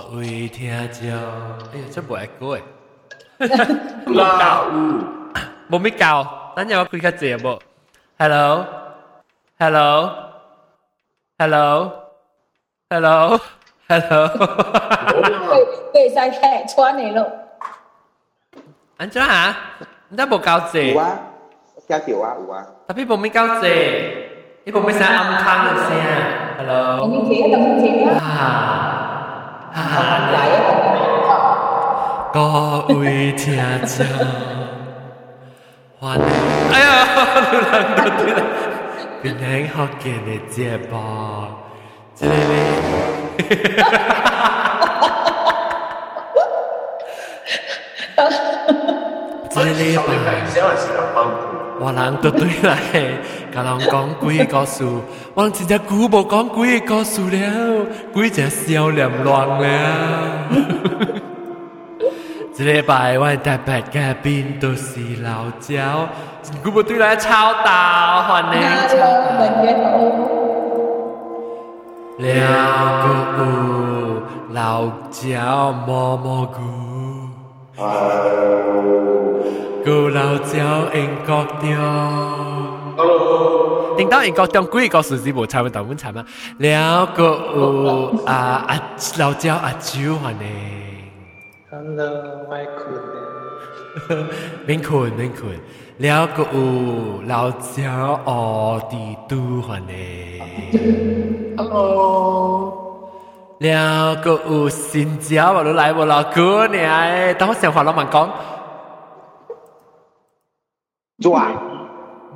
各位听众，哎呀，这无会歌诶，冇教，冇咩教，等阵我开较济冇，hello，hello，hello，hello，hello，对使睇穿你咯。安怎啊？你都冇够济，有啊，听到啊，有啊。特别冇咩够济，你冇咩声暗坑嘅声，hello，你写咁写啊？啊，哈哈。嚟啊！ 来啊！各位听众，欢迎！哎呀，流浪到底了，今天好给你接，这里，哈哈哈哈哈哈，哈哈哈哈哈哈，这里。我人都对来，甲人讲鬼个故事，我真久无讲鬼故事了，鬼个笑脸乱了。这里百万大白嘉宾都是老焦，久无对来超大范的。了哥，老焦妈妈哥。個老焦英國中。Hello，听到英國中幾個數字無差唔多，阮差嘛。了個有啊啊老焦阿舅歡迎。Hello，我困免困免困，了個有老焦學地都歡迎。Hello，了個有新椒，我都來無老哥呢，哎，等我想法老慢講，做啊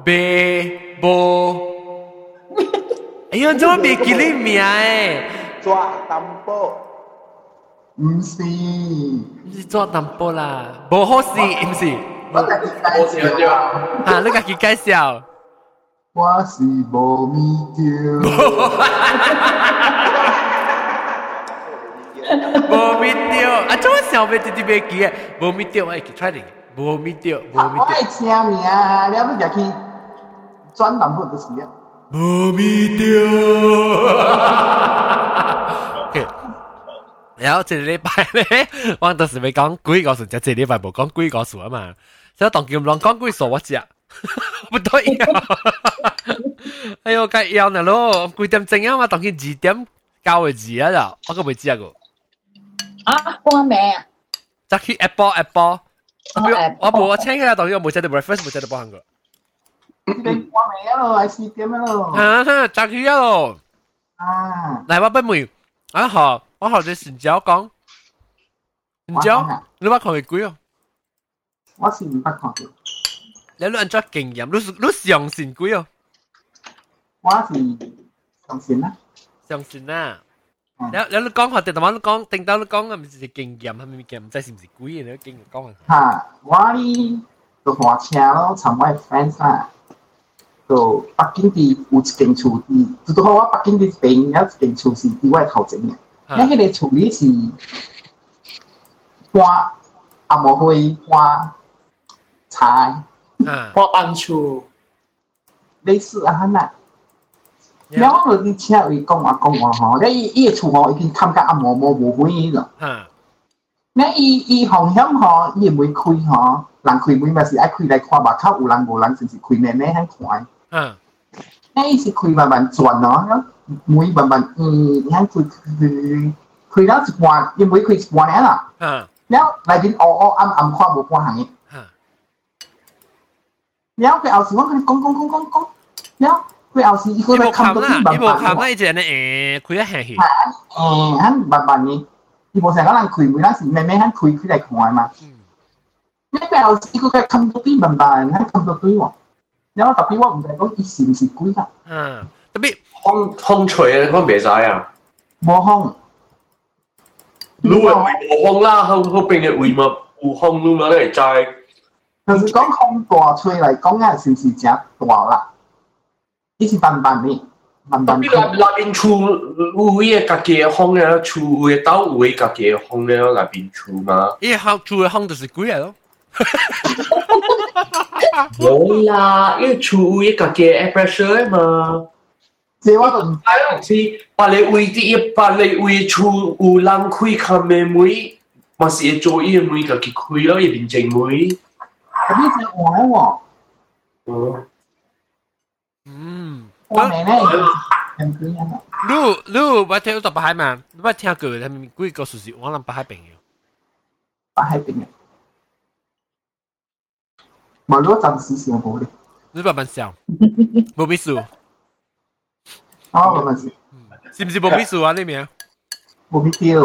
，b b，哎呦，怎么没给你名哎？抓淡薄，不是，是抓淡薄啦，不好使，不是，好来介，啊，你自己介绍，我是无米条，无米条，啊，怎么想我滴滴袂记？无米条，我去 try。无咪掉，无咪掉我爱，听名，了要入去转淡薄就是啊。无咪掉。OK，然后这个礼拜咧，我当时咪讲几个数，就这礼拜冇讲几个数啊嘛。所以当叫乱讲几数我知啊，不对呀。哎呦，该要呢咯，几点钟啊嘛？当佢二点九嘅字啊就，我个未知啊个。啊，帮名啊！就去 Apple Apple。 我冇 Apple 我冇我请佢啦，当然我冇写到 reference，冇写到帮佢。你我名咯，系四点咯。啊哈，就去啊咯。啊，嚟我不问，啊好，我学你成交讲，成交，你话佢几啊？我是唔捌看过，你乱咗经验，你你上线几啊？我是上线啦。 然后你讲话，听到你讲，听到你讲啊，咪是接惊惊，哈咪咪惊，唔知是唔是故意，你都惊讲啊。哈，我呢就开车咯，参我系 friend 啦，就北京的有一间厝市，就到我北京的边有一间厝是伫我头前嘅。那佢个厝理是花、阿木灰、花柴、花板厝，类似啊嘛。然后我啲车会讲话讲话吼，你伊伊个厝吼已经冚甲阿毛毛无灰咯。吓，那伊伊风险吼，伊会开吼，人开门咪是爱开来看目口有人无人，就是开咩咩喺看。吓，那伊是开慢慢转咯，门慢慢嗯，喺开开开到一半，伊每开一半啦。吓，然后内边黑黑暗暗看无半行嘅。吓，然后佢后时我佢讲讲讲讲讲，然后佢后时伊伊 佢来无冚啦，冚到啲慢伊无冚啦，慢，伊就系诶，佢一下去。诶，喺慢慢嘅，伊无成个人开门，嗰时咩咩喺开开来看嘛。嗯，你佢后时佢佢冚到啲慢慢，喺冚到啲喎。然后特别我唔知讲伊是唔是鬼啦，吓，特别风风吹我袂知啊。无风。你话冇风啦，后后边嘅位嘛有风，你嘛会知。就是讲风大吹嚟讲啊，是唔是真大啦？ 伊是慢慢嘅，慢慢你内内边厝有伊个家己嘅风咧，厝嘅兜有伊家己嘅风咧，内边厝嘛。伊行住嘅行就是鬼嚟咯。冇啦，因为厝有伊家己嘅 air pressure 嘛。 这我都唔哎呀，是把你位啲一把你位厝有人开看咩妹，嘛是会做伊个妹就去开咯，入边正妹。知，呢只我喎，哦，嗯，我妹咧人点样啊？ 你你捌听到北海嘛？你捌听过他们几个数是我谂北海朋友。摆喺边嘅？冇咗暂时上冇咧，你捌慢笑，冇秘书，哦，冇问题，是唔是冇秘书啊？呢名冇必要。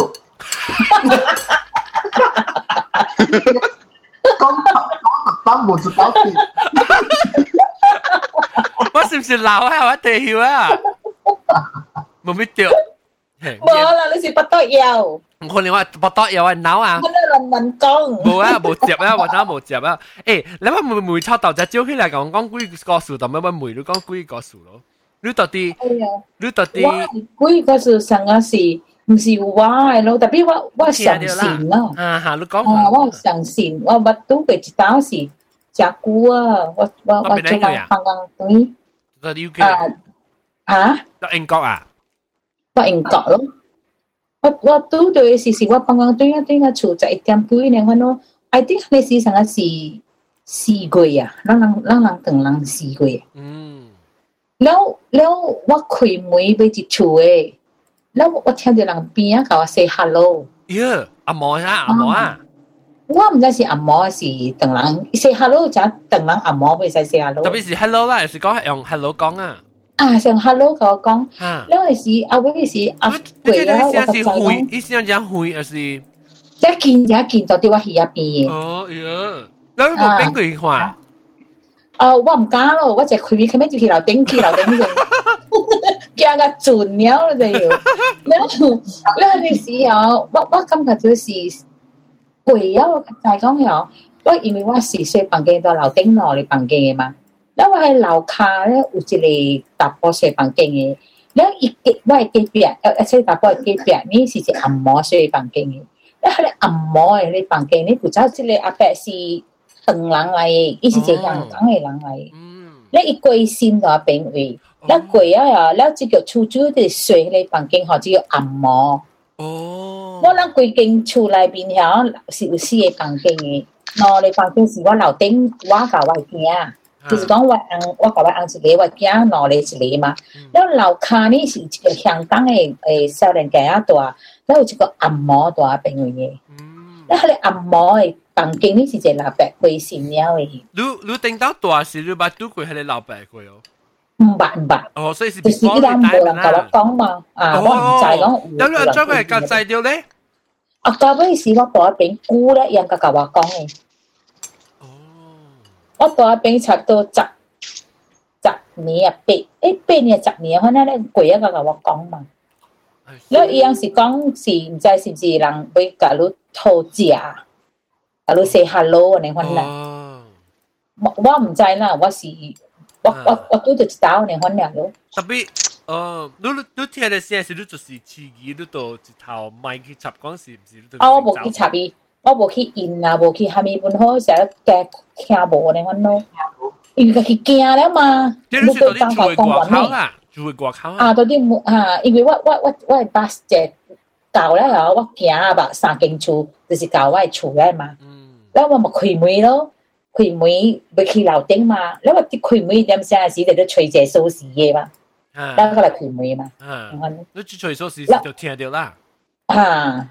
讲讲当冇做到啲， 我是唔是老啊？我地晓啊？冇咩掉，冇啦，你是不得有，我可能我不多有啊脑啊。我都人民讲。冇啊，冇接啊，我真冇接啊！诶，你话梅梅秋豆仔招起嚟讲讲几个数，同乜乜梅你讲几个数咯？你到底哎呀，你到底我几个是上个是唔是我嘅咯？特别我我上线啦，啊吓，你讲啊，我上线，我乜都佢一刀是 食菇啊，我我我做紧放紧堆到底要几？啊啊，到英国啊？我英国咯。我我拄对时时我放紧堆啊堆啊，厝在一点几年我咯，I think 你时上个是四月啊，咱人咱人等人四月。嗯，แล้วแล้วว่าคุยมวยไปจิตช่วยแล้วว่า听到人边啊，甲我 say hello，呀，阿毛啊，阿毛啊， 我唔知是阿嬷是同人 say hello，就同人阿嬷會使 say hello。特別是 hello 啦，是講係用 hello 講啊。啊，上 hello 同我講，因為是阿偉是阿貴啦，我咁就講。意思講會，還是一見就一見到啲我去一邊嘅。哦，呀，你有冇邊句話？啊，我唔敢咯，我就佢佢咩就去樓頂去樓頂嘅。驚個轉了就要，然後然後你時候，我我感覺就是。贵呀，大中药。我以为我是说房间到楼顶楼的房间嘛，那我喺楼下咧有一个大波小房间，那一个我系隔壁，呃，一些大波隔壁，你是只按摩小房间嘅，那喺你按摩嘅房间，你不知道这里阿伯是横人来，伊是只阳刚嘅人来，那一贵新的病位，那贵啊呀，那这个出租的水嘅房间，吼只有按摩。哦，我咱规间厝内边遐是有四个房间的，喏，你房间是我楼顶，我甲我囝，就是讲我翁，我甲我翁一个，我囝喏咧一个嘛。然后楼骹呢是一个香港的诶少年家啊大，然后一个按摩大病院的，然后咧按摩的。房间呢是一个老百姓了的。你你顶到大时，你捌拄过迄个老百姓哦？唔捌唔捌，哦，所以是就是依家冇人甲我讲嘛，啊，我唔知讲有人将佢夹制掉咧。啊，到尾是我大边姑咧，人家甲我讲嘅。哦，我大饼差不多十十年啊八，诶八年十年，可能咧贵啊个甲我讲嘛。แล้ว伊样是讲是唔知是唔是人会甲你讨食，甲你 say hello 安尼款啦。哦，我我唔知啦，我是 我我我拄着一头呢，反正咯。特别哦，你你听的先是你就是自己，你到一头卖去插讲是毋是？啊，我无去插伊，我无去印啊，无去虾米分好，成日加听无呢，反咯。因为去惊了嘛，你对方法讲完咩？住外口啊，到啲啊，因为我我我我系巴只到咧，我行啊，把三间厝就是到我厝咧嘛，然後我咪開門咯。佢唔會會去樓頂嘛，因為啲佢唔會飲些時，你都吹隻鎖匙嘢嘛，但係佢唔會嘛。你只吹鎖匙就聽到啦。啊，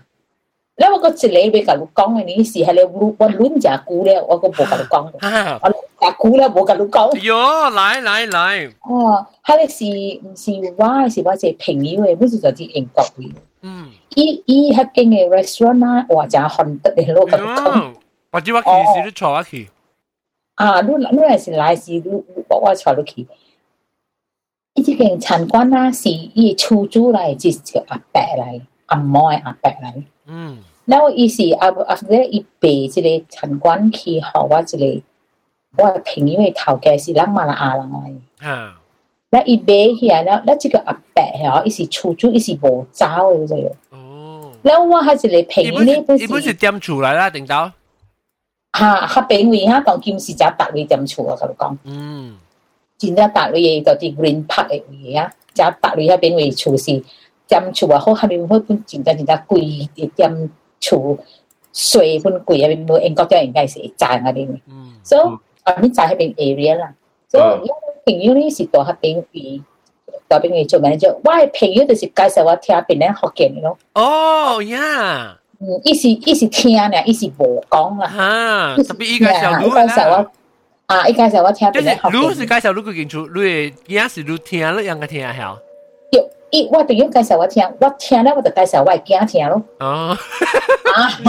因為個字你俾佢講嘅，你時係你我我亂隻估咧，我個冇佢講，我隻估咧冇佢講。喲，來來來。哦，係你是唔是話是話隻朋友嘅，唔是就啲英國嘅。嗯。依依喺邊嘅 restaurant 啊，或者韓德嘅攞佢講。或者我其實都錯一次。啊，你你系是来是你我我坐落去。伊即间餐馆啊，是伊出租来，即一个阿伯来，按摩嘅阿伯来。嗯，然后伊是阿阿咧伊备即个餐馆去，互我一个我朋友嘅头家是咱马来亚人来。啊，那伊买起来了，那这个阿伯嗬，伊是出租，伊是无走嘅就有。哦，然后我还一个朋友咧，一般是点出来啦，定到， 吓，较平位吓，讲金是食白位点厝啊，甲你讲。嗯， 真正大类嘅就啲 Green Park 嘅位啊，就大类嗰边位厝是点厝啊好，下面嗰本真正真正贵嘅点厝，水本贵啊，边冇英国啲应该是会赚嗰边。嗯，所以我哋在嗰边 area 啦，所以因为朋友呢是到嗰边位，到边位做 manager，我嘅朋友就是介绍我听边咧福建咯。哦呀， 嗯，伊是伊是听咧，伊是无讲啦。哈，特别依个小伊卢介绍我啊，伊介绍我听就是边咧福卢是建。介绍卢个建筑，你也是卢听了样个听下，伊我朋友介绍我听，我听咧我就介绍我嘅囝听咯。哦，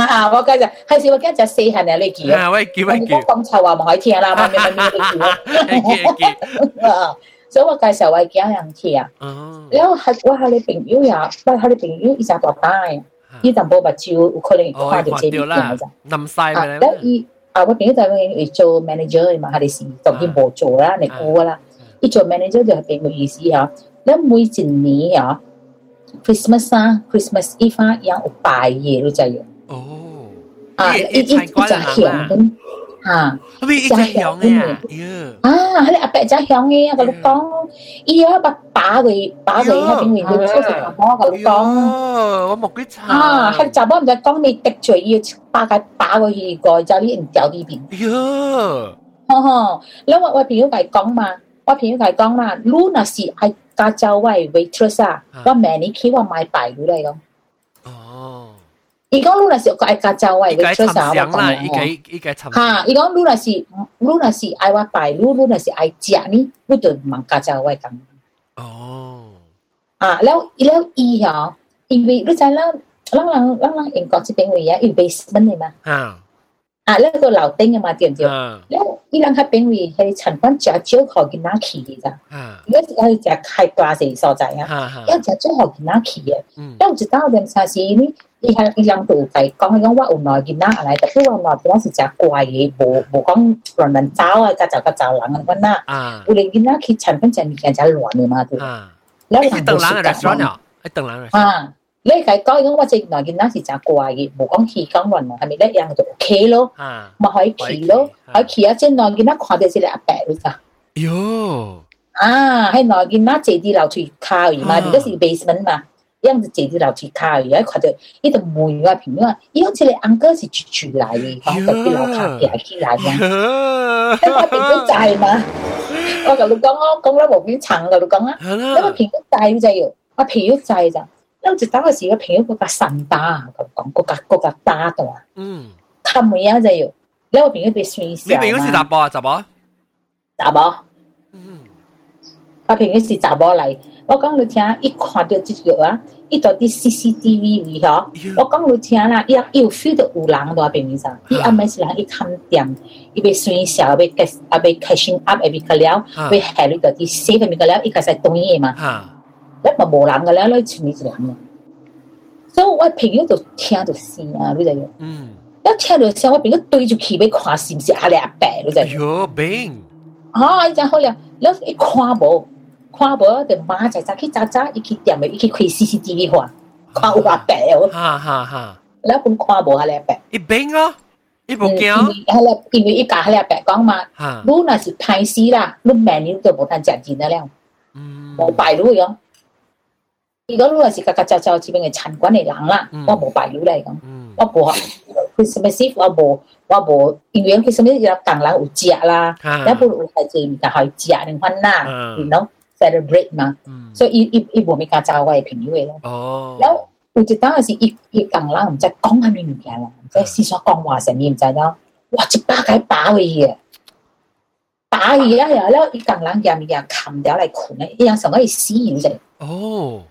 啊，我介绍，系时我惊只四行啊，你记啊。啊，我记我记我讲，讲臭话唔可以听啦，咪咪咪咪你记咯。记记，啊，所以我介绍我嘅囝人听。哦，然后系我系你朋友呀，我系你朋友伊就大单， 伊淡薄目睭有可能看到這邊掉啦嘅咋。，冧晒啊，咪然後伊啊，我朋友就會做 manager 嘛，佢哋是當然冇做啦，你估啦。伊做 manager 就係俾個意思嚇，你每一年嚇 Christmas 啊，Christmas Eve 啊，有拜嘢都就係。哦，啊，一一一一隻響 ha tapi cha hiong ya ah hale ape cha hiong ya ka lu kong iya ba pa gui pa gui ha bing ni lu cho sa mo ka lu kong wo mo cái cha ha ha cha ba mda kong ni tek chui ye pa cái pa gui hi go cha li en chao đi bing yo ho ho lo wa wa pi yu kai kong ma wa pi yu kai kong ma lu ai ka cha wai waitress à wa mani khi wa mai bai rồi lai lo oh 哦，伊讲你若是爱加州我嘅依家寻 waitress 啊，我响啦，讲依家依家寻哈，伊讲你若是你若是爱我牌，你你若是爱食呢，你就唔加州我咁。哦，啊，แล้วแล้วอีเหรออีวีรู้จักแล้วแล้วหลังแล้วหลังเองก็จะเป็นวีอ่ะอี basement เลยมั้ย 啊 อ่ะแล้วก็เหล่าเต็งกันมาเดียวเดียว 啊，那个老丁的嘛，对不对？那伊人佢变为系陈冠加酒好佢拿去嘅咋？啊，而要开大食所在啊，要食招好佢拿去嘅。嗯，有一道零是呢，伊还伊人都在讲，我有耐拿来，但不过耐佢是加怪的，无无光乱乱找啊，加走加走人咁样。啊，不人佢拿去陈冠家面前乱的嘛，对。啊，你等人嘅 restaurant 啊，等。你系讲讲我只原来件单是真怪嘅，冇讲气讲运啊，系咪咧？人就 OK 咯，啊，咪可以企咯，可以企啊！即系内件单看到是你阿伯咯咋？哟，啊，喺内件单坐啲楼梯卡而嘛，而家是 basement 嘛，因就坐啲楼梯卡而家看到呢度门嘅朋友啊，咦好似你安哥是住住嚟嘅，讲特别楼卡爬起嚟嘅，因为平都债嘛，我同你讲我讲啦无边层，我同你讲啊。系因为啦，平屋债就要，我平屋债咋， 因为就当嗰时个平屋嗰个神巴啊，咁讲嗰个嗰个巴度啊，嗯，冚每一就要，因为平屋被算你少边个是大波啊？杂波？查某，嗯，我平屋是查某嚟，我讲你听，一看到即个啊，一到啲 CCTV 位嗬，我讲你听啦，伊伊有 feel 到有人喺边面上，伊暗暝是人一冚店，伊被算少，被开啊被开心 up，被个了，被下你到啲 save 面个了，伊个系东嘢嘛。 啊，一咪無人嘅咧，你前面就人嘅。所以我朋友就聽到聲啊，你就要嗯，一聽到聲，我朋友對住佢要看是唔是阿你阿伯，你就要喲，冰，啊，伊就好了，你一看無，看無就馬仔仔去查查，伊去店咪伊去開 CCTV 看，看有阿伯哦，哈哈哈，你本看無阿你阿伯，一病啊，一部因為鏡，係啦，因為伊家阿你阿伯講嘛，哈，你若是歹死啦，你明年就無通食錢了，嗯，無拜路樣。伊个路也是家家照照，只边个陈滚嚟冷啦，我冇白料嚟咁，我冇佢什么師傅我冇我冇，因為佢什麼有當然有食啦，一般有係做唔但係食定翻啦，你 know celebrate 嘛，所以伊伊伊冇咪家照我嘅朋友嘅咯。哦，然後有一當係伊伊當然唔知講乜嘢物件啦，即係思想講話成嘢唔知咯，哇！一巴解打佢嘅。打佢啊！然後咧，伊當然入面又冚掉嚟困咧，伊樣上可以死人嚟。哦。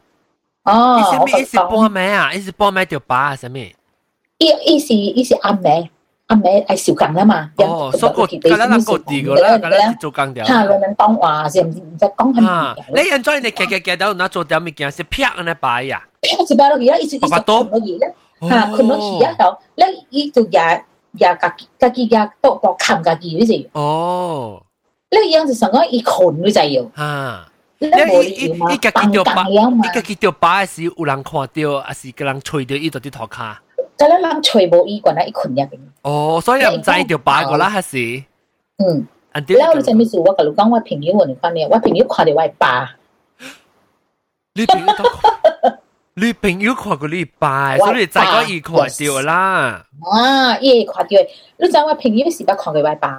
哦伊，什我么？伊是讲半暝啊？伊是半暝条疤啊？什么？伊伊是伊是阿妹，阿妹系小工啦嘛。哦，所以个，咁咱咱个地个啦，咁咱是做工条。吓，你们讲话是唔唔知讲系啊咩？你现在你夹夹夹到那做点物件是劈安尼摆呀？劈一巴落去啦，一直一直困落去咧，吓困落去啊！后，咧伊就也也家己家己也都都冚家己，你就，哦，咧样就成个伊困你就要，啊， 咧你无理由嘛，伊家己当条疤，当样嘛伊，家己条疤是有人看到，还是个人吹到伊度啲头壳？咁咧人吹无伊关啦，伊困入边，哦，所以唔知条疤个啦，还是？嗯， อันเดียว แล้วจะมีสูว่ากับลูกก้องว่า平友你看呢ว่า平友看到ว่าป่า 你朋友都你朋友看过你拜，所以你再讲伊看到啦，啊伊看到你知ว่า平友是不看到ว่าป่า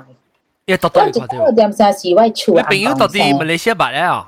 伊到我底看到一个。点先是ว่า厝你朋友到底马来西亚白了？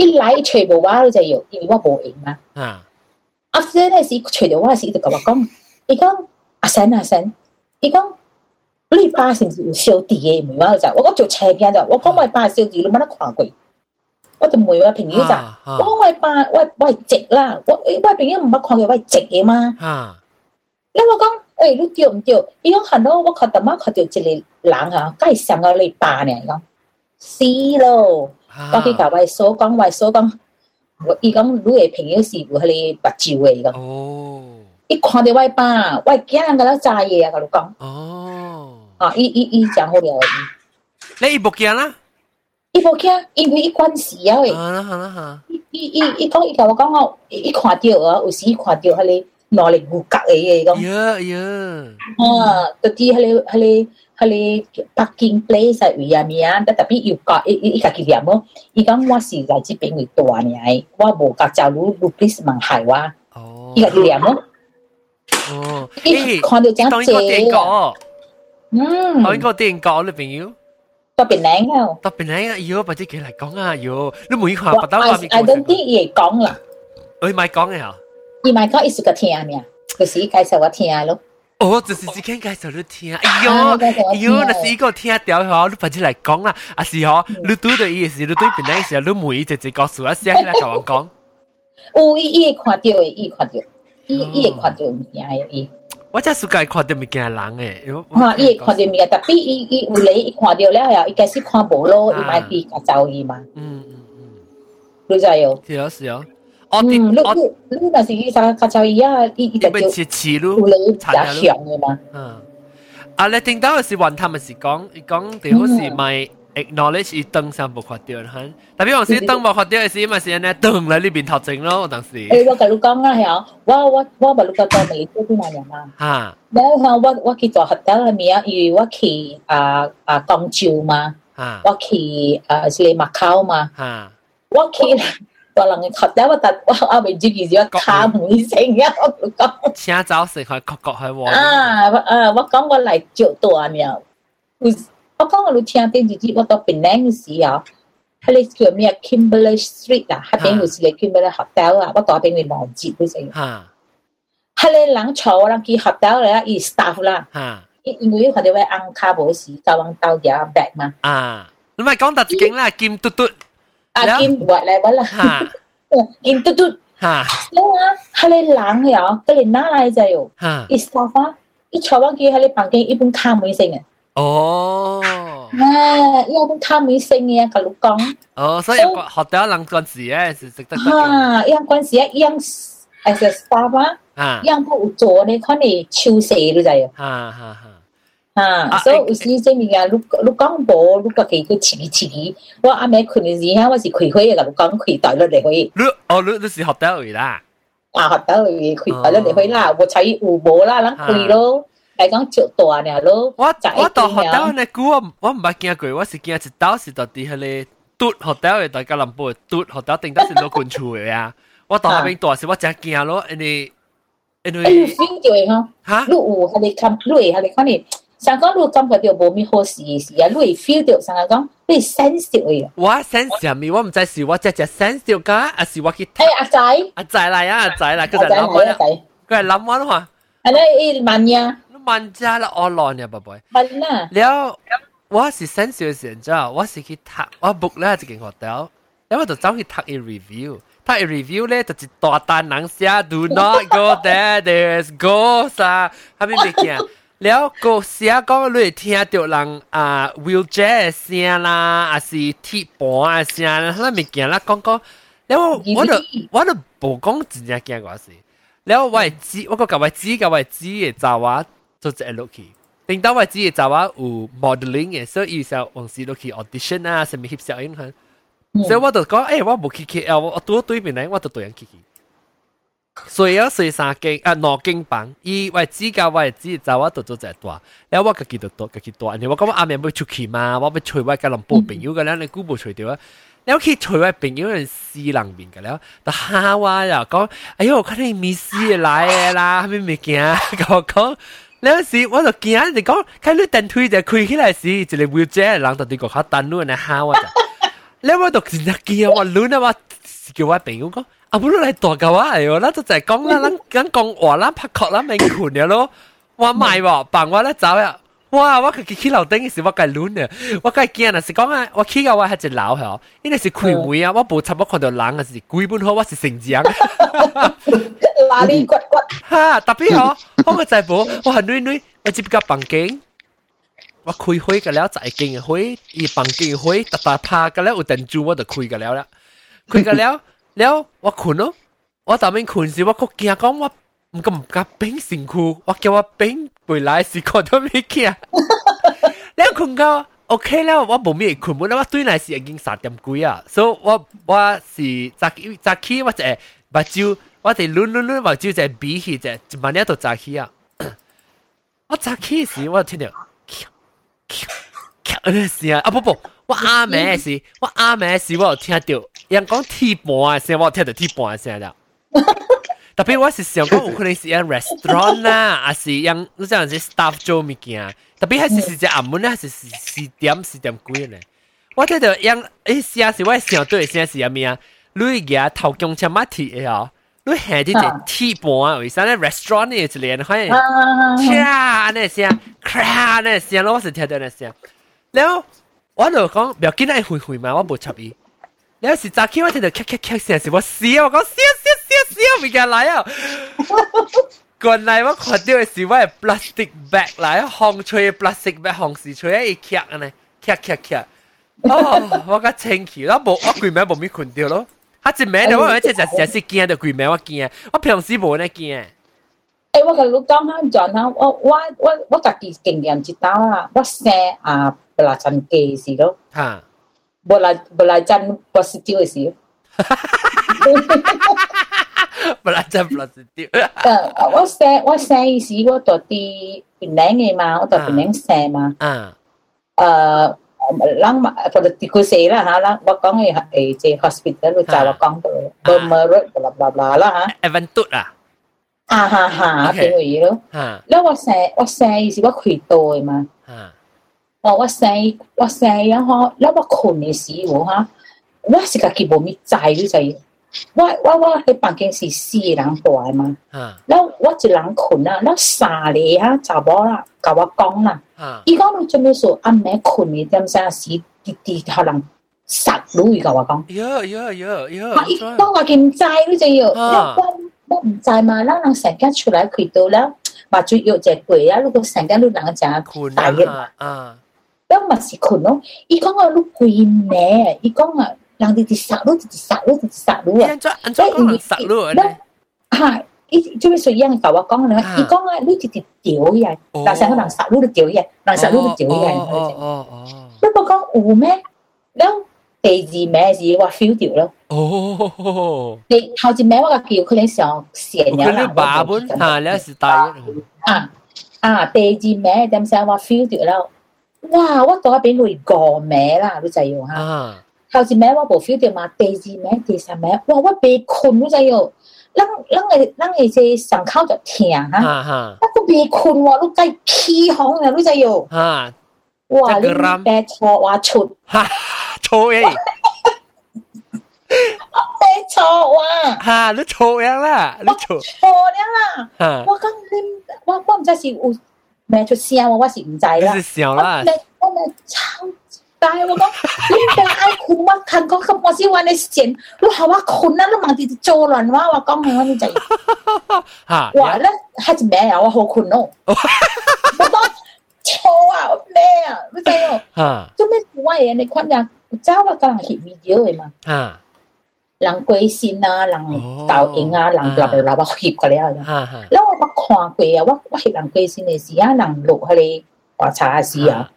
一嚟全部话你就要，因为我冇赢嘛。吓， after 咧是除咗我时，伊就甲我讲，伊讲阿神阿神，伊讲你爸是毋是有烧地嘅？唔系我就，我讲做斜边就，我讲我爸烧地，你冇得看过。我就问我朋友就，吓我讲我爸我我系直啦，我我朋友唔捌看过我系直嘅嘛。吓，你我讲诶，你对唔对？伊讲系咯，我看到妈看到一个人啊，介上个你爸呢？伊讲死 咯，我去甲我所讲，我所讲，我伊講你嘅朋友是有迄个目睭的，伊讲。哦。伊看到我爸，我驚人甲咱炸嘢啊！甲你讲，哦，啊，伊伊伊讲好了，你伊。冇驚啦？伊不惊，因为伊关事啊喂，好啦好啦好，伊伊伊伊講伊甲我讲哦，伊看到啊，有时伊看到迄個哪裡骨骼嘅嘢講，呀呀，啊，到啲迄個迄個 kali parking place at uya mia ta tapi you ka i ka ki dia mo i ga wa si za chi pe ngui to ni ai. Wa bo ka cha lu lu please mang hai wa. Oh. I ka ki dia mo oh. I kon de jang che ừ ở cái tiền cọ hmm. là bạn yêu. Tao bị nén không tao bị nén kể lại con à yêu nó mũi hòa bà tao làm ai đến tiếng gì con là. Ơi mai con này hả? Gì mai con ít sự à mẹ cái gì cái sao luôn 听尔，就是介绍我听咯。哦，就是只间介绍你听，哎啊呦，介绍我哎呦，听那是一个听掉嗬，你或者嚟讲啦，啊是嗬，你对到伊时，你对边咧时，你每直接告诉我声嚟同我讲。有伊伊会看到嘅，伊会看到，伊伊会看到物件嘅伊。我真系世界看到物件人嘅，吓，伊会看到物件，特别伊伊有嚟伊看到了后，伊开始看无咯，伊咪去甲走伊嘛，嗯嗯嗯，你知有？是啊是啊， 我嗯，啲我你你你若是去甲甲走伊啊，伊伊就就你咪切切咯有，嚟比较强嘅嘛。嗯，啊你听到嘅是话，他们是讲，讲最好是咪 acknowledge 伊登上无看到吓，特别我是登无看到嘅时，咪是呢登嚟呢边头前咯，当时诶，我甲你讲啊，系我我我咪你个个未做啲乜嘢嘛。吓然后我我去做学校系咪啊？因为我去啊啊广州嘛。吓我去诶是嚟麦考嘛，吓。我去 个人嘅学校，我特我阿未知件事，我卡门声啊！我讲请早食去各国去玩。啊，我啊，我讲我嚟做大呢，我讲我都听电视节，我到槟城嘅时候，喺你叫咩 Kimberley Street 啊，喺边度是嚟 Kimberley 学校啊，我到边度望住嗰阵，吓喺你人坐人去学校咧，伊 staff 啦，吓因因为佢哋会按卡无时，教人到嘢 back 嘛，啊！你咪讲特自劲啦，剑嘟嘟 啊兼活嚟揾啦，吓兼嘟嘟。吓แล้วนะฮัลโหลหลังเหรอก็เลยน่าอะไรใจอยู่ 吓 อีสตาฟะอีชาวบ้านกี้ฮัลโหลปังกี้อีปุ่นข้ามมือเซ็งอ่ะ 哦 แม่อีปุ่นข้ามมือเซ็งเนี่ยกับลูกกอง 哦，所以学到人嗰阵时咧，是值得得 ฮ่า 嘅 อียัง关系อียังไอ้สตาฟะ 吓 อียังผู้做เนี่ยเขาเนี่ยชิว Ha, 아, so 에, 우시 제미가 루깡 보 루까게 그 치기 치기. 와 아메 큰 지야 와시 회가 루깡 회의 달러 회. 루 어, 루루 시 호텔이 라. 아, 호텔이 회의 달러 회 라. 뭐 차이 우보 라 랑 회로. ai gắng chịu tòa nè lô. Wa wa tòa hotel này cú wa wa mà kia quỷ wa si kia chỉ tao si tao đi hele. Tụt hotel này tại cái làm bộ tụt hotel tính đó là lô quân chủ à. Wa tòa bên tòa si wa chắc kia lô. Anh ấy anh ấy. Anh ấy phim chịu không? Hả? Lũ u đi khám lũ hay đi khám này. 个嘟学到嘅大家林波嘟学到定得是攞罐厝嘅啊。我到嗰边大时我真惊咯，因为因哎有为 feel 到嘅嗬。吓你有佢哋感，你会佢哋看你，想讲你感觉到无咩好事嘅事啊，你会 feel 到，想讲你 sense 到嘅。我 sense 入面我唔知是我只只 sense 到㗎，还是我去诶阿仔，阿仔嚟啊阿仔嚟，佢阿仔就谂我啦，系阿仔，佢系谂我啦嘛，系咧，伊问呀，你问家啦，我乱呀，宝贝。问啦，了，我是 sense 嘅时候，之后我是去读，我 book 咧一间学校，咁我就走去读伊 review，读伊 review 咧就是大单人写，do not go there，there's ghost 啊，后面物件， 了个写讲你听到人啊 wheelchair 声啦，还是铁板啊声啦，那物件啦，讲讲，然后我就我就无讲真正惊我事，然后我知我个甲我知甲我知嘅查话做只 look 去，领导我知嘅查话有 modeling 嘅，所以就往时 look 去 audition 啊，什么翕相影響，所以我就讲，诶，我冇去 KL，我我拄对面嚟，我就對人去去。所以要随三经啊脑经绷，以为自己以为自己做啊多做再多，诶我个几多多个几多，你话咁我阿面唔出去嘛？我唔除外嘅林步平要嘅咧，你估部除掉啊？你屋企除外平要人试冷面嘅咧？但虾哇又讲，哎哟我肯定未试嘅啦，啦未未惊，我讲你有事我就惊，你讲开你电梯就开起来时，就唔会再冷到啲个卡单路嘅虾话就，你话到时就惊我谂啊，我叫我平要讲。啊，不如嚟大嚿啊！系喎，咱就就系讲啦，咱咱讲话，咱拍壳，咱未困嘅咯。我买喎，扮我咧走呀！哇！我佢去楼顶嘅时，我计乱啊！我计惊啊！是讲啊，我起个我系只楼系哦，因为是开门啊，我冇插我看到人啊，是鬼本好，我是成长。嗱你骨骨哈！特别好，我个仔宝，我系女女，我接个房间。我开开嘅了，就系见嘅开，而房间嘅开，特特拍嘅了，有电柱我就开嘅了啦，开嘅了。 了我困咯，我当面困时，我个惊讲我唔敢唔敢变身躯，我叫我变回来时看到咩惊，你困觉 OK 啦，我冇咩困，本我对嚟是已经三点几啊，所以我我是早起早起我就目睭，我哋抡抡抡目睭就闭起就一晚咧都早起啊，我早起时我听到，咔咔咔，那声啊不不。我阿妹是我阿妹是我有听到人講鐵盤嘅聲，我有听到鐵板嘅聲啦。特別我是想講，有可能是樣 restaurant 啦，還是樣你這樣子 staff 做物件，特別係是是只暗門咧，是是四點是點幾咧。我聽到樣誒聲是我想對聲是咩啊？你而頭公車馬鐵嘅哦，你係啲隻鐵板啊，為啥咧 restaurant 呢一連可以咔那聲咔那聲咯，我是聽到那聲。然後我就讲，不要紧系会会嘛，我冇插伊。有时早起我听到咔咔咔声时，我笑，我讲笑笑笑笑，咪嘅嚟啊！原来我看到嘅是我系 plastic bag 嚟，烘吹 plastic bag 烘时吹一咔啊呢，咔咔咔。哦，我个清气，我冇我攰名冇咪困掉咯。他一名我而且就就是惊到攰名我惊，我平时冇呢惊。诶，我同你讲下转下，我我我我家己经验知道啦，我生啊 不拉真嘅事咯。吓！bola bola jan positif sih. belajar positif. 我写我写意思我到啲槟榔嘅嘛，我到槟榔写嘛。啊。诶，啷嘛，或者佢写啦吓，啷我讲嘅诶即 hospital 就我讲到 bermerut bla bla bla 啦吓。Eventut 啊。啊哈哈，边个嘢咯？吓。แล้ว我写我写意思我开到嘅嘛。吓。 哦，我生我生啊吼，那我困的时候哈，我是家己无咪知你知？我我我迄房间是四个人住诶嘛，那我一人困啊，那三个啊查某啦，甲我讲啦，伊讲你做咩事？暗暝困诶点啥事？滴滴互人杀汝伊甲我讲，哟哟哟哟，啊伊讲我唔知你知哟，我我唔知嘛，咱人成家出来去到了，目睭药只贵啊，如果成家你人家大热啊。 뿅마시 코노 이거가 루고 있네 이거가 랑디 디사로 디사로 디사로 ha ý chú biết sự dân cậu con nữa ý con đứa chỉ thịt chịu vậy là sao nó bằng sợ đứa được chịu vậy bằng sợ đứa được chịu vậy lúc bà con ủ mẹ đâu thì gì mẹ gì qua phiếu chịu đâu thì hầu chỉ mẹ qua kiểu khi lên sòng xiên nhau là bà bốn hà lẽ sự tài à à thì gì mẹ đem sao qua phiếu chịu đâu 哇！我倒俾累過名啦，你知影哈？頭一名我無 feel 到嘛，第二名、第三名，哇！我被困，你知影？咱咱個咱個這上口就疼哈，我個被困喎，你計起哄啊，你知影？啊！哇！你白錯話出，哈錯誒！我白錯話，哈你錯樣啦，你錯錯樣啦！我講你，我我唔知是有。咩出声，我我是唔在啦。我笑啦！我咪超大，我讲你唔爱困，我看过咁，我是玩你钱，我好我困啦，你忙啲做乱话，我讲你我咪在。我！咧还是咩啊？我好困咯。我讲错啊！咩啊？你知哦？吓！就咩鬼啊？你困呀？我走啊！今日嘅嘛。吓！人鬼心啊，人倒影啊，人落来落来去过了。啊啊！我话看过啊，我我翕人鬼心的是啊，人落迄刮擦察时啊，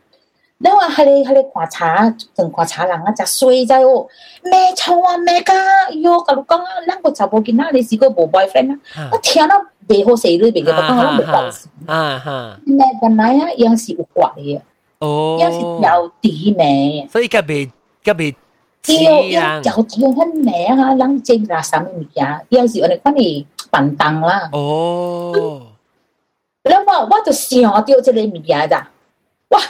那我下来下来刮擦，等刮擦人啊，才衰在哦，咩错啊咩噶？哟，甲你讲啊，咱个查不囡啊，你是个无 boyfriend 啊？我听到背好势，你袂个，我讲我袂放心。啊哈！咩本来样，也是有挂的，哦，也是有底妹？所以甲袂甲袂。只要一搞到很名啊，冷静个，什么物件，要是我哋帮你办蛋啦。哦，那么我就想到这个物件咋？哇！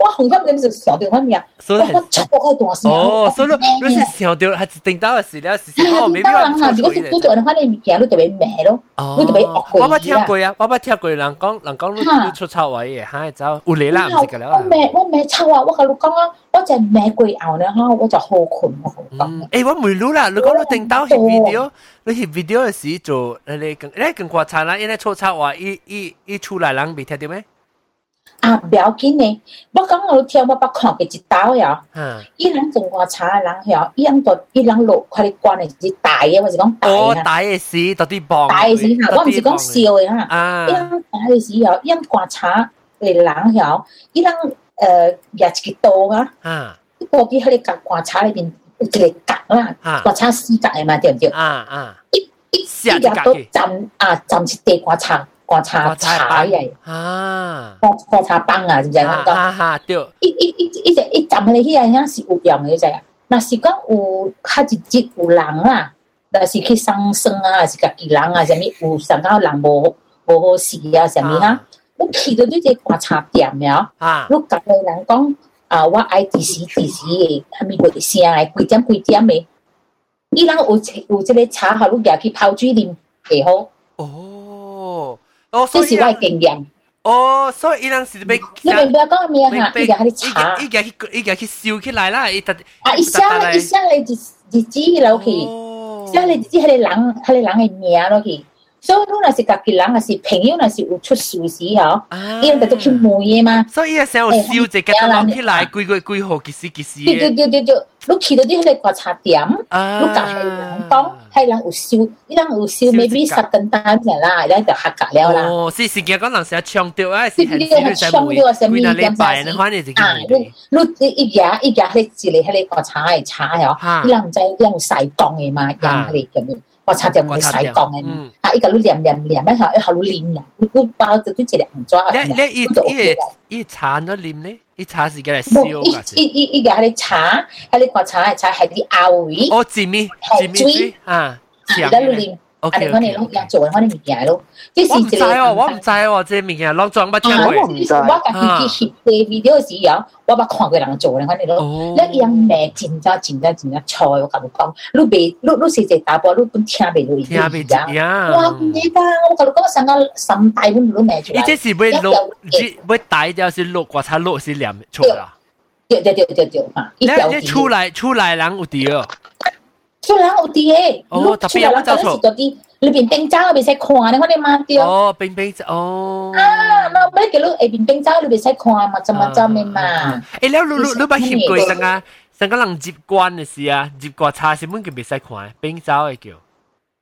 我紅磡咁就上吊翻面，所以我出嗰個動線。哦，所以你是上吊還是定到嘅事了？是是哦，沒必要。當然如果是拄着人，反正物件你特別咩咯，你特別惡鬼。我捌聽過啊，我捌聽過人講，人講你你出臭位嘅，嚇就有你啦，唔識㗎啦。我咩我咩臭啊！我甲你講啊，我就咩鬼後咧嚇，我就好困我講。誒，我唔รู้啦，你講你定到係 video，你係 video 嘅時做，你更你更誇張啦，因為出臭話，一一一出來人未聽到咩？啊不要紧的。我刚刚听我爸看过一刀呀。嗯一人整个茶的人呀一人给一人六块的关系是大爷我是讲大爷大爷是特棒大爷是我唔是讲小的哈。一人大爷是要一人观察的人呀一人呃也个多啊啊你过去那个大茶里边有几个角啊啊观察四角的嘛对不对？啊啊。一一小个都站啊站是地瓜茶刮擦茶嘅，啊，刮刮擦棒啊，是不是？哈哈，对。一、一、一、一只、一针嚟起啊，样是有用嘅，就系。那是讲有，较一节有人啊，那是去伤身啊，还是家己人啊，什么有上到人无无好事啊，什么啊？我去到呢只刮擦店了，啊，我隔个人讲，啊，我爱几时几时他们会声来，几点几点的？伊人有有这个茶，好，你入去泡水啉，会好。哦。哦，这所以是我嘅经验。哦，所以伊人是被你明白讲咩吓？伊夹喺啲茶，伊家去伊家去烧起来啦，伊特啊，一声一声你日日子落去。哦即系你知系你人系你人嘅名落去， 所以你若是家己人，若是朋友，若是有出事时嗬，啊伊人就去问嘅嘛。所以伊时候烧一个落起来，几个几号几时几时对对对对对，你去到啲迄个观察点，啊你甲系人讲，系人有烧，伊人有烧，maybe 十等单嘅啦，你就合格了啦。哦，是是嘅，讲人成日唱掉啊，是你你很自律在唱掉什么每那礼点拜，先你反正就啊，你你一日一日迄一个迄个观察系查嗬，哈伊人唔知伊人有洗讲嘅嘛，人系嚟咁样。 观察点会洗讲嘅嘛，啊，伊个你念念念一下，一下你念啦，你你包就对一个唔抓。你你伊伊伊茶咗啉咧，伊茶是嘅嚟烧㗎一一一个系茶，系你观察系茶系啲熬位，哦，煎米煎米水啊，系啦，你念。 啊！你可能攞嘢做，可能物件咯。即我唔知哦，我唔知哦，即系物件攞裝不聽啊！過。我唔知，我家己去翕 video 時有，我捌看過人做咧，可能咯。哦，一樣咩真真真真真錯，我甲你講，你未你你是一打波，你本聽未落去。聽未知啊！哇！唔知噶，我甲你講，成個心大本都咩出來。你這是要錄，要大條是錄，或者錄是念錯啦。對對對對對，嚇！你你出來出來人有啲哦。出人有伫诶，哦，特别我走错，就伫你面顶走，袂使看，你看你妈对。哦，面顶走哦。啊，那要叫你下面顶走，你袂使看嘛，怎么怎么嘛？诶，了你你你捌翕过啥啊？啥个人接管的是啊？接管差什么个袂使看？边走的叫。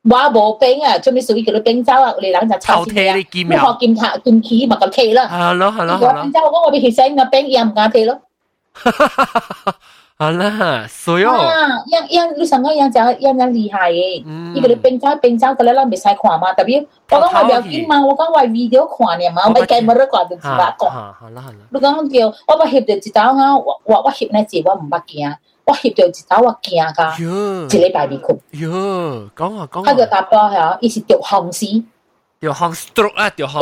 我无边啊，做咩属于叫你边走啊？有啲人就抄貼你金啊，學金塔金旗咪咁貼啦。係咯係咯係咯。我邊走，我我邊其實應該邊也唔敢貼咯。好啦，所以哦，啊，样样你成个样就样样厉害嘅，呢个你冰渣冰渣嗰啲啦未使看嘛，特别我讲我有见嘛，我讲我 video 看嘅嘛，我咪计冇得看就自把讲。好啦好啦。你讲叫我翕到一刀哈，我我我翕呢字我唔捌惊，我翕到一刀我惊㗎，一礼拜未困。哟，讲啊讲啊。佢个打波系，伊是掉风丝。掉风 stroke 啊，掉风。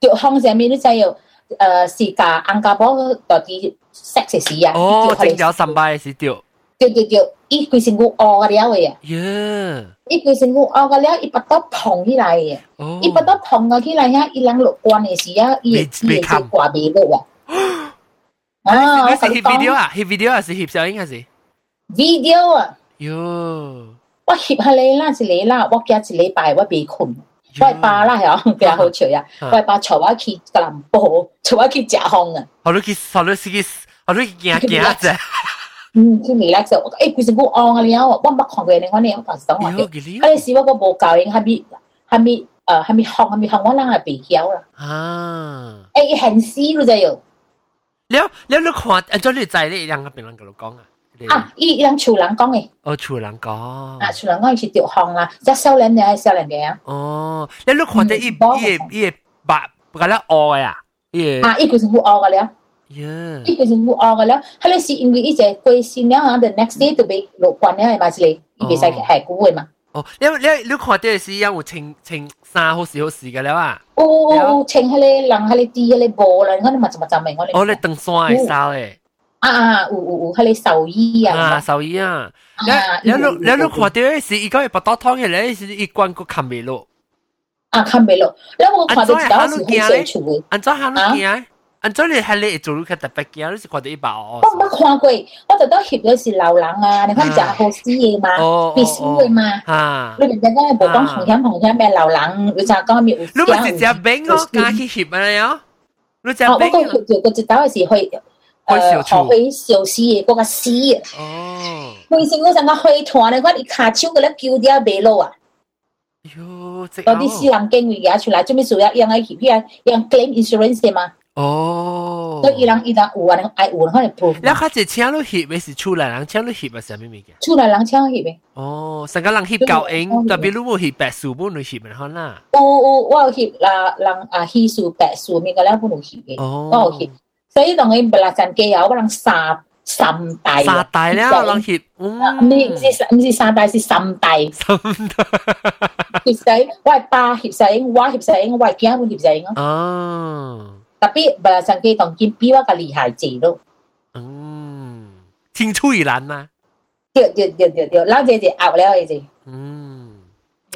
掉风上面你知要 诶是架硬架波到啲 sex 时啊。哦，正有神拜是掉。掉掉掉，伊规身骨乌嘅了嘅啊！耶！伊规身骨乌嘅了，伊把刀碰起来嘅。哦。伊把刀碰咗起来呀，伊人落关嘅时啊，伊伊系挂未落啊。啊！你是翕 video 啊？翕 video 还是翕小影还是？video 啊！哟！我翕下你啦，一礼啦，我惊一礼拜我未困。 我爸啦系啊，比较好笑呀。我爸坐我去格林堡，坐我去食烘啊。我都去，我都是去，我都行行啫。嗯，去 relax 诶，佢成个昂啊了，我冇看过你，我你我讲讲话嘅。嗰阵时我个冇教应，系咪系咪诶系咪学系咪学我啷系被晓啦？啊！诶，很死咯就要。了了，你看，按照你在你两个边人嗰度讲啊？ 啊，伊人厝人讲嘅。哦，厝人讲。啊，厝人讲是条项啦，即系少年嘅系少年嘅啊。哦，你你看得伊伊伊白白咧学嘅呀？伊啊，伊佢是会学嘅了。呀，伊佢是会学嘅了。系你是因为伊只贵先了啊，the next day 就被落关了系嘛？是你伊别使系古嘅嘛。哦，你你你看到是有有穿穿衫好时好时嘅了啊？哦哦哦，穿迄个人迄个啲迄个帽啦，我哋嘛就嘛就明我哋。哦，你登山嘅衫诶。 啊啊，有有有，迄个寿衣啊，啊寿衣啊，你你你你看到是伊个不倒汤嘅咧，是一关个看未落。啊，看未落，你有冇看到一道是好小处嘅？安怎行路行？安怎你系你做路较特别嘅？你是看到一把哦。我冇看过，我就都翕咗是流浪啊，你看食好死嘅嘛，必须嘅嘛。啊，你明唔明讲冇讲红险红险咩流浪，你就讲咩？你咪是只冰哦，加去翕啊呀？你只冰。我个翕咗个一道系去。 诶学去小事嘅嗰个死啊！哦，为什我成个开团咧？我啲卡手嗰啲叫啲未落啊！哟，嗰啲私人经历嘢出来，做咩做一样嘅协议啊？样 claim insurance 嘅嘛？哦，所以人伊人有啊，人爱有人可能 proof。你开始请你协嘅是出来人请你协啊？系咩物件？出来人请协嘅。哦，成个人协够应，特别如果协白树本嚟协咪好啦。有有，我有协啦，人啊，稀树白树咩个咧本嚟协嘅，我有协。 所以当佢不啦阵机有可能三三代，三代咧，人协，唔系唔是唔是三代是三代，三代，协势我系爸协势，我协势，我系囝本协势咯。哦，特别不啦阵机当见比我个厉害啲咯。嗯，青出于蓝嘛。对对对对对，嗱只只拗了嘅只。嗯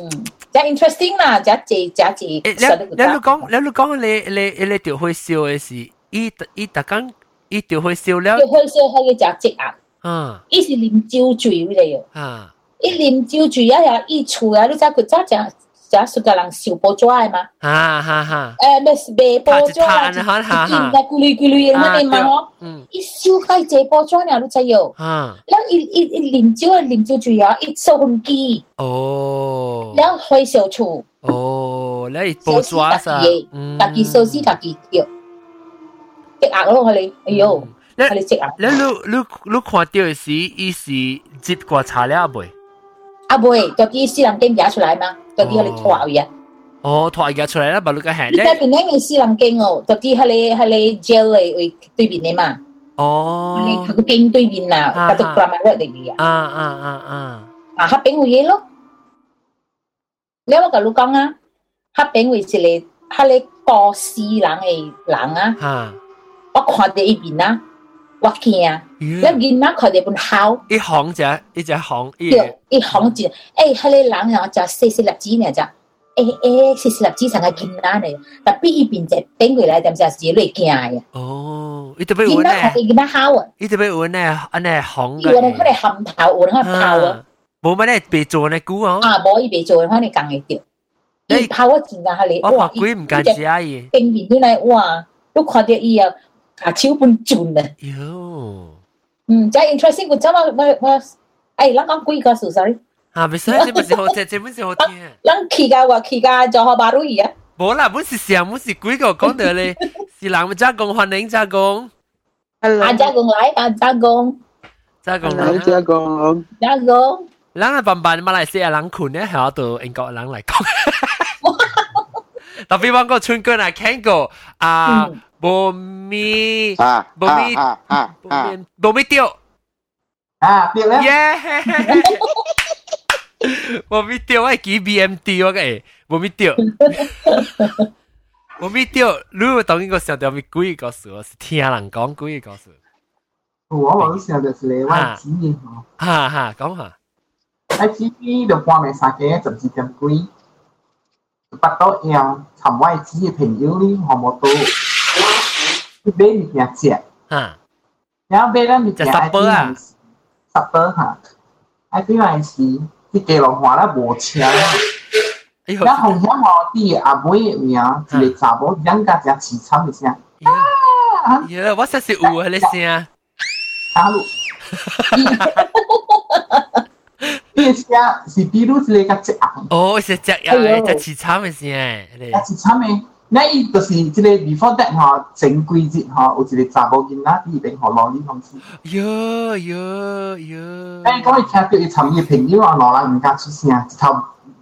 嗯，真 interesting 啦，只只只只。你你你讲你你讲你你你条会笑嘅事。 伊伊逐工伊就会烧了，就会烧迄个只积压。啊，伊是啉酒醉嗰个哟。啊，伊啉酒醉啊呀，伊厝啊，你知佢早只只熟个人烧波抓嘅嘛？啊哈哈。诶，咩是卖波抓？哈哈哈。伊在咕噜咕噜嘅嗰啲嘛嗬。嗯。伊烧开只波抓呢，你知哟。啊。然后伊伊伊啉酒啊，啉酒醉啊，伊收风机。哦。然后开烧厝。哦，你波抓啥？嗯。自己烧死自己叫。 积压咯，佢哋，哎呦，佢哋积压。你你你你看到嘅时，伊是接过查了未？啊未，就啲私人经夹出来嘛，就啲佢哋拖嘢。哦，拖嘢出来啦，把你个行。你睇边啲嘅私人经哦，就啲喺你喺你 jail 嚟为对面嘅嘛。哦。你佢个经对面啊，佢就 grammar word 嚟嘅。啊啊啊啊！啊，黑饼会嘢咯。你有冇同你讲啊？黑饼会是你喺你过私人嘅人啊。 吓。我看到一边啊，我惊，你见哪看到本好？一行只，一只行，一一行只，诶，迄个人啊，就四十粒子呢，就诶诶，四十粒子成个见哪呢？特别一边只变过来，点就系累惊嘅。哦，伊特别有呢，见哪见哪好啊？伊特别有呢，安尼行嘅。有呢，佢哋含头，有呢泡啊。冇乜咧，被做呢股啊。啊，冇伊被做，可能更会掉。伊泡我见啊，佢哋哇，鬼唔敢食啊！伊变面出来，哇，都看到伊啊。 啊，超半转啊！哟，嗯，真 interesting，我真系我我，诶，咱讲几个事，sorry。啊，唔使，这本是好听，这本是好听。咱去噶话去噶就学马路儿啊。冇啦，本是上，本是几个讲到咧，是人们加工，欢迎加工。啊，加工来，啊，加工。加工来，加工。加工。咱啊，办办马来西亚人困咧，系到英国人嚟讲。特别讲个 bồ mi à, bồ à, mi à, bồ mi tiêu à tiêu đấy yeah. Bồ mi tiêu ấy kí BMT quá cái bồ mi tiêu bồ mi tiêu lúc mà tao nghĩ có 想到咪鬼个事，是听人讲鬼个事。我冇想到是你話子嘅嗬。哈哈，講下。啊，子就半夜三更十二點幾，八到夜尋位子嘅朋友呢，我冇到。去买物件食，哈，然后买咱物件爱对啊，十包哈，爱对来时，去基隆华啦无车啦， 哎呦，那红香哦，第阿妹名，一个查某养家只凄惨的声，呀，我实是有啊，你声，大陆。呢声是比如一个较只红，哦，是只呀，只凄惨嘅声，你较只惨嘅。 那伊就是即个 before that 吼，前几日吼，有一个查某囡仔伊边互攞呢方式。哟哟哟！诶，讲伊听到伊寻伊朋友啊，攞人唔敢出声，一头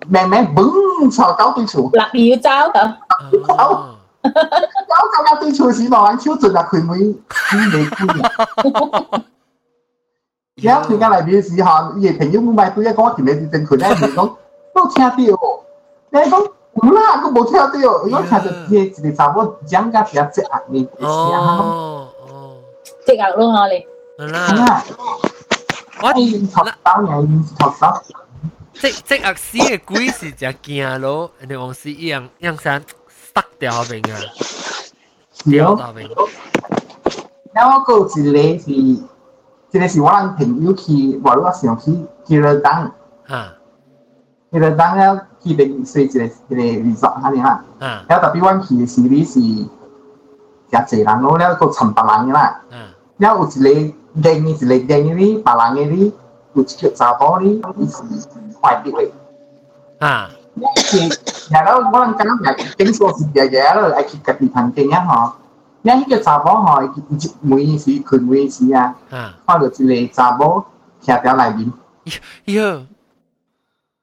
慢慢嘣朝搞对厝。立要走啊！走，搞搞搞对厝时，攞人手尽啊，开门开未开。然后佢家内边时候，伊个朋友冇买对一讲条嘢正佢咧，佢讲都听到，你讲 唔啦，佢冇听到，如果听到啲一个查某讲甲比较只压力嘅声，哦哦，即系咯，我哋啦，我系头刀嘅，头刀。即即压死嘅鬼是只惊咯，人哋往时一样样山塞掉后边啊，掉后边。然后个一个是。即个是我人朋友去，话我上去去了当，啊， 去了当了去边睡一个一个 resort 下啲啦，啊，然后特别阮去嘅时你是诚济人咯，了个寻别人嘅啦，啊，了有一个靓嘅一个靓嘅哩，别人嘅哩，有一个查甫哩，伊是坏啲嘅，啊，然后我人讲系经过是嘅嘅咯，系去家己环境啊嗬。因迄个查某吼，每时佢每时啊，看到一个查某徛条内面，哟，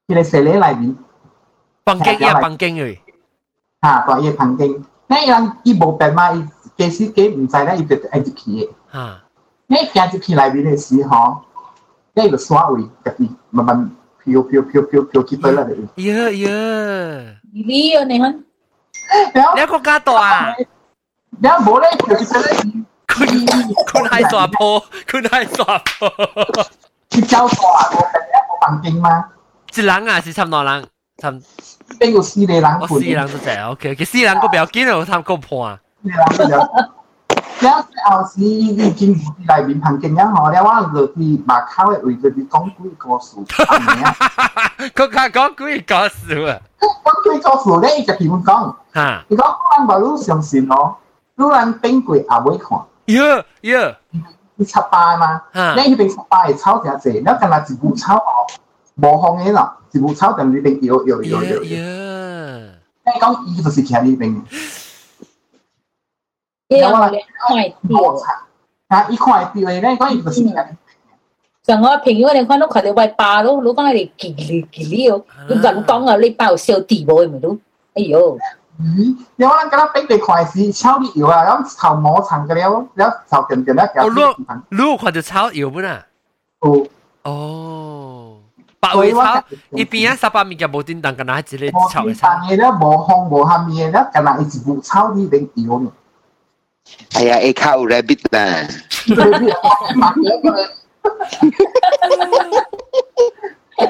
迄个洗礼内面，房间呀房间诶，吓，大嘢房间，那人伊无病嘛，伊其实佢唔知咧，伊就爱入去嘅，吓，你行入去内面嘅时候，你个刷位家己慢慢飘飘飘飘飘去对啦嚟，哟哟，你啊你看，你个家大啊？你冇咧，就是咧，佢佢系傻婆，佢系傻婆。佢交大个病一个环境嘛。 一人啊，是差唔多人，差。边个四个人？我四个人都正，OK，佢四个人个不要紧咯，差个判。四个人个了。了后时已经内面环境样好了，我就啲马口嘅位就啲讲几个数。佢讲讲几个数啊？讲几个数咧，就点讲？吓！你讲可能话你相信咯。如人冰柜也会看。呀呀，你七八嘛？你嗰边七八系炒正济，你近来一部炒哦， 无风嘅啦，一部炒定呢边摇摇摇摇。呀！你讲伊就是徛呢边。你有冇快啲？啊！伊看系啲咧，讲伊就是徛。像我朋友你看到佢哋喂霸咯，攞翻嚟吉利吉利哦，你咁讲啊，你包小地冇咪都，哎呦！咦，有人觉得俾地块是炒啲油啊，咁头摸层嘅了，了头点点咧哦，你你看到炒油不啦？哦，哦， 白尾炒一边啊，十八米嘅冇叮当，咁嗱一个炒嘅炒。嘅咧无烘无咸嘅咧，咁嗱一部炒啲定油呢？哎呀，一卡有 rabbit 啦。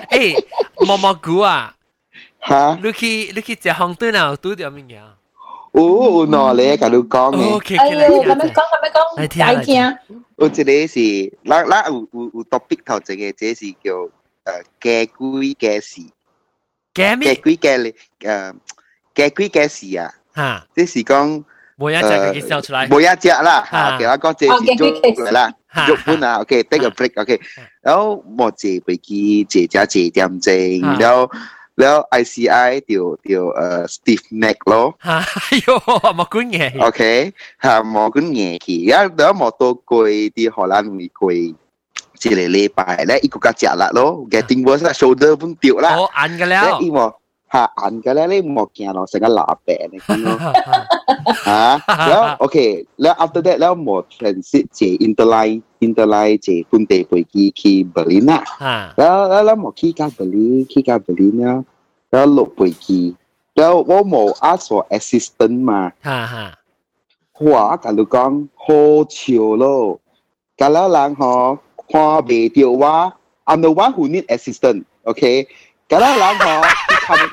诶，毛毛菇啊！吓！你去你去食红灯啊？拄着物嘢？哦，喏咧，甲你讲嘅。OK，哎呦，咁样讲，咁样讲，嚟听嚟听。有一个是，咱咱有有有 topic 头一个，这是叫 誒嘅歸嘅事，嘅咩？嘅歸嘅誒嘅歸嘅事啊！嚇，即是講每一隻嘅 sell 出嚟，每一隻啦嚇。OK，我講這是中國啦，日本啊。OK，take a break。OK，然後莫借飛機，借加借點正，然後。แล้ว ICI เดี๋ยวเดี๋ยวเอ่อ stiff neck โลฮะโยหมอกุ้งเงยโอเคฮะหมอกุ้งเงยขี้แล้วเดี๋ยวหมอตัวกุยที่ฮอลแลนด์มีกุย ปไปแล้วอีกกูกะจักละโล getting worse shoulder พุ่นติวละอ้อันกันแล้วแล้วอีหมอฮะอันกันแล้วเลยหมอแกเนาะสังกะหลาแปะนะฮะแล้วโอเคแล้ว after that แล้วหมอ transit เจ interline interline เจพุ่นเตไปกี่ที่เบอร์ลินอะแล้วแล้วหมอขี้กาเบอร์ลินขี้กาเบอร์ลินแล้วแล้วหลบไปกี่แล้วว่าหมอ ask for assistant มาฮะฮะหัวกันลูกกองโฮเชียวโลกันแล้วหลังหอ Kwa Bei Teo Wah. I'm the one who need assistant. Okay. Kadang lang ha, he can't,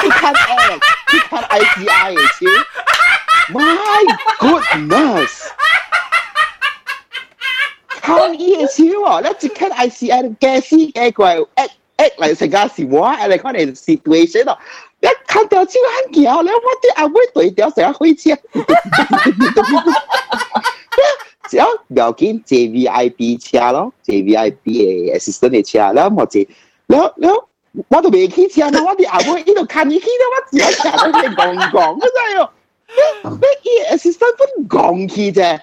he can act. He can't ICI, okay? My goodness. How is he? Let's can I see and gassy act like act act like sagasi what and like kind of situation. 你看到这样叫咧，我啲阿妹对掉成日开车。只要要紧坐 V I P 车咯，坐 V I P 嘅 assistant 嘅车，然后我坐，然后然后我都未起车，我啲阿妹喺度看你起咧，我只系车都系讲讲，真系喎，你 assistant 都讲起啫。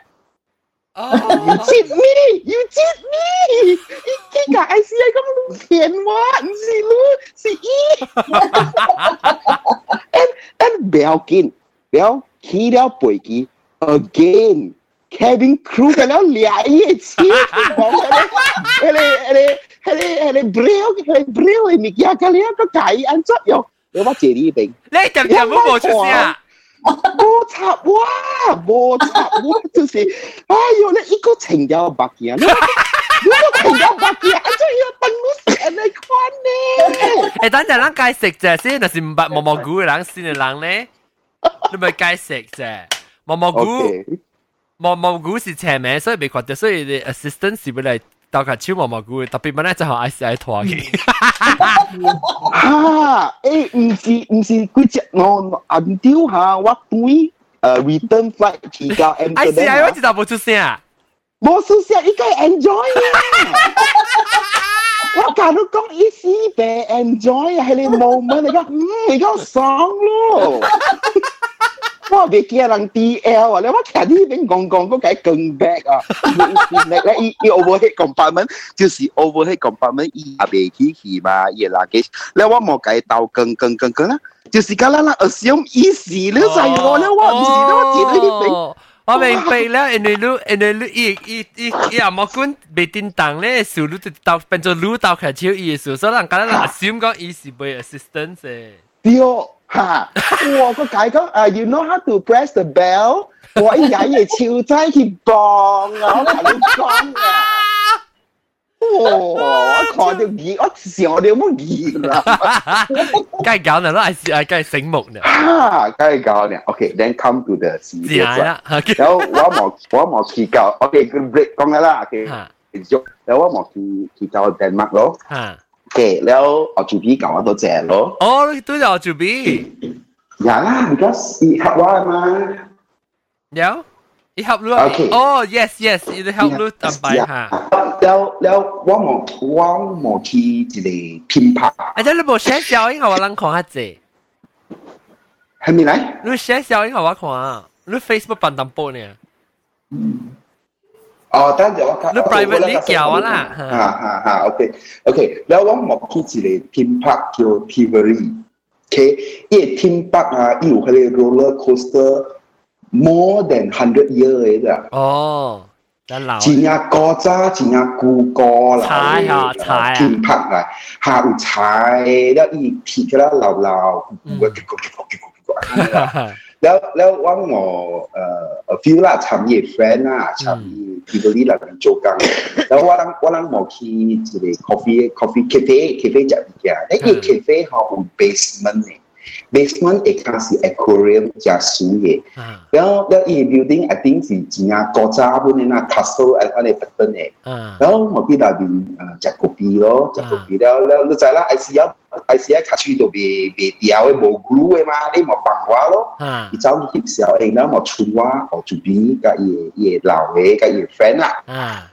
哦 You cheat me! You cheat me! 依家 ICI 咁样骗我，唔是你，是伊。and and 不要紧，不要起了飞机 again。 cabin crew 嘅了两嘢钱，讲嘅咧，佢哋佢哋佢哋佢哋 braille 佢哋 braille 嘅物件嘅咧个解安作用，你我借呢边。你点点冇冇出声啊？冇插哇，冇插哇，就是，哎呦，你一个情有白件，你一个情有白件，真系要等到成你看呢。诶，等阵咱解释啫先，就是唔捌毛毛菇嘅人先嘅人咧，你咪解释啫。毛毛菇， 毛毛菇是前名，所以未确定，所以你 assistant 是要嚟斗下超毛毛菇嘅，特别乜咧就系 I C I 拖嘅。吓，诶，唔是唔是，嗰只我暗丢下，我对诶 return flight 提交 I C I 我知道冇出声啊。冇出声，应该 enjoy 啊！我假如讲一时被 enjoy 系你 moment 嚟讲，嗯，你讲爽咯。 我未见人 DL 啊！你我睇呢边讲讲嗰个更 back 啊！咧依依 overhead compartment 就是 overhead compartment 伊也未起去嘛，伊垃圾。咧我冇计到更更更更啦，就是咁啦啦 assume 意思咧就系我咧，我唔是咧，我见到呢边。我明白了，因为你因为你伊伊伊伊阿莫管未叮当咧，数你就到变做路到开超伊数，所以人家咧 assume 讲伊是为 assistant 嘅。对。 哈！我个解讲诶，you know how to press the bell？我一日嘢超仔去帮啊！我同你讲啊！哇！我看到耳，我笑到冇耳啦！梗系搞呢，都系系梗系醒目呢。哈！梗系搞呢。OK，then come to the 事业啦。然后我冇我冇去教，OK，个 break 讲嘅啦，OK，继续。然后我冇去去教 Denmark 咯。吓！ 给了 RGB 搞完都借咯。哦，你都有 RGB。呀啦，because 一合我嘛。有，一合咯。Okay。哦，yes yes，一合咯，但係嚇。了了，我冇我冇去一個品牌。啊，即係你冇寫小英，我諗看下啫。係咪嚟？你寫小英，我看啊，你 Facebook 辦淡薄呢？嗯。哦，但是我睇，你 private 你叫啊啦，哈哈哈，OK OK，然後我冇記住個品牌叫 Tivoli，OK，因為品牌啊，伊有嗰個 roller coaster more than hundred year 嚟㗎。哦，真老。一日古早，一日古歌啦，踩下踩啊，品牌啦，下有踩，然後伊鐵嗰啲流流，我結果結果結果結果。 แล้วแล้วว่าหมอเอ่อฟิลล่าทำยี่แฟนน่ะทำที่บริษัทโจกังแล้วว่าลังว่าลังหมอคีจะได้ coffee coffee cafe cafe จะอีกอย่างไอ้ยี่ cafe เขาเป็น basement เนี่ย basement เอกาสิ aquarium จะสูง嘅แล้วแล้วอี building I think 是真啊国家本嘅那 castle ไอ้อันนี้เป็นต้น嘅แล้วหมอที่เราเป็นเอ่อจาก copy 咯จาก copy แล้วแล้วแล้ว就啦 I C 啊 有時喺卡處度未未掉嘅冇 glue 嘅嘛，你咪放我咯。而走啲時候，誒啦，我出我我做邊嘅嘢嘢流嘅嘅嘢 friend 啦。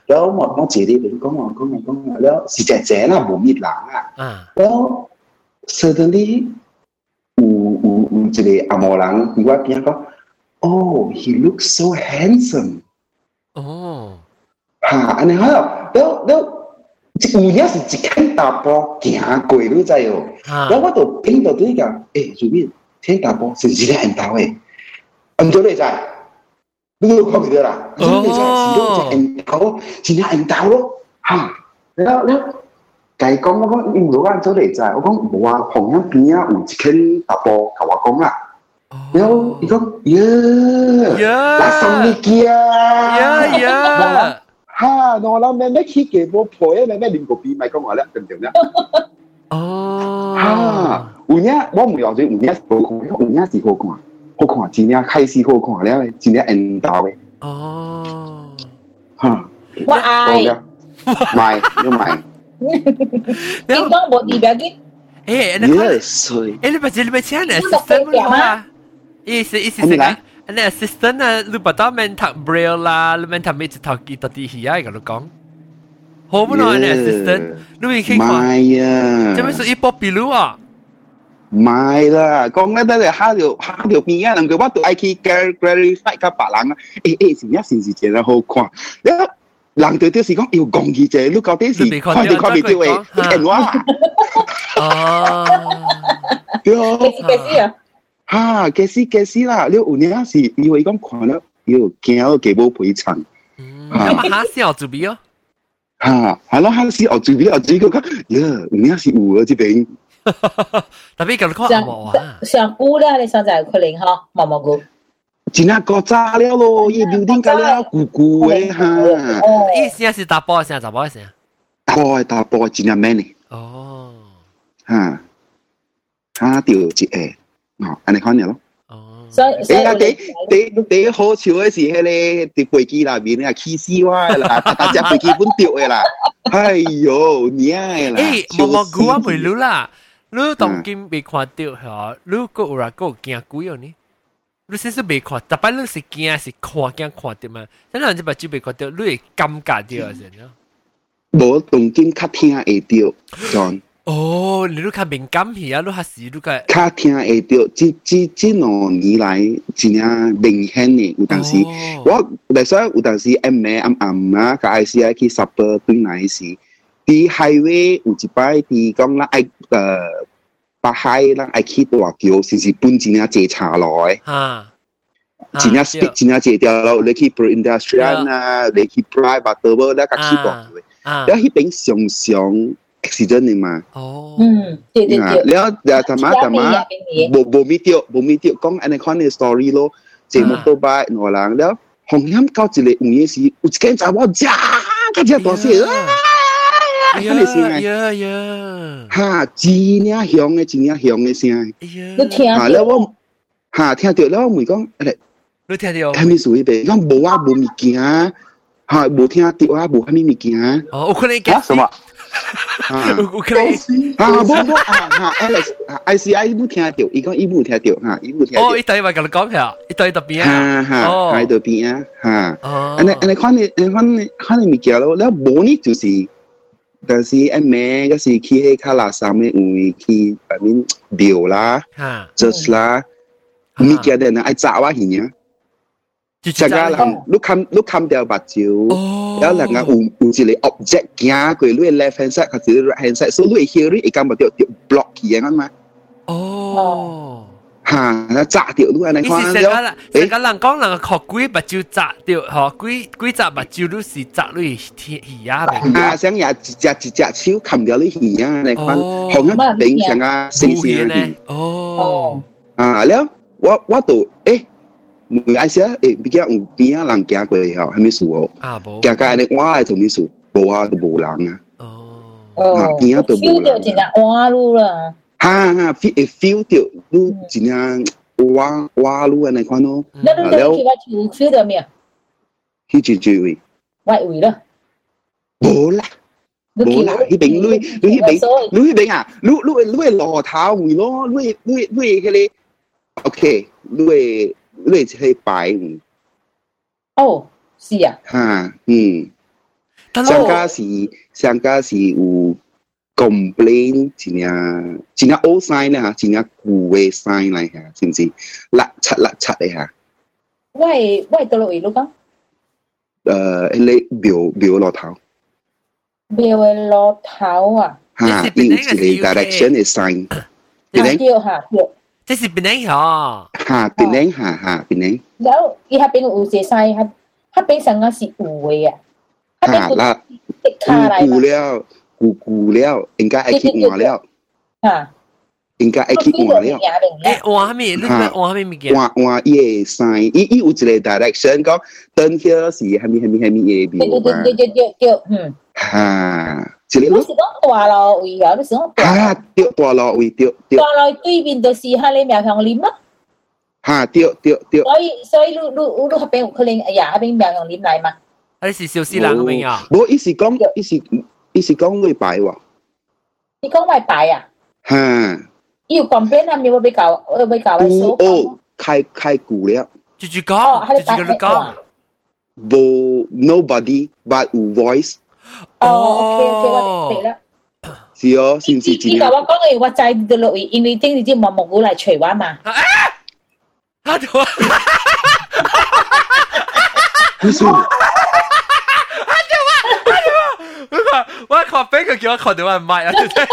然後我我自己嚟講我講我講我，然後是姐姐啦，冇咩人啊。然後 suddenly 有有有一個阿毛人，而我邊講，Oh, he looks so handsome。哦，嚇，然後然後然後。这姑娘是一天大波行过，你知哦？然后我都听到对讲，诶、欸，便听天大波是一个很大诶，很多内在，你都看不到啦。哦，内在是都是很大，是那很大咯。哈，然后然后，伊讲我讲，因为我按做内在，我讲无啊，旁边边啊有一天大波甲我讲啦。然后伊讲，耶，来送你去啊，耶耶。哈，我諗咩咩去嘅冇破嘅咩咩連個邊咪講我咧，對唔對咧？哦，哈，有影我唔用住，有影好看，有影是好看，好看，真正開始好看了，真正引導嘅。哦，哈，我愛，買要買。叮當冇二百啲。诶，你看，Yes，所以诶，你不知你不请你你 assistant 咪冇啊？意思意思係咪嚟系讲，你 assistant 啊，你不到免读 braille 啦，你免读咩一套机到底系啊？咁讲，好唔好？你 assistant，你会去看，买啊，做咩是一波比如啊？买啦，讲咧得你下条下条边啊，能够我到 I K clarify 甲别人啊，诶诶，成一成时真系好看，一人对对是讲要讲佢啫，你到底是看到看唔到诶，你电话，哦，对啊。几时几时啊？ 哈，嘅事嘅事啦，你有年是以為講看了，又驚到幾冇賠償，咁啊下先我做邊哦？哈，係咯，哈死我最尾我自己覺得，呀，有陣時有啊，這邊，特別咁講上冇啊？上估啦，你上就係佢零嗬，毛毛菇。真係個炸了咯，伊 building 架了咕咕嘅哈，哦，意思係打波先，打波先。打波大波真係 man 呢，哦，哈，哈掉一個，哦，安尼看了咯。哦，所以所以诶啊，第第第好笑嘅是迄个啲飞机内面啊，气死我啦，大只飞机本掉嘅啦，哎呦，娘嘅啦，诶，毛毛菇我未รู้啦，你当今未看到吓，你个有人个惊鬼哦呢？你先是未看，特别你是惊是看惊看到嘛？真系你把酒未看到，你会感觉到先咯。无当今较听会到，John。 哦，你都较敏感去啊，你还是你较较听会到，即即即两年来真正明显的，有当时、哦、我嚟所以有當時暗暝暗暗啊，甲 I C I 去 supper 轉來時，啲 highway 有一擺啲講啦，愛呃北海啦，愛去大橋，是是本真正坐車落嘅。啊真正 stick 真正坐條路，你去 pro industrial 啊，你去 private 都冇，你甲去大橋。啊，你迄邊常常。accident 嚟嘛。哦，嗯，對對對。了，就他媽他媽，無無咪掉，無咪掉，講安尼款嘅 story 咯，節目都擺我人了，紅險到一個午夜時，有一間查某只，佢只大細啊，安尼聲呀呀，哈，真呀響嘅，真呀響嘅聲。你聽到？了我，哈，聽到了，我咪講，誒，你聽到？睇咪屬於白，講無啊，無物件，哈，無聽到啊，無咩物件。哦，我可能講什麼？有可能啊，无无啊哈，啊，I C I 伊冇听着，伊讲伊冇听着吓，伊冇聽。哦，伊第一咪甲你講嚇，伊第一特別啊，嚇，喺度邊啊，嚇。哦。安尼安尼看你，看你看你物件咯，你無呢就是，但是一咩嗰時去迄卡垃圾咩位去，外面掉啦，嚇，just 啦，物件啲人愛炸我去啊。實家人，你看你看掉白蕉，有人啊有有一個 object 行過，你 left hand side 或者 right hand side，所以你 hear 你一間白掉掉 block 起啊嘛。哦，嚇，那砸掉你安尼看。成家人，成家人講人學鬼白蕉砸掉，學鬼鬼砸白蕉，你是砸你魚啊？啊，想也一隻一隻手砍掉你魚啊，你看，紅一頂成啊，死死魚。哦，啊了，我我都誒。每一时诶，比较有边啊人行过后，系咪数哦？啊冇，行过嚟我系同你数，无啊都无人啊，哦，哦，边啊都无 feel 到人真系弯路啦，哈哈，feel 会 feel 到你真正哇哇路啊，你看咯，你你你叫我 feel 到未啊？去住住位，外围啦，无啦无啦，呢边你你呢边你呢边啊，你你你系罗头位咯，你你你嗰个，OK，你 系你系系摆位，哦，是啊，哈，嗯。但上家是上家是有 complain 真正真正 old sign 咧吓，真正旧嘅 sign 嚟吓，是唔是？甩七甩七嘅吓，我系我系到落位咯讲，诶，你庙庙落头庙嘅落头啊，吓，有一个 direction 嘅 sign，边咧对吓对， 这是边样嗬？吓边咧吓吓边咧然后伊下边有只西，下下边上个是有嘅啊，下吓，边有嗱滴卡嚟旧了旧旧了，应该爱去换了，吓，应该爱我去 feel 到你换了。诶，换下面，你咩换下面物件？换换伊嘅 sign，伊伊有一个 direction 讲，等迄是系咪系咪系咪嘅对对庙嘛对对？对对对，嗯，吓， 一个你是讲大路位啊，你是讲大吓，对大路位对对。大路对面就是下你苗乡林啊，哈，对对对，所以所以你你你下边有可能哎呀，下边苗乡林嚟嘛，你是小师人咁样啊？无伊是讲伊是伊是讲礼拜喎，你讲外摆啊， 哈，伊有 complain 啊，咪要俾搞，要俾搞嘅数。哦，开开鼓了，就就哦，讲，系就就你讲。无 nobody but 有 voice， 哦，OK OK，我明啦。是哦，是不是你真甲我讲嘅，我知你落去，因为顶你啲毛毛菇嚟除我嘛。啊，对啊，不是，我看俾佢叫我看到我麦啊，就真系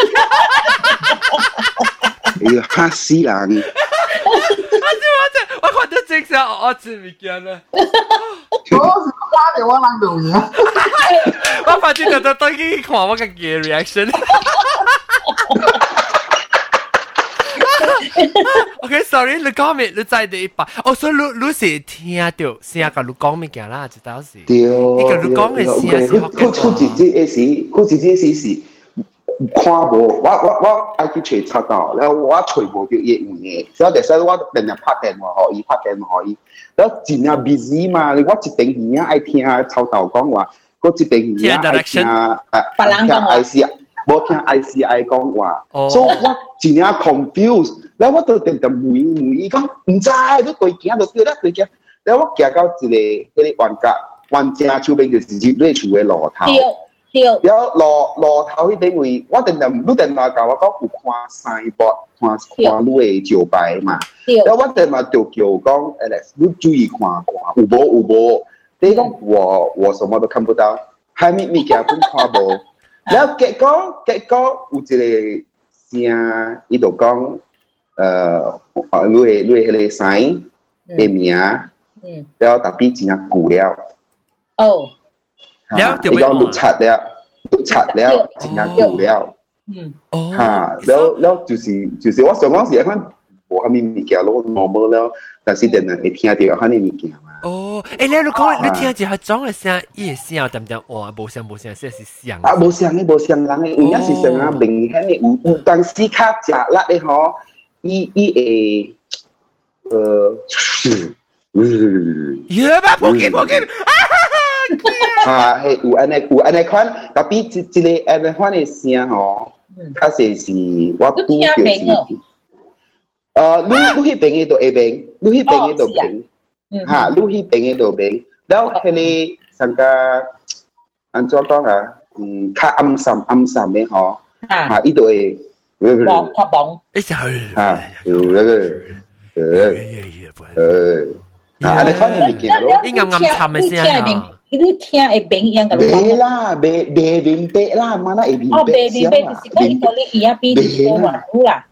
哎呀，吓死人！ 我真我看到正常，我知物件啦。我是花着我人就赢。我发现就就当佢看我嘅 reaction。OK，sorry，你讲咩？你在第一百，哦，所以你你是听到声个你讲物件啦，知道是。对，你个你讲嘅声是学佢佢自己嘅事，佢自己嘅事 看无，我我我爱去找查到，然后我找无到嘢有嘢，所以第时我定日拍电话互伊，拍电话互伊，然后真系 busy 嘛，我一定耳爱听曹导讲话，我一定耳爱听诶，听 IC，无听 ICI 讲话，所以我真系 confuse，然后我就定定问问伊讲，唔知，你对镜就对啦，对镜，然后我行到一个嗰啲玩家。玩家手边就是入你厝嘅路头， 然后路头迄定位，我定定路定定甲我讲有看西博，看看路的招牌嘛。然后我定定就叫讲你注意看看，有无有无？你讲我我什么都看不到，还没没见分看无。然后结果结果有一个声，伊就讲，呃，路的路的迄个西的名，嗯，然后特别真正了。哦。 了就你讲绿漆了，绿漆了，真系旧了，嗯，哦，吓，แล้วแล้ว就是就是我想讲是一款无虾米物件咯，normal 了，但是定系会听到遐尼物件嘛。哦，诶，你你讲你听一下装嘅声，伊嘅声点点换，无声无声，即系声。啊，无像嘅，无像人嘅，有影是像啊明显嘅，有有当时较食力嘅嗬，伊伊会，呃，嗯。耶吧，冇见冇见，啊， ha he u ane u ane kwan tapi ti ti le ane kwan e sia ho ka se si wa tu ke si ờ lu lu hi beng e do e beng lu hi beng e do beng ha lu hi beng e do beng đâu he ne sang ka an cho to ha ka am sam am sam e ho ha i do e bong ka bong e sa ha u le le ờ ờ à anh ấy khó nên bị kiểu đó, ý ngầm ngầm thầm ấy xem à 一直听会变样个。袂啦，袂袂面白啦，妈那会面白。哦，袂面白就是讲伊到你伊啊比你多嘛，有啦。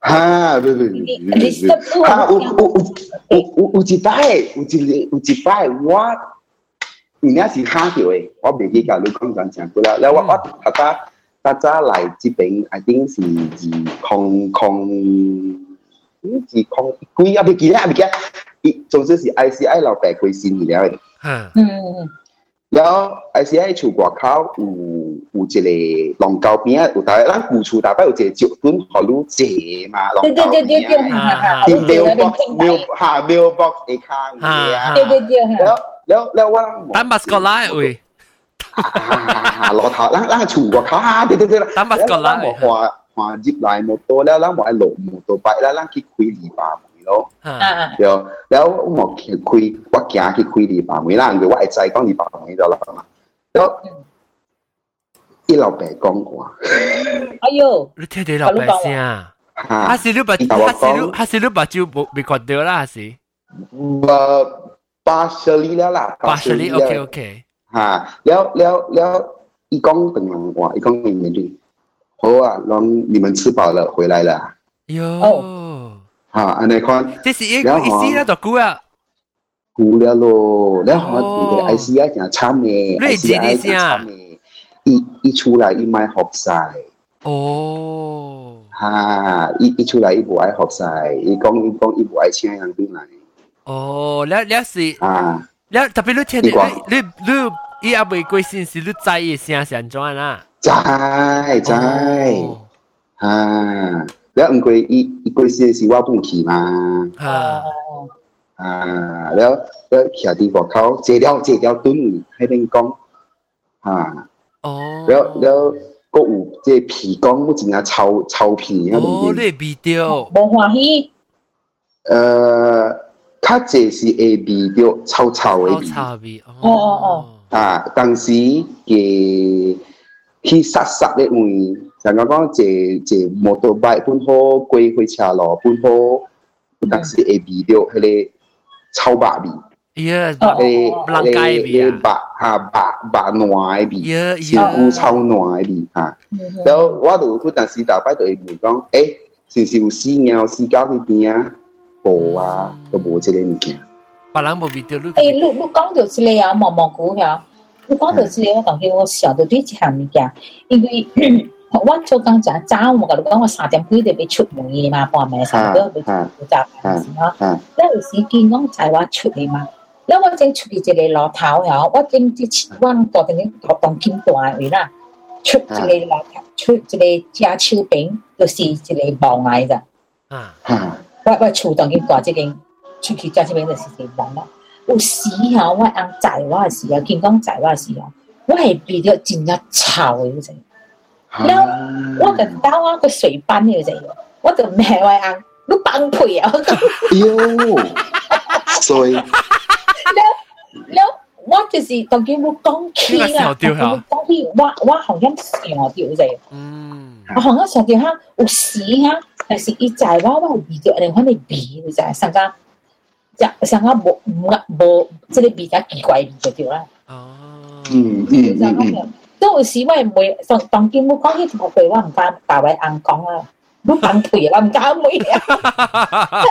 哈，对对对对对。哈，有有有有有一摆，有一有一摆我。而家是卡掉嘅，我未記教你講緊成句啦。你我我大家大家嚟接柄，I think 是二空空，二空幾啊？未記啦，未記啊！總之是 ICI 老闆佢先嚟嘅。嗯，然後有時喺全國口有有一個龍溝邊啊，有台咱古厝台北有一個石墩河路斜嘛，龍溝邊啊，啲廟博廟下廟博地坑嘅啊，對對對，然後然後然後我，丹麥斯過來喂，落頭，咱咱全國口啊，對對對啦，丹麥斯過來，我話話入來摩托啦，咱我係落摩托拜啦，咱去開禮拜。咯。對，然後我冇去開，我驚去開二百米啦，因為我會知講二百米就啦嘛。然後伊老爸講我，哎呦，你聽到老爸聲啊？啊，是你把，啊是你，啊是你把酒冇未看到啦，是？呃，巴士里啦啦，巴士里，OK OK。嚇，了了了，伊講等人我，伊講明年啲，好啊，讓你們吃飽了回來了。喲。 吓，安尼看这是一个意思啦，就估啊，估了咯，แล้ว我哦哋 ICI 真惨嘅你系指啲，ICI 真先啊惨嘅，伊伊出来伊买学晒，哦，吓，伊伊出来伊无爱学晒，伊讲伊讲伊无爱请人进来，哦，แล้วแล้ว是，啊，แล้ว特别你听你讲到，你你伊也未过先是你知伊声是安怎啦？知知。哦啊， แล้ว毋过伊伊过时是我本去嘛，吓，哦，啊，แล้วแล้ว徛伫外口坐了坐了蹲喺边讲，啊，哦，แล้วแล้ว 个有即皮讲，我真系臭臭皮啊！哦，你味道，无欢喜，诶，较济是会味到臭臭的好味差味，哦哦哦啊，当时嘅去杀杀的味， 就讲讲即即摩托拜本好贵火车路本好，当时会味到迄个臭白味。耶，哦诶不能改味啊诶白吓白白烂的味，耶小耶，股臭烂的味吓。嗯然后我就嗰阵时大摆就会问讲，诶，是唔是有屎猫屎狗呢边啊？冇啊，都冇这个物件。别人无味道，你诶，你你讲到即个啊，毛毛菇呀，你讲到即个，我感觉我想到对一项物件，因 為我做工真早，我甲你講，我三點幾就要出門嘅嘛，半暝三點幾要出閘嘅時候，啊那有時見講在我出嚟嘛，那我正出去一個路頭呀，我正即我到陣啲到當金大位啦，出一個路頭，出一個家手邊，就是一個望崖咋。啊，啊我我厝當經大即間出去揸即邊就是一個人啦。有時候我按在我嘅時候，見講在我嘅時候，我係變咗真係臭嘅嗰陣。然后我就到啊个水班有人，我就咩话啊，你放屁啊！哟，水，然后然后我就是究竟我講起啊，我講起我我好像傻掉啫，嗯，我好像傻掉下有屎啊，但是一在我我鼻就另外你鼻你就上家。上下冇冇冇，即係比較奇怪就掉啦。哦，嗯嗯嗯嗯。都有時我係袂當當見我講起條句，我唔敢大位硬講啊，我崩潰啊，唔敢會啊。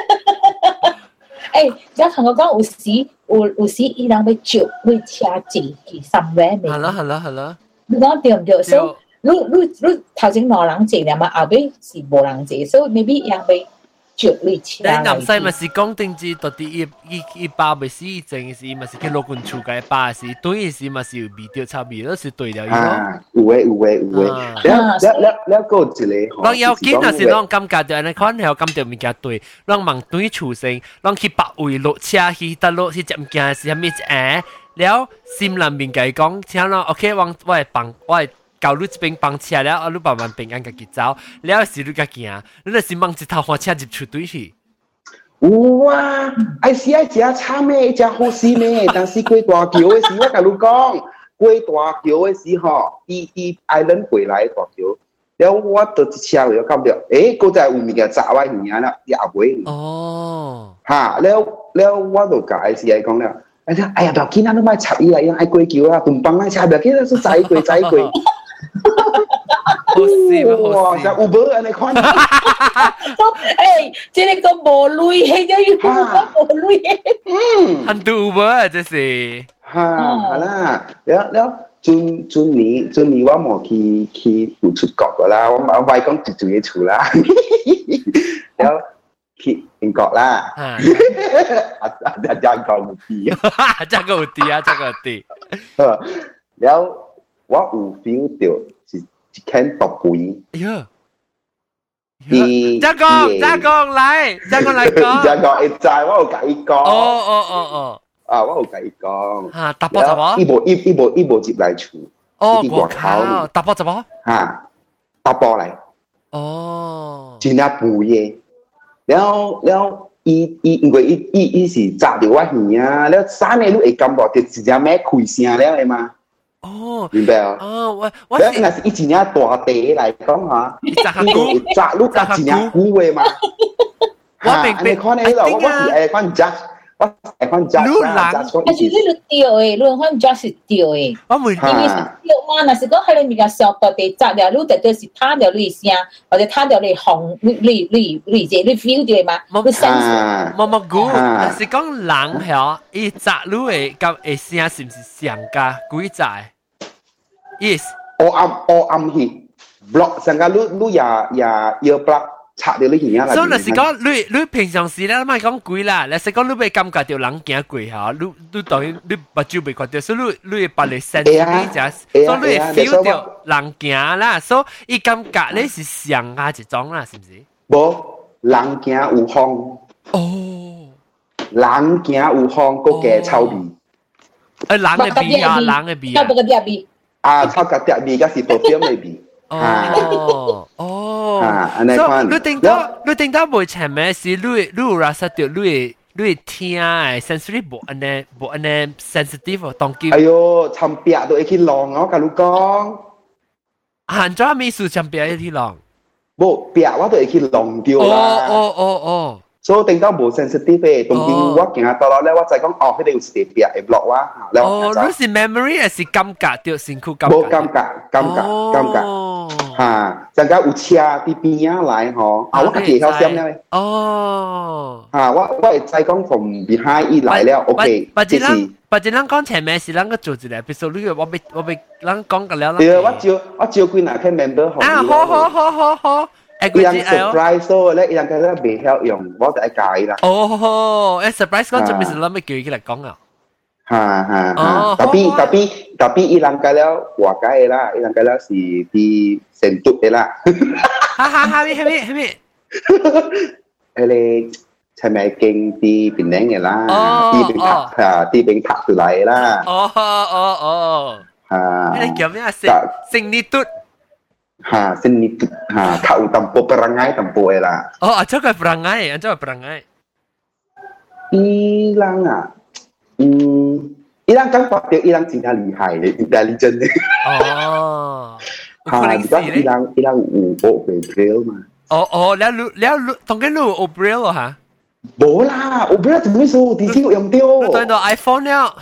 誒，有同我講有時有有時伊人要招會車坐去三位未？係啦係啦係啦，你講對唔對？所以就你你你頭先兩人坐，然後後尾是無人坐，所以 maybe 人要接你車。你南西咪是講定至到底一一一包咪是一整是咪是去攞罐醋嘅包是，對是咪是有味道差別，都是對了。啊，有誒有誒有誒，了了了了個一個。我要見啊是啷感覺到，你可能有感覺物件對，啷盲對出生，啷去百位落車去得落去隻物件是啥物誒？了，心裏面嘅講，聽咯，OK，我我係幫我係。搞你这边帮起了，啊，你慢慢平安个己走，了是路个啊，你那是忙一头花车入出队去。有啊，哎，是啊，差咩，只好事咩，但是过大桥的时，我甲你讲，过大桥的时吼，伊伊爱人过来大桥，了我到车了，不了，诶，过在有物个砸歪耳了，也袂。哦，哈，了了，我就甲哎是讲了，哎呀，哎呀，大囡仔都莫插伊啦，因爱过桥啊，同帮咱车，别记是再过再过。Possível, Rosa. O Ban Anacon. Ei, tiene como Luis, ella y como Luis. อันดูเวอร์จะสิฮ่าล่ะแล้วแล้วจุนจุนนี้จุนนี้ว่าหมอคีคีอยู่ชุดเกาะก็แล้วว่าไว้ก้องจุดจุดนี้ถูละแล้วคีเป็นเกาะล่ะอาจารย์เกาะอุตีอาจารย์เกาะอุตีอาจารย์เกาะอุตีเออแล้ว 我有 feel 到是一肯独贵。哎呀，你嘉公，嘉公来，嘉公来讲，嘉公一在，我有甲伊讲。哦哦哦哦，啊，我有甲伊讲。啊，打包怎么？一波一一波一波接来出。哦，我靠，打包怎么？啊，打包来。哦，尽量补耶。然后，然后，伊伊因为伊伊伊是砸着我耳啊，然后三年都会感冒，就直接咩开声了的嘛。哦，明白啊？哦，我我是那是一几年大地来讲哈，你个扎路那几年古话嘛？我明白，你看你咯，我我是爱看扎，我爱看扎。路人，但是你路掉诶，路人看扎是掉诶。我唔，因为掉嘛，那是讲喺你面个小到地扎掉，路得就是塌掉你声，或者塌掉你红，你你你你这你 feel 掉嘛？冇冇 sense，冇冇估，但是讲人嗬，伊扎路诶，咁诶声是唔是上加鬼扎？？Yes，我暗我暗去 block 成个路路也也要 block 插掉你耳啦。所以若是讲你你平常时咧，咪讲鬼啦，若是讲你未感觉到人行过吓，你你当然你目睭未看到，所以你你会把你 sense 呢只，所以你会 feel 到人行啦，所以伊感觉你是上下一种啦，是唔是？无人行有风，哦，人行有风，个嘅臭味。诶人嘅味啊，人嘅味啊 交，不个啲味，啊，臭甲啲味，嗰是 perfume 嘅味。 哦哦，啊安尼所以款你顶到你顶到袂前咩是你你有 rasa 到你你听诶 sensory 无安尼无安尼 sensitive 当机哎呦，寻壁都会去浪我甲你讲，行咗美术上边一啲浪。无壁我都会去浪掉哦啦。哦哦哦， 所以顶到无 sensitive 嘅，当见我行到落咧，我就讲哦，佢哋有时壁会 block 我，แล้ว哦，你是 memory 还是感觉掉身躯感觉？冇感觉，感觉，感觉。哦吓，阵间有车啲边啊来嗬，啊我家己晓闪咧，哦。啊我我会知讲 from behind 伊来了，OK，或者即是咱或者咱讲前面是咱个做一个 episode，你我被我被咱讲个了啦。对，我招我招几哪个 member 好啊，好好好好好，诶，伊人佢知哎呦。 surprise 所以咧，伊人佢咧未晓用，我就一解啦，哦，诶 surprise 讲准备啊是谂咩叫佢嚟讲啊？吓吓哦吓，tapi 好 好 tapi tapi 伊人佢咧话解啦，伊人佢咧是啲成熟嘅啦，哈哈哈，系咪系咪？佢哋系咪经啲变靓嘅啦？哦啲变哦拍啊，啲变拍出嚟啦，哦哦哦，吓你叫咩啊？成成呢嘟？吓先呢吓靠淡薄 perangai 淡 ha seni ha kau tampo perangai tampo era oh acha ka perangai acha perangai. Ilang ah um ilang kan phát biểu ilang chính là lợi hại đấy intelligent đấy. Oh ha because ilang ilang u bộ về braille mà. Oh oh leo leo thông cái lu u braille hả? Bố là u braille thì mới số thì chỉ có dùng tiêu. tôi đó iphone 了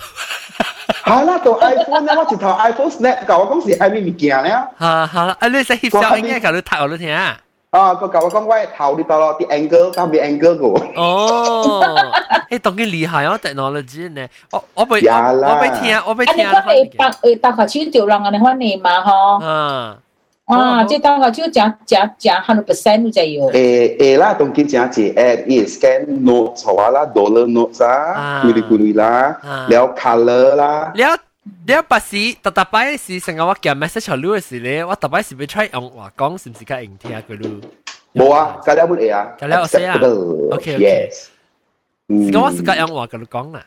係啦，同 iPhone 咧，我直頭 iPhone Snap 教我講是係咪物件咧？嚇嚇，啊你識翕相應該教你睇我都聽啊！啊，佢教我講喂頭你到咯，啲 angle 教咩 angle 嘅？哦，你當佢厲害哦，technology 呢？我我俾我俾聽，我俾聽。啊，你嗰個八八八塊錢條龍啊，你可以嘛？嗬。嗯。啊，即当下就讲讲讲 hundred percent 就有。诶诶啦，同佢讲起，诶，e scan notes 好啊啦，dollar notes 啊，咕哩咕哩啦，了 color 啦，了了不是，特特擺是成個我叫 message 好錄嘅時咧，我特擺是咪 try 用話講是唔是較硬聽佢錄？冇啊，加了冇嘢啊，加了 acceptable，OK OK。是講我是較用話佢錄講啦。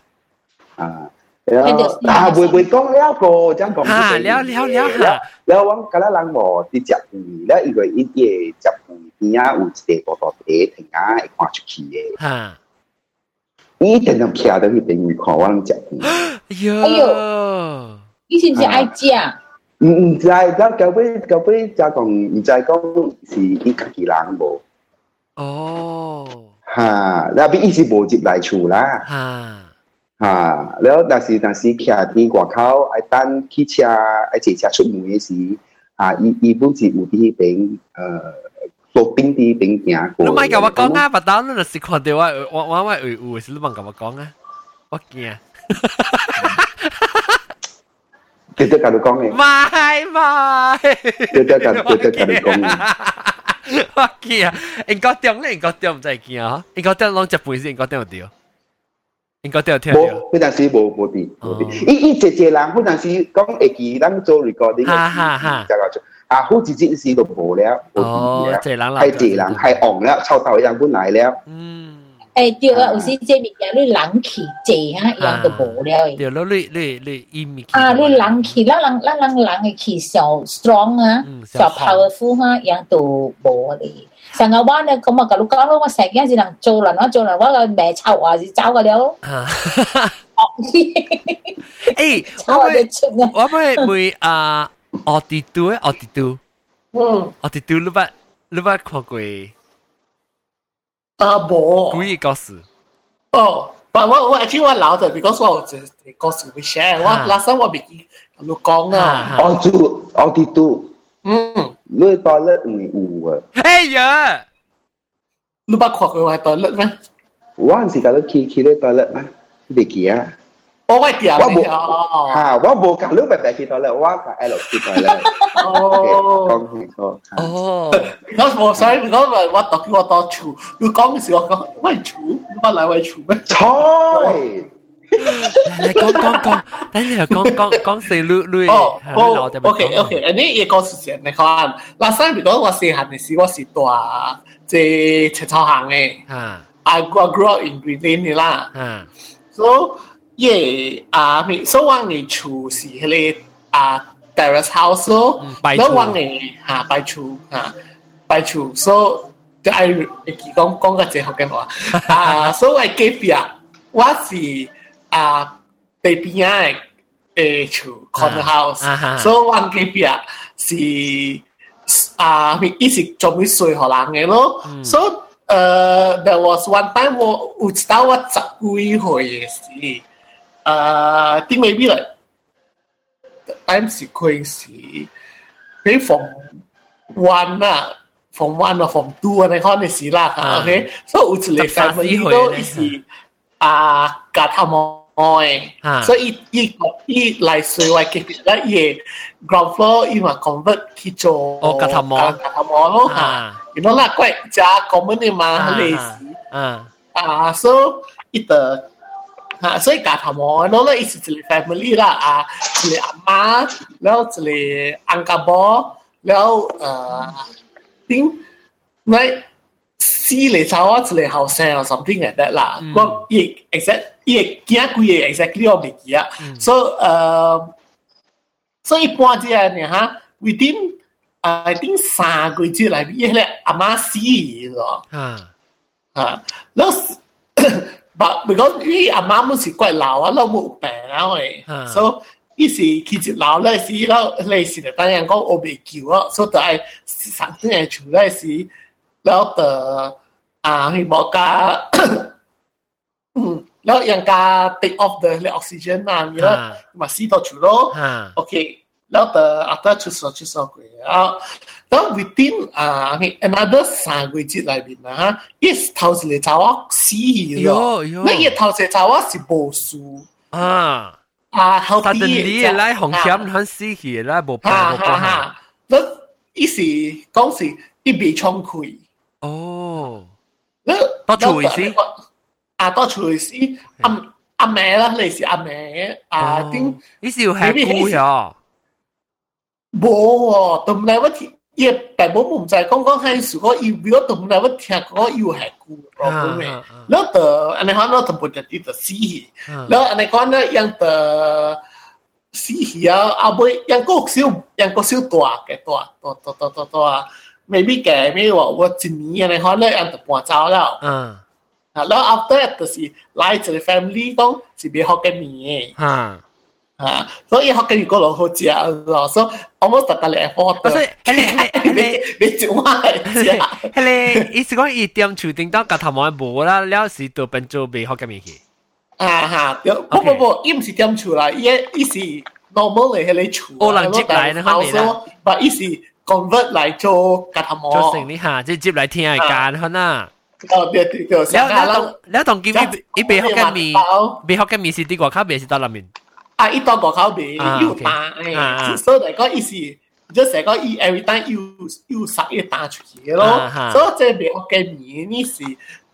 啊。啊，袂袂讲了个，真讲。啊，了了了哈。了，我甲咱人无伫接鱼，了因为伊啲接鱼边啊有一个大大地亭啊，会看出去诶。哈。伊定定徛到去边鱼看我接鱼。哎呦，你是毋是爱食？毋毋知，到到尾到尾才讲，毋知讲是伊家己人无。哦。哈，那边伊是无入来厝啦。哈。啊，然后但是但是徛伫外口，爱等汽车，爱坐车出门诶时，啊，伊伊本是有伫迄边，呃，路边伫边行过。你莫甲我讲啊，不当你若是看着我，我我我有有是你莫甲我讲啊，我惊。直接甲你讲诶。卖卖。直接甲直接甲你讲诶。我惊，因高中咧，因高中毋知惊吼，因高中拢食饭先，因高中着。应该都有听到。不，但是无无的，伊伊姐姐人，不但是讲会记咱做 recording，哈哈哈。啊，好几件事都无了，哦，这人啦，系这人，系了，臭头一样不来了。嗯，诶，对啊，有时这物件你冷气这啊，一都无了。对咯，你你你伊咪啊，你冷气，那人那人冷的气小 strong 啊，小 powerful 啊，一都无的。成日我咧咁啊，甲你讲咯，我成日是人做人，我做人我个卖臭话是走个了。啊。诶，我会我会会啊，我啲都我啲都，嗯，我啲都你捌你捌看过？啊无。几个故事？哦，但我我 actually 我老的，because 我有一个故事会 share，我 last time 我未记咁样讲啊。我做我啲都， ด้วยตอนเลิกอูอูอะเฮ้ยเยอะนุบักขวักยว้ตอนเลิกไหมว่านสิการเลิกคีคีด้วยตอนเลิกไหมเด็กเกียร์โอ้ไม่เกี่ยวว่าโบอ่าว่าโบกับเรื่องแบบไหนคิดตอนแรกว่ากับไอ้หลอกคิดตอนแรกโอ้กล้องคือก็โอ้แล้วโบใช่ก็แบบว่าตอนที่ว่าตอนชูดูกล้องสิว่าก็ไม่ชูว่าอะไรไม่ชูไหมใช่ 个事情你看，last time because 我细汉嘅时我是住即赤草行嘅。吓。 I grew up in Greenland 嘅啦。吓。 so 耶啊，咪所以我哋厝是迄个啊 terrace house 咯嗯，摆厝然后往诶吓摆厝吓摆厝，所以就系讲讲个这福建话啊，所以隔壁我是 啊地边啊诶厝 corner 啊哈 house，所以我隔壁是啊，伊是做咩水荷人嘅咯，所以诶，there was one time 我有知道我十几岁嘅时，诶，啲 maybe like time 是开始，你 from one 啊，from one 啊，from two 啊，你可能是啦啊，OK，所以有一个十三四 family 岁都咧是 a Gatamoy. Ah. So it it it like so like it ground floor it convert kicho. Oh Gatamoy. Gatamoy lo ha. You know lah quite ja common ni ma le. Ah. Ah so it the ha so it Gatamoy no lah it's the family lah ah the amma lao the angkabo lao uh thing see like what's like how sad or something like that la, Mm. Well, yeah, exact, yeah, kia kui exactly or me kia. So um, so if one dia ni ha within I think 三個月內面，迄個阿媽死去咯。啊啊，那把咪講，伊阿媽冇是怪老啊，老冇病啊，喂，所以伊是其實老咧是老咧是，當然講我未救啊，所以就係生啲嘢出咧是。So, belter a hi bo ka yang ka take off the le oxygen na mi la ma si to chu lo okay lo the after chu so chu so ko within uh, I mean another language like bin na is tao le tao si yo na ye tao se tao si bo su ah à. Hậu ta tình lý gì công gì đi bị trong quỷ 冇病哈冇关系。哈哈，那意思讲是一未冲开，哦，那多处意思啊多处意思阿阿妹啦，类似阿妹啊点。呢是要吃菇咗。冇喎，都唔系我听，亦大部分唔就系讲讲系如果要如果都唔系我听嗰个要系故 problem 嘅，แล้วแต่อันนี้เขาเราต้องพูดถึงตัวสีแล้วอันนี้ก็เนี่ยยังแต่สีอ่ะเอาไปยังก็少ยังก็少ตัว嘅ตัวตัวตัวตัวตัวตัวไม่มีแก่ไม่ว่ maybe 改没有我一年安尼吼，你安就搬走了。嗯。啊，然后 after that 就是来一个 family 讲是袂好跟你。哈。啊，所以好跟你个人好食，咯，所以 almost 大家来好的。所以，你你你就话食。迄个意思讲伊点厝顶当甲头毛无啦，了是都变做袂好跟你去。啊哈，不不不，伊毋是点厝啦，伊伊是 normal 的迄个厝。哦，人接来的，好你啦。把意思。convert 来做加他摩。做生意哈，即接来听下間可能。哦，對對對，然後然後然後同佢佢佢未學嘅面，未學嘅面是啲外口面是到入面。啊，一到外口面要打，誒，所以嚟講意思。就成個伊 every time 要要殺要打出去咯，所以即係未學嘅面呢是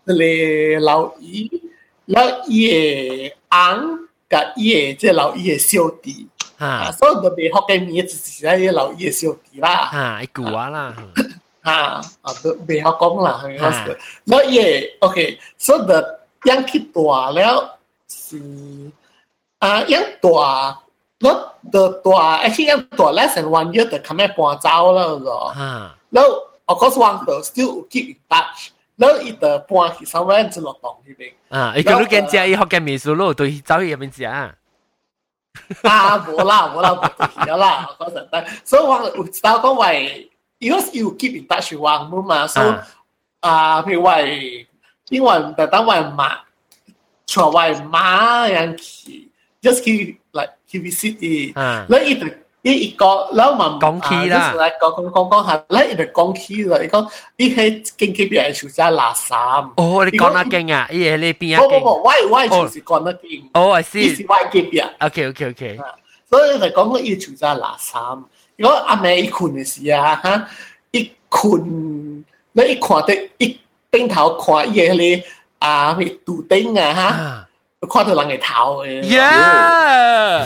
嚟留意，留意嘅昂，甲伊嘅即係留意嘅小弟。啊，哈所以就未学嘅面就是喺留意嘅小弟啦，哈，一句话啦。啊，啊都未学讲啦，系嗰啊时，แล้ว伊嘅 OK，所以就ยังคิดตัวแล้ว是อ่ายังตัว แล้วตัวตัวไอ้ที่ยังตัว less than one year แต่คำแม่ปวดเจ้าแล้วเหรอ 哈，แล้ว of course one ตัว still keep in touch แล้วอีตัวปวดที่ somewhere จะหลดตรงที่เอง 啊，伊讲你见食伊学嘅面数咯，对走去入面食 啊。啊冇啦冇啦冇咗啦嗰阵但所以我有知道讲为如果要 keep in touch 话冇嘛所以啊譬如话因为特登为马除为马人去 just keep like keep visit 伊啊，แล้ 一個啦嘛，講起啦，講講講講下咧，就講起啦。你講你喺經紀邊係做隻垃圾。哦，你講乜經啊？依係你邊啊？唔唔唔，我我係就是講乜經。哦，我知。依是外經邊。OK OK OK。所以就講我依做隻垃圾。如果阿妹一困嘅時啊，嚇一困，你一看到一頂頭看依係你啊，咪杜丁啊嚇，看到人嘅頭嘅。Yeah。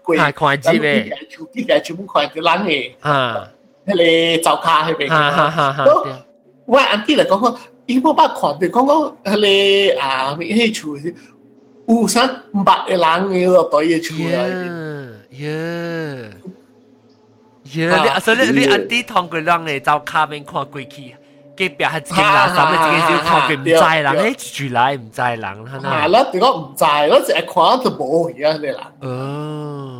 去过，啊看知咧，厝啲嘅全部看到人嘅，啊迄个灶卡迄边，哈哈哈哈，都我安啲嚟讲讲，伊冇捌看到讲讲迄个啊，迄厝是有啥毋捌嘅人嘅落对嘅厝啊。耶耶，你所以你安啲同佢让你走卡面看过去。隔壁系自己垃圾，你自己少看佢唔知人，诶住来唔知人，系咪？系啦，如果唔知，我净系看就冇而家你啦。哦，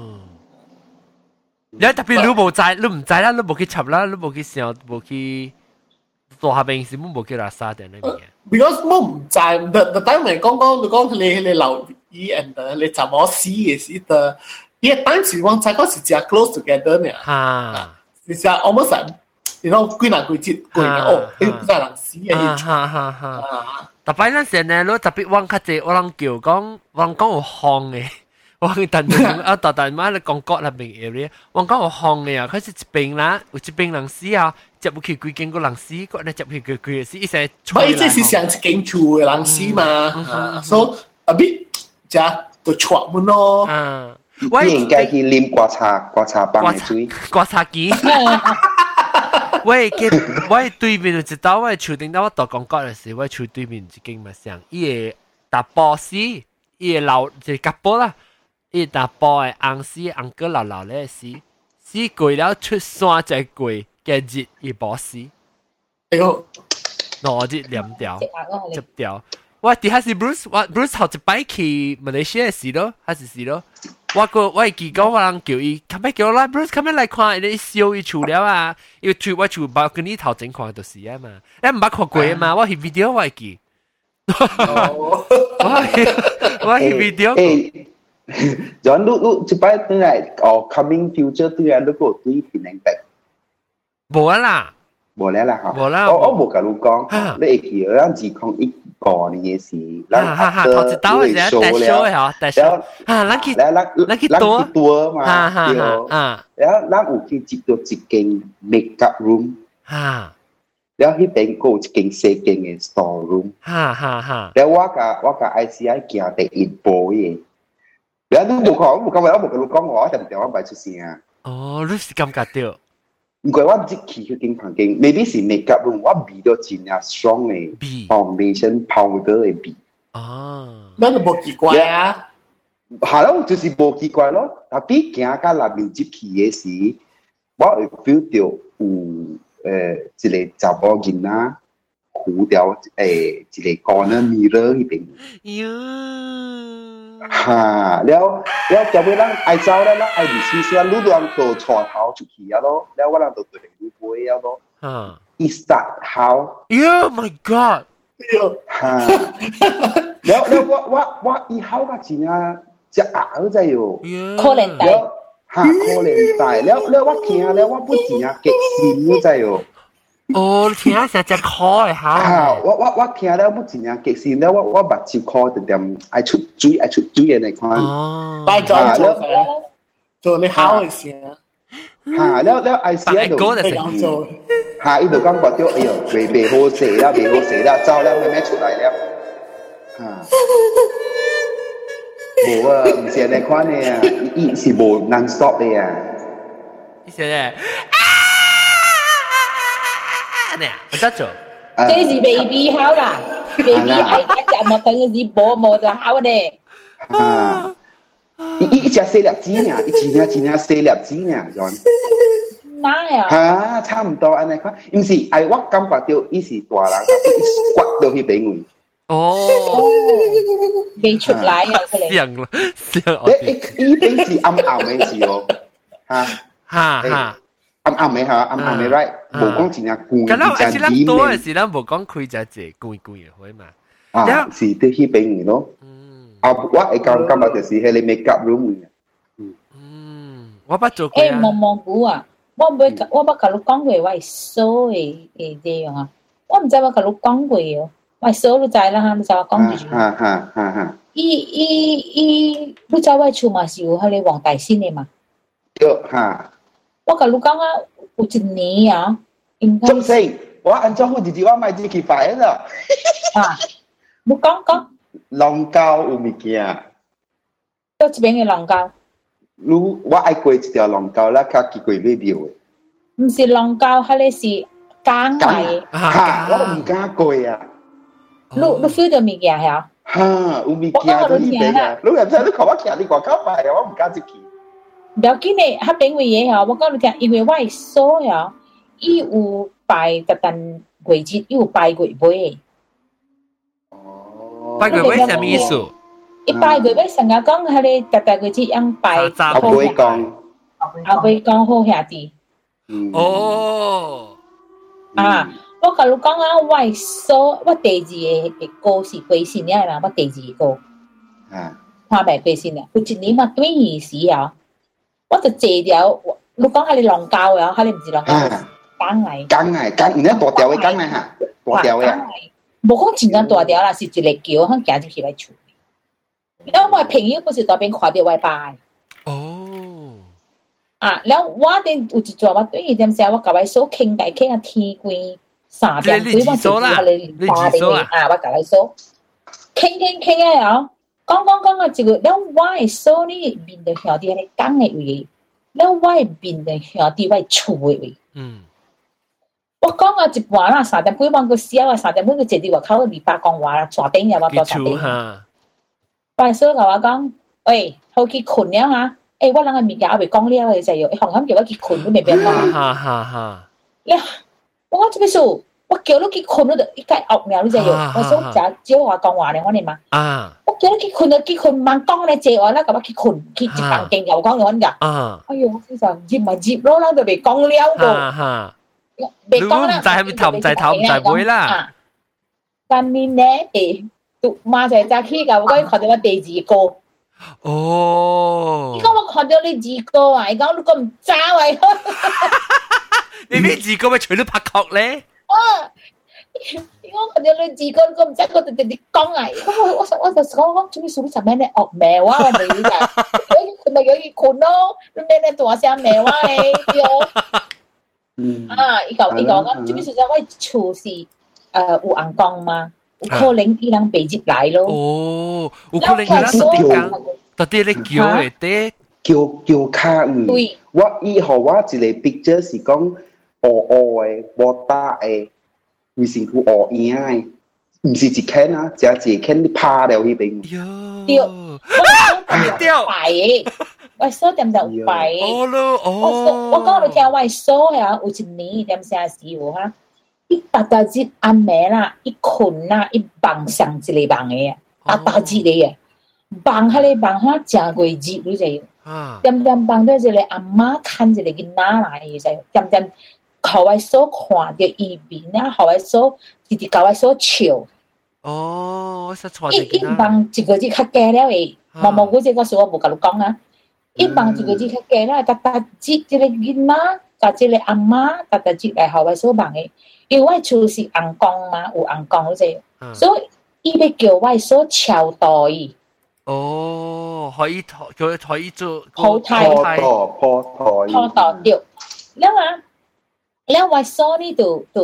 你特别你冇知，你唔知啦，你冇去插啦，你冇去想，冇去做下边事，冇冇去垃圾定呢边嘅。 Because 我唔知，特特等咪讲讲，你讲你你留意 and 你怎么试嘅时的，因为当时我知嗰时只 close together 呢。吓，其实 almost 系。然后几难几节几年哦，你唔知人死嘅哈哈哈哈！特别嗰阵咧，你特别往较济，我人叫讲，我人讲有烘嘅， 我等阵啊，特特妈你讲国那边 area，我讲有烘嘅啊，佢是一边啦，有一边人死啊，接唔起几间个人死，个咧接唔起几几死，一些。我意思是上一间厝嘅人死嘛，所以啊边就就错门咯。嗯，我应该去啉刮茶刮茶棒嘅水，刮茶机。喂，嘅喂对面就知道，喂厝顶到我度讲讲嘅时，喂厝对面一间咪上，伊个大波斯，伊个老就夹波啦， 伊大波嘅红丝红哥老老咧死，死过了出山就过嘅日伊波斯，哎呦，攞日两条，接条。我底下是 Bruce，我 Bruce 头一摆去马来西亚时咯，还是时咯。我个我记讲我人叫伊，咁咩叫我啦，Bruce，咁咩嚟看你笑伊厝了啊？因为厝我厝包跟你头前看就是啊嘛，你唔捌看过啊嘛？我系 video 我记，我系我系 video。 전도 우 집에 뜨나 어 coming future 뜨야 놓고 tuy thì nành tạch bố là? Bố là là hả bố là ô ô bố cả lúc con. Để khi ở làm gì không ít có này gì gì làm ha ha học chỉ tao là show là show hả? Tại show. À lăng khi lăng lăng khi tua. tua mà ha ha ha đó lăng u khi chỉ tua chỉ kinh make up room. Ha. แล้วที่เป็นกูจะกินเซกินในสตอร์รูมฮ่าฮ่าฮ่าแล้วว่ากับว่ากับไอซีไอเกี่ยวแต่อินโปย 你冇讲，我冇讲话，我冇同你讲我，定唔定我唔系出声啊？哦，你是感觉到。唔怪我即去去间房间，maybe 是 makeup room，我味到真系 strong 嘅 foundation powder 嘅味。哦，那就冇奇怪啊。系咯，就是冇奇怪咯。特别行到内面接去嘅时，我会 feel 到有诶一个查某囡仔糊掉诶一个 corner mirror 嗰边。哟， 〜吓！了了，就俾人爱走咧，咱爱唔试试，你两个错头出去啊咯，了我人就对你背啊咯。啊！Is that how? Oh my god！吓！了了，我我我以后嘅钱啊，只额仔哟。可怜大。吓！可怜大，了了，我听了，我不钱啊，激心仔哟。 哦，听下成只 call 嘅吓。吓！我我我听了不真正激死了，我我目睭 call 就点爱出水爱出水嘅嚟看。哦。拜咗做做你好嘅事啊！吓！了了，爱时喺度。咁做。吓！呢度感觉到哎呦，未未好食啦，未好食啦，走啦，妹妹出嚟了。吓！冇啊，唔是嚟看嘅啊，伊是冇 non stop 嘅啊。伊是咧。 呢，我得做。这是 baby 好啦，baby 系一只莫等嘅是波莫就好咧。啊！伊伊只四粒子呢，伊只呢只呢四粒子呢，样。哪呀？吓，差唔多安尼看，唔是，系我感觉到伊是大人，伊刮到去边位。哦，未出嚟啊！佢哋。像啦，像。诶，伊边是暗暗嘅字哦，吓吓吓。暗暗嘅吓，暗暗嘅 right， 冇讲真正攰，咁啦，系啦，多嘅时啦，冇讲开就只攰攰嘅会嘛。啊，是啲去边咯。啊，我系讲今日就是喺你 makeup room 嘅。嗯，我不做过。诶，望望估啊！我唔会，我不甲你讲过，我系数嘅嘅这样啊。我唔知我甲你讲过嘅，我系数你知啦吓，你就我讲住。吓吓吓吓！伊伊伊，你知我厝嘛是有迄个黄大仙嘅嘛？对吓。 我甲你讲啊， 有一年啊，应该中性，我按照好自己我买自己快啦。啊，你讲讲龙沟有物件，到这边嘅浪交，你我爱过一条龙沟啦，较见过尾庙嘅。唔是浪交，系你是假艺，吓，我唔敢过啊！你你 feel 到物件系啊？吓，有物件都呢边啊！你又睇你讲我徛你外口买啊，我唔敢自己。 不要紧的，他等会也好，我告诉你听，因为我说了，伊有拜个单鬼节，伊有拜鬼杯。哦，拜鬼杯什么意思？一拜鬼杯，上下讲他的个单鬼节用拜阿贝公，阿不会讲好兄弟。哦，啊，我跟你讲啊，我说我第二个的歌是鬼神啦，我第二个，啊，花白鬼姓的，我一年嘛对伊死呀。我就坐条，你讲下你浪教啊，下你唔是浪教，啊，讲嚟，梗系梗，唔系大条嘅梗系吓，大条嘅啊。冇讲真正大条啦，是一个桥，响行入去来厝。因为我的朋友不是在边看到我拜哦，啊，然后我哋有一阵我对伊点时，我甲佢数倾偈倾啊天光三点几，我就叫你打电话啊，我甲佢数倾倾倾啊，讲讲 讲啊，一个，然后我系数呢面对兄弟喺讲嘅位，然后我系面对兄弟我厝嘅位。嗯，我讲啊一半啦，三点几蚊个小啊，三点几个坐伫外口二百讲话啦，坐顶又我记多坐顶。住哈，我系所甲我讲，喂，好去困了吓，诶，我人嘅物件我未讲了嘅就要，红磡叫我去困，你未变讲。哈哈哈，我讲做咩事？ 我叫你去困，你就一解恶苗，你就要。我想就只我讲话咧，我哋嘛，啊我叫你去困就去困，慢讲咧借我啦，咁我去困，去一房间又讲我㗎。啊，哎呦，我先生接咪接咯，啦就未讲了个。哈哈，未讲啦，你唔知系咪头唔知头唔知尾啦。但年咧，诶，读马就系去㗎，我讲看到我第二个，哦你，讲我看到你二个啊，你讲你咁渣位，你边自个咪除咗拍角咧？ 啊！你讲看到你二个咁渣，我就直接讲啊，咁我我我就讲讲做咩事？你做咩咧恶名啊？我哋就，佢咪有啲困咯，你咩咧大声名啊你？嗯，啊，伊讲伊讲讲做咩事？我厝是诶有红光嘛，有可能伊人被接来咯。哦，有可能佢啦，特啲讲，特啲你叫嚟啲，叫叫卡嗯。对，我以后我一个 picture 是讲 黑黑嘅、无打嘅，唔是佢黑影嘅，唔是一圈啊，只系一圈你趴了嗰边。对哟，我掉白嘅，我所点就白嘅。哦咯，我所我讲你听，我所呀有一年点写时候哈，一大大节暗暝啦，一困啦，一梦上一个梦嘅，大大节嘅嘢，梦迄个梦哈正过节你就。啊，点点帮到一个阿妈看一个囡仔来嘅就点点， 互我所看着伊面啊，互我所直直甲我所笑。哦，我煞错一一帮一个字较假了诶，毛毛古这个事我无甲你讲啊。一帮一个字较假了，逐逐即即个囡仔，逐即个阿妈，逐逐即来互我所望诶。因为我厝是红光嘛，有红光这，所以伊要叫我所超度伊。哦，可以，叫可以做，好太，好太，好太，好太对。了啊。Lá waso ni tu tu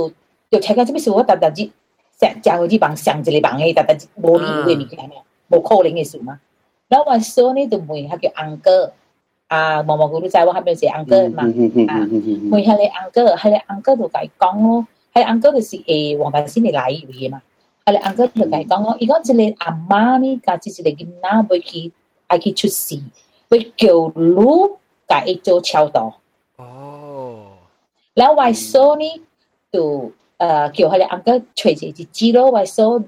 tu teka tsimisuwa ta ta ji, se janguji bang, sang tsilay bang e ta ta ji bo li we 哥，下你安哥就甲 bo kowling e su ma. Lá waso ni tu mui hakke anke a mamagulu tsawa hakme. ikeytosize. 然后外叔呢，就呃叫他的阿哥吹着一鸡咯，外叔买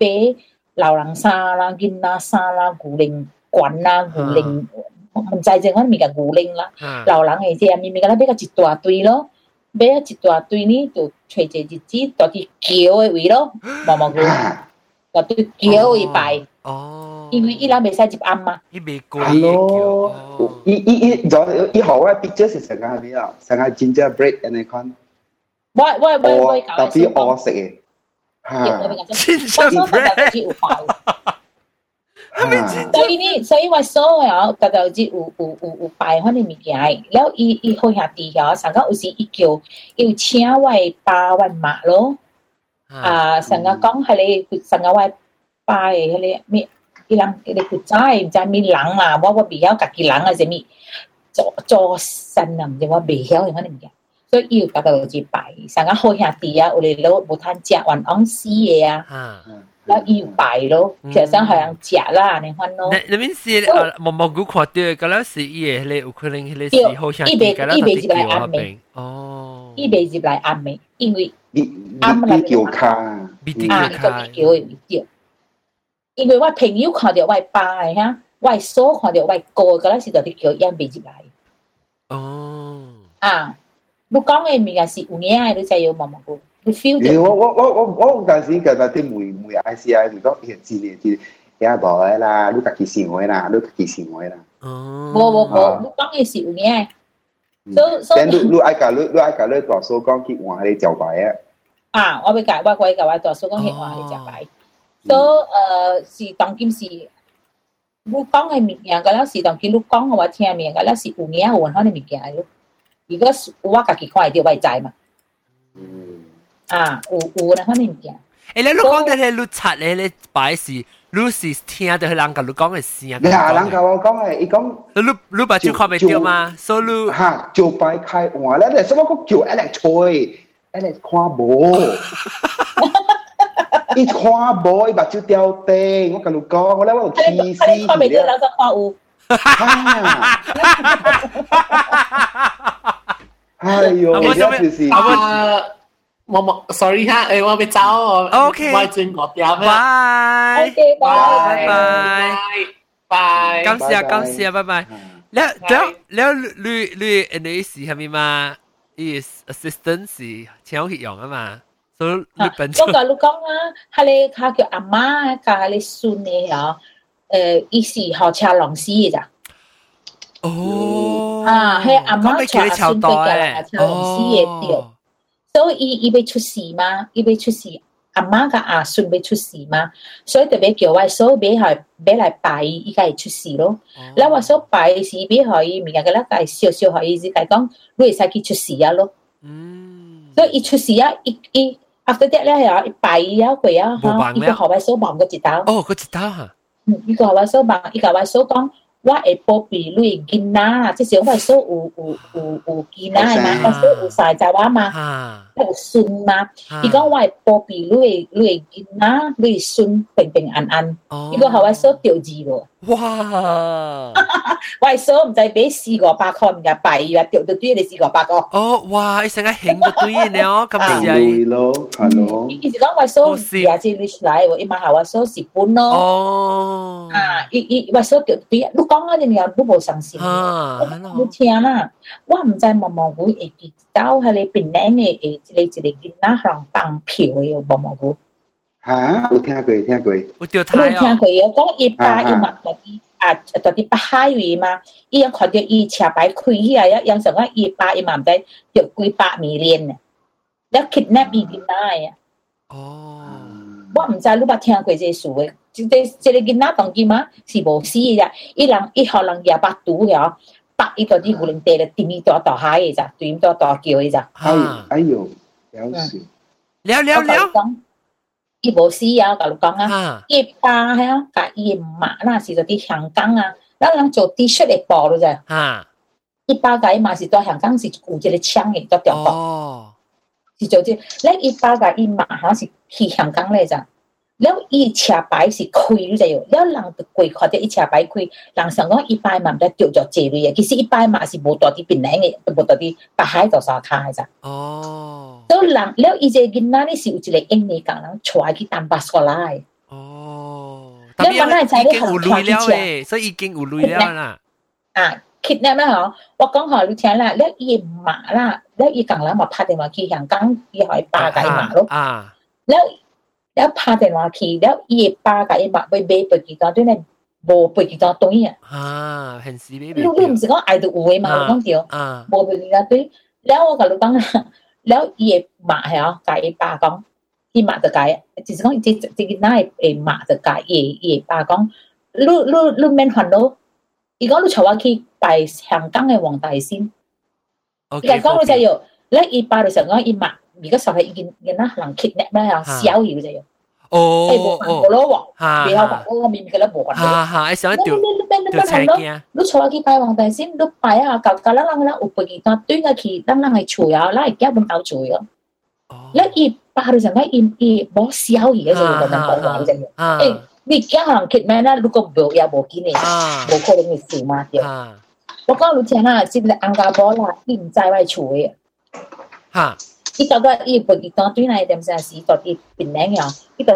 老人衫啦、囡仔衫啦、古灵冠啦、古灵，唔在正我咪个古灵啦，老人诶，即系咪咪个啦，买个一大堆咯，买一大堆呢，就吹着一鸡，到底叫诶位咯，毛毛古，到底叫一排。哦。因为伊人未使接暗嘛伊未过 Hello，伊伊伊，咗以后我 picture 是成个系咩啊？成个 ginger bread 人哋看，我我我我我特别我食嘅，吓我所特别有快 所以呢，所以我所有特特之有有有有摆翻啲物件，然后伊伊好兄弟嗬，上个有时伊叫要请我爸我妈咯，啊，上个讲系你上个我爸嘅迄个咩， 伊人你佢知唔知咩人啊？我我未晓家己人啊，是咩做做神啊？唔知我未晓用嗰啲物件。所以伊有特特之摆，上个好兄弟啊，有哋攞无摊食完昂死嘅啊。แล้วอีไป咯，其实想系人食啦，你看咯。你边是啊？毛毛菇看到，嗰阵时伊个咧有可能迄个时好像伊未伊未入来暗暝，哦，伊未入来暗暝，因为你你叫卡，必定啊，要个开，叫嘅叫， 因为我朋友看到我爸嘅哈，我嫂看到我哥嗰阵时就啲叫因未入来哦，啊。你讲嘅物件是有影，你才有毛毛菇，你 feel 到。我我我我我嗰阵时其实啲妹妹 I C I 唔讲诶知你知，呀无嘅啦，你家己想嘅啦，你家己想嘅啦。哦，无无无，你讲嘅是有影。所所但你你爱甲你你爱甲你大嫂讲去换你招牌啊。啊，我要教我我教我大嫂讲闲话，你食摆。 所诶是当今是，你讲嘅物件，嗰阵是当今你讲嘅话听面，嗰阵是有影有可能物件咯。如果我家己看会到，我知嘛。嗯，啊，有有那可能物件。诶，你你讲嘅咧，你刷咧咧摆是，你是听到佢人甲你讲嘅声，你下人甲我讲诶，伊讲你你把手看袂到吗？所以你吓招牌开换咧，你什么讲叫 Alex 吹，Alex 看无。 伊看无，伊目睭掉地，我甲你讲，我咧我有气死你看袂到，了。人就看有。哎呦，啊我想要就是啊，我冇，sorry 哈，诶，我要走哦。 OK 我转个点咩？拜 OK，拜拜。拜，拜。感谢拜拜感谢，拜拜。แล้วแล้วแล้วลุยลุยอันนี้สิ系咪嘛？is assistant 是请我去用啊嘛， 所以日本就。我讲你讲啊，叫阿妈，加他咧孙咧哦，诶，伊是学车老龙丝咋。哦。啊，系阿妈吃孙子的，吃龙丝的对。所以伊伊出事吗？伊未出事。阿妈个阿孙未出事嘛，所以特别叫我所以俾佢俾嚟拜，依家系出事咯。嗱、我所拜是俾可以明日嘅啦，但系少少可以只系讲，你会使佢出事啊咯。嗯，所以出事啊，一一。After that 咧又伊拜伊啊佢啊，嚇，伊個後尾嫂望個一刀。哦，佢知道嚇，嗯，伊甲我嫂望，伊甲我嫂講，我會保庇你囡仔，即是我嫂有有有有囡仔嘛，我嫂有三十仔嘛，嚇，有孫嘛。嚇伊講我會保庇你你囡仔，你孫平平安安。哦。伊個後我嫂掉哇，我嫂唔知俾四五百块，唔系拜伊话掉到堆你四五百个。哦，哇，你成日兴到对嘅了，咁行系累咯，hello，伊伊是讲我嫂也是你来喎，伊嘛系我嫂是本咯。哦，啊，伊伊我嫂掉堆，你讲啊，你又都冇相信。啊，你听啦，我唔知毛毛菇会记到系你边领嘅诶，一个一个囡仔行当票嘅毛毛菇。 啊，我听过，听过。我叫他啊。听过，有讲一百一万多啊，到底不下雨吗？有人看到雨车牌开起来，有人讲一百一万多，有几百米远呢。那肯定比你啊。哦。我唔知，你冇听过这些数的。这这个囡仔当机吗？是无死呀？一人一号人也百多的哦，一，到底无人低了，低面多大海一只，对面多多高一只。还还有，了是，了了了。伊无死啊，甲你讲啊，一爸系啊，甲伊码那是在伫香港啊，那人做滴血的包了噻。啊，一爸甲一码是在香港是有一个枪的，在中国。哦，是做即，那一爸甲一码好是去香港来着。了，一车牌是开了在哟，了人就贵或者一车牌开，人想讲一百万在丢着借了。其实一百万是无多的槟榔的，冇多的白海在沙滩的咋。哦。所以人了伊只囡仔咧是有一个印尼港人带去丹巴过来。哦，你问下就系你已经有累了诶，所以已经有累了啦，啊，kidnap 啦嗬，我讲下你听啦，咧伊妈啦，咧伊讲啦嘛拍电话去香港，伊可以巴甲伊妈咯，啊，咧咧拍电话去，咧伊巴甲伊妈要买飞机单，对咧无飞机单对啊，啊，平时你你你唔是讲爱到有嘅嘛，我讲掉啊，无飞机单对，咧我甲你讲啦， 咧伊妈系啊，甲伊爸讲，伊妈就甲伊，就是讲即即个仔诶妈就甲伊伊爸讲， 你你你免烦恼。如果你带我去拜香港嘅黄大仙，而家讲到就要，咧伊拜嘅时候讲伊抹，而家实系已经已经啦，人 kidnap 咩啊，小嘢就要。 哦，诶冇烦恼咯喎，比较烦恼，我明明觉得冇烦恼。哈哈，想你掉你你你掉车烦恼，惊，你带我去拜黄大仙，你拜啊，旧旧啦啦啦，有背几单端嘅去，等人系厝啊，啦系几本到厝啊。咧伊拜嘅时候讲伊伊冇小嘢嘅就要，能冇话就要。啊诶，你惊人 kidnap 啦，如果冇也冇见你，啊冇可能会事嘛对。啊我讲你听啦，即个安家宝啦，伊唔知我厝嘅。哈 Kita gua i bagi tong tu nai dem sa si to ti pinang ya. Kita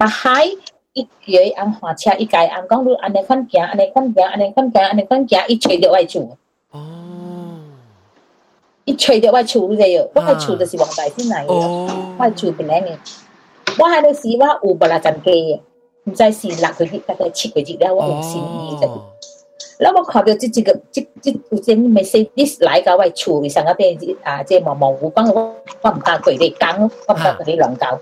mà hai ít cái ang hua cha ít cái ang gong lu anh ne con kia anh ne con kia anh ne con kia anh ne con kia ít chơi được vài chu. ít chơi được vài chu lu de vài Wai là gì? si wang dai này, vài Wai bình nén ni. vài hai de si wa u bala chan ke. Zai si la ko ji ta ke chi ko ji da wa u si ni. 那么考的这几个这这有你没说你来个外厝里上个边啊，这毛毛我帮我我唔敢对你讲，我唔敢对你乱讲。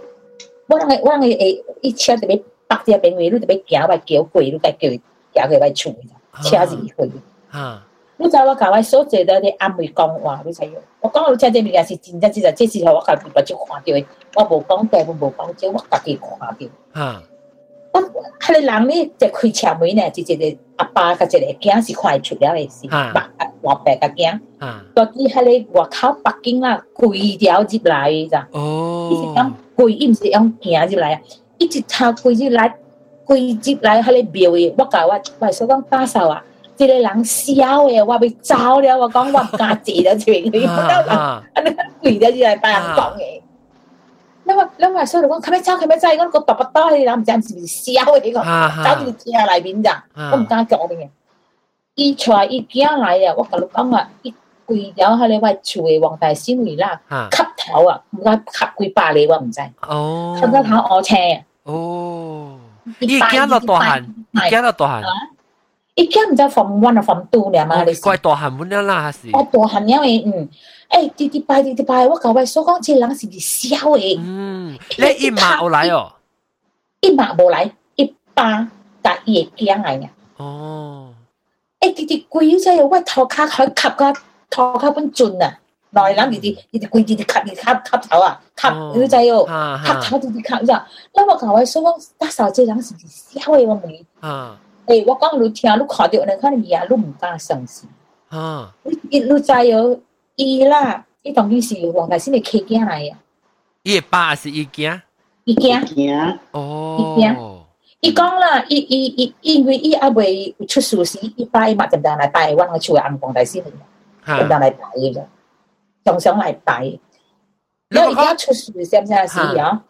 我那我讲个诶，一车特别百这边位，你特别行外桥贵，你该叫行去外厝里，车是一回。啊，你知我讲外所做的啲阿妹讲话，你知影？我讲我车这边也是真正，其实这时候我搞我就看到，我无讲，大部我无讲，就我自己看到。啊。我看你人咧在开车门咧，就一个阿爸甲一个囝是快出了的是，啊，外白个囝，啊，到底係你外口北京啦，跪掉入来的咋？哦，伊是讲跪，伊毋是用行入来啊，一直他跪入来，跪入来係你表的，我甲我我所讲打扫啊。这个人笑诶，我被招了，我讲我家姐的钱，你不要啦，啊，跪着就来拜人讲诶。你话你话，所以你讲佢咩餐佢一餐，我个你讲多不多，你都唔知你是不是。个，啊，住纸啊，内面咋，我唔敢。阿嘅点样，一出来，一惊啊，呀，我咁老讲啊，一跪咗喺你块厨艺皇帝，先会啦。磕头啊，唔该，咳佢霸你。我，唔使哦，咳咳头，我车。哦，你一惊咯，多闲，一惊到，多闲。伊囝唔知 from one 啊 from two 咧嘛，你怪大汉本了啦，还是我大汉因为嗯，诶啲啲拜啲啲拜，我甲我所讲，这人是唔是笑嘅？嗯，你伊妈有来哦，伊嘛无来，伊爸甲伊嘅囝来呢。哦，诶啲啲贵真系，我头壳可以吸个头壳本尽啊！内人啲啲啲啲贵啲啲吸啲吸吸头啊，吸你知哦，吸哈哈头啲啲吸咗。因为我讲所讲打扫这人是唔是笑嘅我问？ 诶，我讲你听，你看到那看你啊，你唔敢相信。啊！你你你再有伊啦，你当时是王大仙的开家来呀，一八是一家，一家。哦，一家。伊讲啦，伊伊伊，因为伊阿未出事时，伊拜嘛，正当来带，我我厝安王大嘛，正当来拜个，常常来带。那伊讲出事，是不是啊？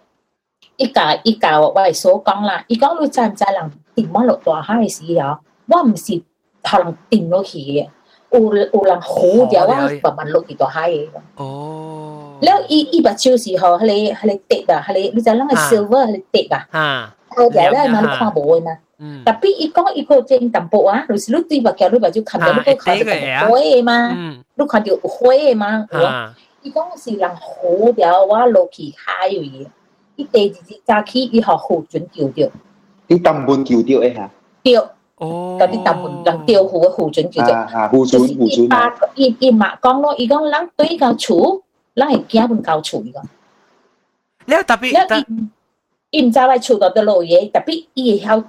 伊家伊家，我系所讲啦，伊讲你知唔知人？掂我落大海嘅时啊？我唔是可能掂落去嘅，有有人好掉我慢慢落去大海嘅。哦，แล้วอีอีบัดชิวสิเหรอฮัลโหลฮัลโหลเตะอ่ะฮัลโหลรู้จักเรื่องไอ้ silver ฮัลโหลเตะอ่ะ 哈， เออเดี๋ยวได้มาลูกค้าบอกนะ 嗯， tapi iko iko jeng tampo ah lu lu ti ba kya lu ba ju kan lu ko ka de hoi ma 嗯， lu kan ju hoi ma 哈，伊讲是人好了，我落去海位，伊第二日早起伊学好准叫 你抌半橋吊一下。吊。哦。嗰啲抌半人吊好嘅護準叫做。啊護準護準。八一一馬講咯，伊講人對個厝，人係驚半嚿厝伊講。你特別。伊唔知外厝度得落嘢，特別伊會曉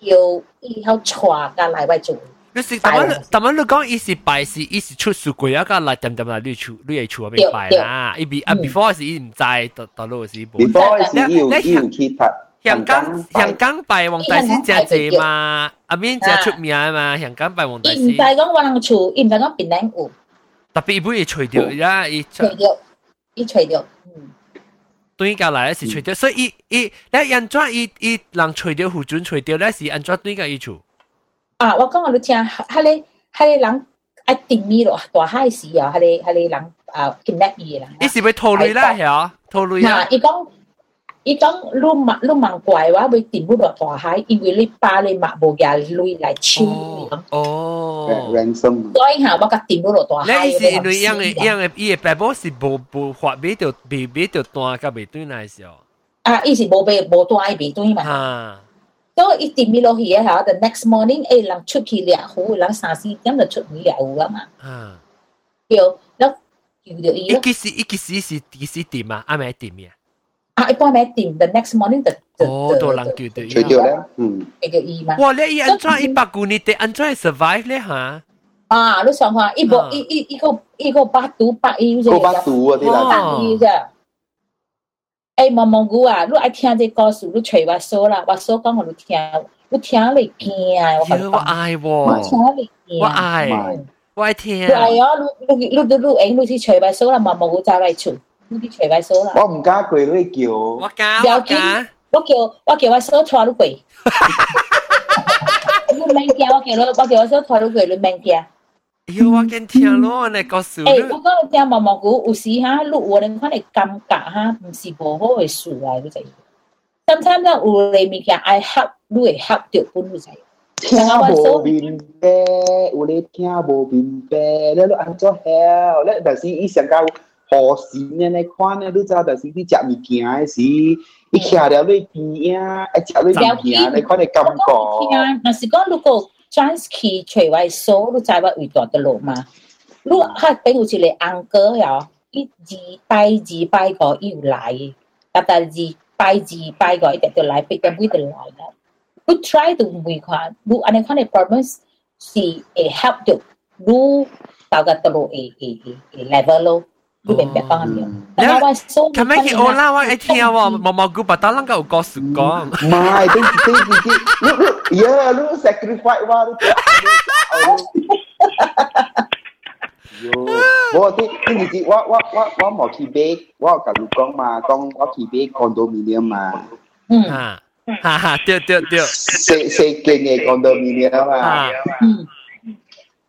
叫伊會曉帶噶來外做。你是但晚但晚你講伊是拜是伊是出書櫃啊，個來點點來你厝你係厝入邊拜啦，伊比啊 before 是伊唔知，到到落是伊冇。before 是伊有伊有 keep 拍。香港香港拜王大仙真濟嘛，阿邊真出名嘛，香港拜王大师唔知仙，講我人厝，唔知講邊領有，特別伊本伊除掉啦，伊吹。掉，伊除着，嗯。對家來是吹掉，所以伊伊咧安怎伊伊人吹掉胡準吹掉咧是安怎對家伊厝？啊，我講我你聽，迄個迄個人愛定咪咯，大海時啊，迄個迄個人啊 kidnap 伊嘅人。伊是要套累啦，係啊，套累嗱，啊，伊講伊讲你嘛你嘛怪我，要进不到大海，因为你巴你嘛无拿镭来抢。哦，ransom。所以哈，我甲进不到大海。那是因为样的样的，伊的白波是无无发袂着，袂袂着单甲袂对那是哦。啊，伊是无袂无单伊袂对嘛。啊。所以伊进不落去的哈，the next morning，诶，人出去掠虎，人三四点就出去掠虎啊嘛。啊。对，那。伊其实伊其实是其实点啊，阿咪点啊。啊，一般咪点，the next morning 就哦，多人叫到除掉咧，嗯，叫到伊嘛。哇！你一安怎一百股你得安怎 survive 咧吓？啊，你想下，一个一一一个一个百度百亿个巴肚啊啲啦，百亿啫。诶，毛毛菇啊，你爱听这故事，你吹我数啦，我数讲我你听，你听你惊，我我爱喎，我听你惊，我爱，我爱听。系啊，你你你你你你去吹我数啦，毛毛菇走嚟厝， 你去吹我数啦。我唔加句你叫，我加我加，我叫我叫我数拖你过，你免惊，我叫你我叫我数拖你过，你免惊。要我见听咯，你告诉诶，我讲你听毛毛菇，有时哈，录我哋看你感觉哈，唔是无好嘅事嚟，你知。Sometimes 咧有你物件爱合，你会合到本你知。听无明白，有你听无明白，你你安怎晓？你但是伊上到 何时呢？你看呢？你知，但是你食物件嘅时，伊徛了你边啊，一食你物件，你看你感觉。但是讲如果 Transky 除外数，你知我遇到的路嘛？你吓比如一个安哥呀，一二拜二拜个要来，但但二拜二拜个一定要来，必定会来啦。你 try 到每看，你安尼看你 problem 是会 help 到你到个道路会会会 level 咯。 你明白讲唔明？但系我数，咁样嘅我啦，我一听喎，毛毛菇白刀啷个有告诉讲？唔系，你你自己，你你呀，你 sacrifice 话你。哟，我啲你自己，我我我我冇去买，我甲你讲嘛，讲我去买 condominium 嘛。嗯。啊，哈哈，对对对。四四间嘅 condominium 嘛。嗯。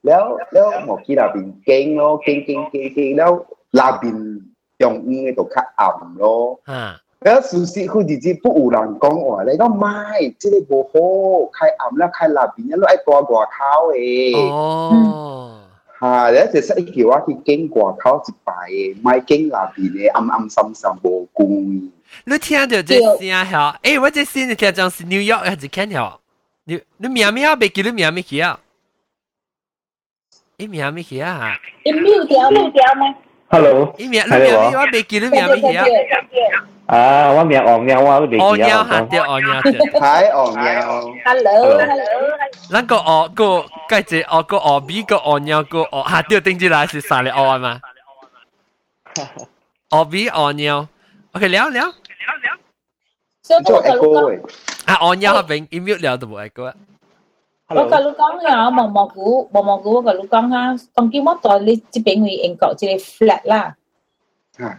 แล้วแล้วหมอกี้เราเป็นเก่งเนาะเก่งเก่งเก่งเก่งแล้ว 那边中午嗰度较暗咯。啊，嗰時時佢哋只不有人講話，你講買，即係冇好，開暗啦，開那邊一路愛掛掛口嘅。哦，嚇！你一隻識叫我去經掛口一排嘅，買經那邊嘅暗暗深深無關。你聽到這聲嚇？誒，我這聲你聽講是紐約還是 Canada？你你明明啊，別記你明明去啊！你明明去啊！你 mute 掉 mute 掉咩？Hello，伊名你名我未记你名咩嘢啊？我名黄鸟，我未记啊。黄鸟吓对黄鸟对。系黄鸟。 Hello，Hello。咱个学个介只学个学 B 个黄鸟个学吓对顶住来是啥嚟学啊嘛？学 B 黄鸟，OK 聊聊。做 echo 诶。啊黄鸟嗰边 email 聊都冇 echo 啊。 我甲你讲啊，毛毛菇，毛毛菇，我甲你讲啊，当今我在你这边为英国这个 flat 啦。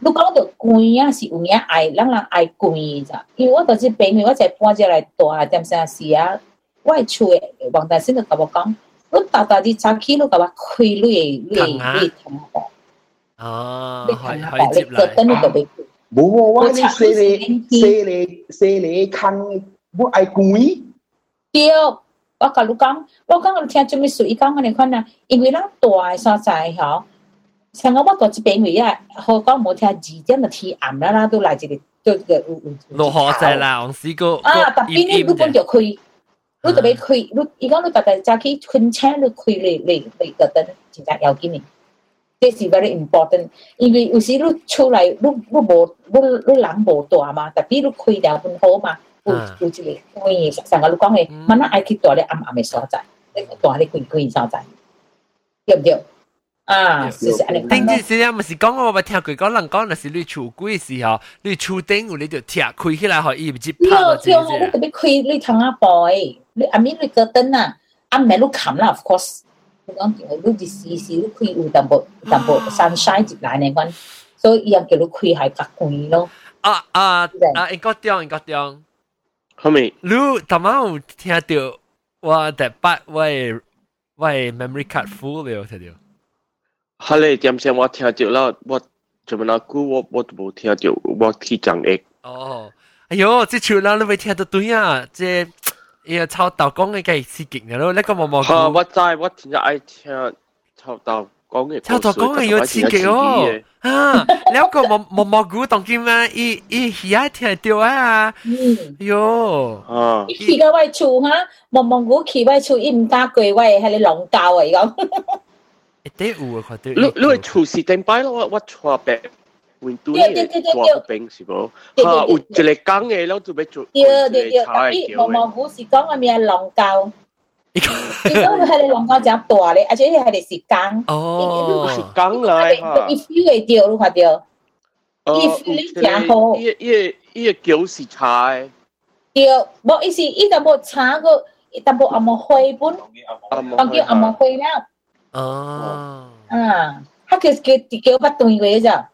你讲到贵啊，是有影爱，人人爱贵咋？因为我在这边，我才搬进来大，点啥事啊？我系厝诶，黄大仙就甲我讲，你大大啲早起，你甲我开你诶，你诶，你同我。哦，你可以同可以接我，你等你就俾。冇喎，我你四你四你四你坑，我爱贵。对。 我甲你讲，我讲你听做咩事？伊讲我哋看啊，因为咱大嘅所在吼，像我我到这边位啊，好讲冇听二点就天暗啦啦，都来一个做个有有。落河仔啦，我试过。啊，特别你你本就开，你特别开，你伊讲你特别早起困车，你开你你你觉得真系要紧嘅。这是 very important，因为有时你出来，你你无你你人无大嘛，特别你开掉本好嘛。 有有一个关上个你讲嘅，乜嘢爱去大咧暗暗嘅所在，你大咧贵贵所在，对唔对？啊，是是安尼。顶阵时啊，唔是讲我咪听佢讲人讲，那是你厝贵时候，你厝顶有你就贴开起来，可以唔知拍到这样。你特别开你窗啊背，你阿面你个灯啊，阿咩你冚啦，of course。你讲你啲时时你开有淡薄淡薄 sunshine 入来呢款，所以伊又叫你开系较贵咯。啊啊啊！英国中英国中。 后面，你头晚有听到我第八位喂 memory card full 了，听到？系咧，点先我听到啦，我做乜那句我我都冇听到，我去讲嘅。哦，哎呦，这潮啦，你未听到对啊？这嘢臭豆讲嘅嘅刺激嘅咯，呢个毛毛。吓！我知，我真系爱听臭豆 講嘅差唔多講嘅要刺激哦，啊！你一個毛毛毛菇當今啊，一一魚啊聽到啊，喲，啊！去個外出哈，毛毛菇去外出，伊唔打鬼外，係你浪教啊，咁。一定有啊，佢對。你你出是定擺咯，我我錯病。ဝင်တူနေတော့ပင်းစီဘောဟာဦးကျလေကန်းငယ်လောက်သူပဲကျိုးကျိုးချာတယ်မောင်ဘူးစီကောင်းအမြဲလောင်ကောင်း 你笼教真大咧，而且系你是工。哦，是工嚟吓。伊 feel 会到，你看到？伊 feel 你真好。伊伊伊个脚是菜。对，无伊是伊淡薄炒个，淡薄阿毛花本，当叫阿毛花啦。哦。啊，佢叫叫叫不断嘅啫。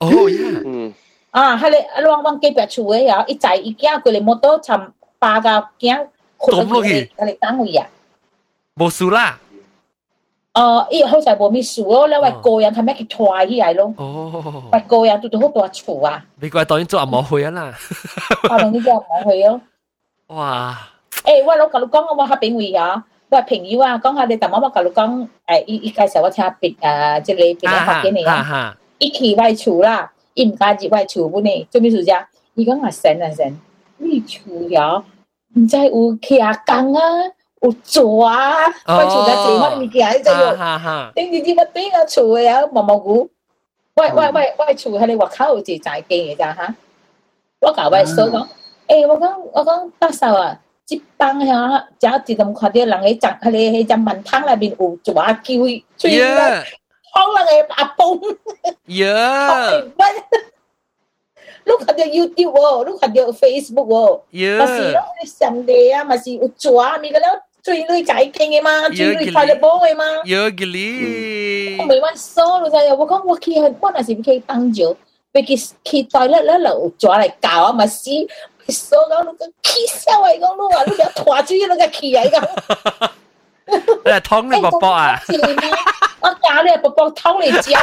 哦呀，嗯，啊，系你往往隔壁厝嘅呀，一仔一囝佢哋摩托寻八个囝，抌落去，佢哋单位啊， 冇数啦。哦，伊好在冇咩数咯，你话个人系咩佢拖起来咯？哦，话个人都都好多厝啊。美国当然做阿毛去啊啦。可能呢个冇去咯。哇！诶，我老甲你讲，我喺边位啊？我朋友啊，讲下你，但我我甲你讲，诶，伊伊介绍我听别诶，即系别个发嘅嚟啊。一起外厝啦，伊毋敢入外厝本呢，做咩事啫？伊讲啊神啊神，你厝呀，毋知有徛工啊， 有蛇啊，外厝在做乜物件？你知有？顶日日乜顶啊厝嘅啊，毛毛菇。外外外外厝喺你外口有一财经嘅咋吓？我甲外嫂讲，诶我讲我讲大嫂啊，即帮遐，只自动看到人喺只喺你喺只门窗内边有蛇叫，吹啦。讲啦嘅阿崩，呀！你看到 YouTube 喎，你看到 Facebook 喎，咪是咯，你上地啊，咪是 有抓咪个了，最女仔劲嘅嘛，最女快乐波嘅嘛。有嘅哩。我未揾数，老细我讲我去，我那是去当咗，俾佢去袋咧咧就抓嚟教啊，咪是，数讲你个气笑嚟讲，你话你个拖住你个气嚟讲。你系劏你伯伯啊？我教你伯伯偷嚟教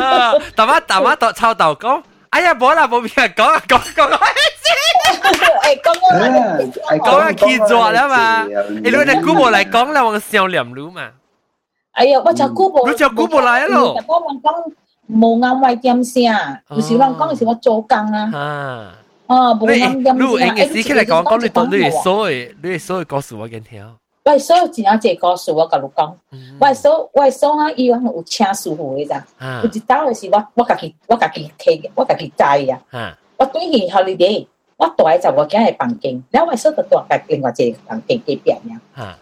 啊！大妈大妈度臭豆讲，哎呀，冇啦冇边人讲啊讲讲 讲诶讲啊，讲啊气咗啦嘛！你你哋估冇嚟讲啦，我笑脸路嘛。哎呀，我就估冇，你就估冇嚟咯。我讲冇啱位点声，有时我讲时我做工啊。啊。哦，冇啱点。你你嘅时起嚟讲讲，你当你系所谓，你系所谓告诉我嘅听。我所有真正一个故事，我甲你讲。我所我所啊，伊讲有请师傅嘅咋。有一道嘅是我我家己我家己摕，我家己栽啊。我对去 holiday， 我住喺就我間嘅房間，然後我所就住喺另外一個房間隔壁啊。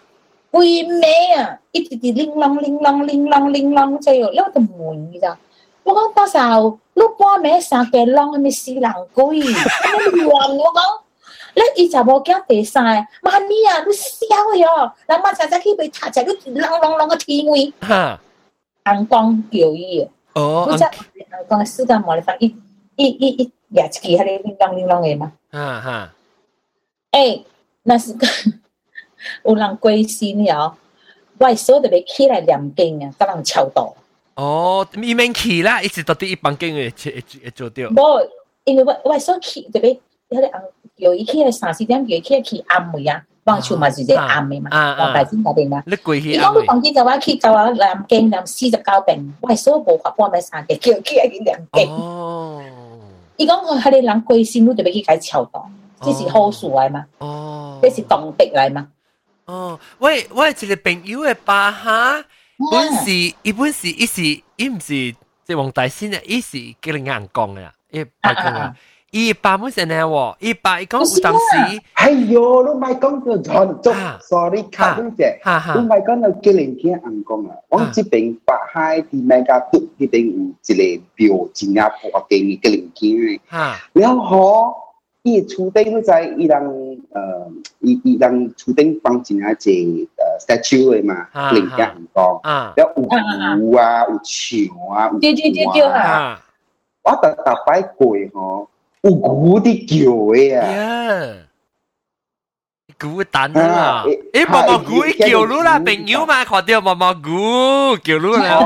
規暝啊，一直直鈴啷鈴啷鈴啷鈴啷即係，然後就悶咋。我講到時候，你半暝三更啷，咪死人鬼，亂我講。你伊就無驚第三，媽咪啊，你笑喲！人媽常常去被塔只，你啷啷啷個天位，紅光叫伊哦，你知紅光四個毛嚟放，一、一、一、一廿支喺你叮当叮当的嘛？哈哈，誒，那是個 有人關心了，我所特别起来念經啊，甲人超度。哦，伊免去啦，一直到第一房間會會做掉。无，因为我我所去特别迄個紅。叫伊起来三四点，有伊起来去暗暝啊，望厝嘛是只暗暝嘛，黃大仙嗰邊嘛。你过去房间就話去就話南京南四十九遍，我係所無法半暝三個叫起來去南京。哦。伊講佢哋人歸心，你就要去解超度，这是好事来嘛。哦。这是动力来嘛。哦，喂喂，一个朋友的爸哈，本是伊本是伊是伊毋是即王大仙啊，伊是叫你硬講嘅，伊白讲啊。伊爸本身係喎，伊爸伊講有當時，哎呦，你咪講個錯錯，sorry，卡嗰隻，你咪講到吉林天硬講啊，我這邊北海啲咩家都呢邊有一個表真啊破嘅吉林天嘅，然後伊厝頂你知伊人誒，伊伊人厝頂放真啊隻誒 statue 嘅嘛，吉林天硬講，然後有牛啊，有樹啊，有牛啊，我特特擺過嗬。有牛啲叫嘅啊！牛蛋啊！诶，毛毛牛伊叫你啦，朋友嘛，看到毛毛牛叫你啦。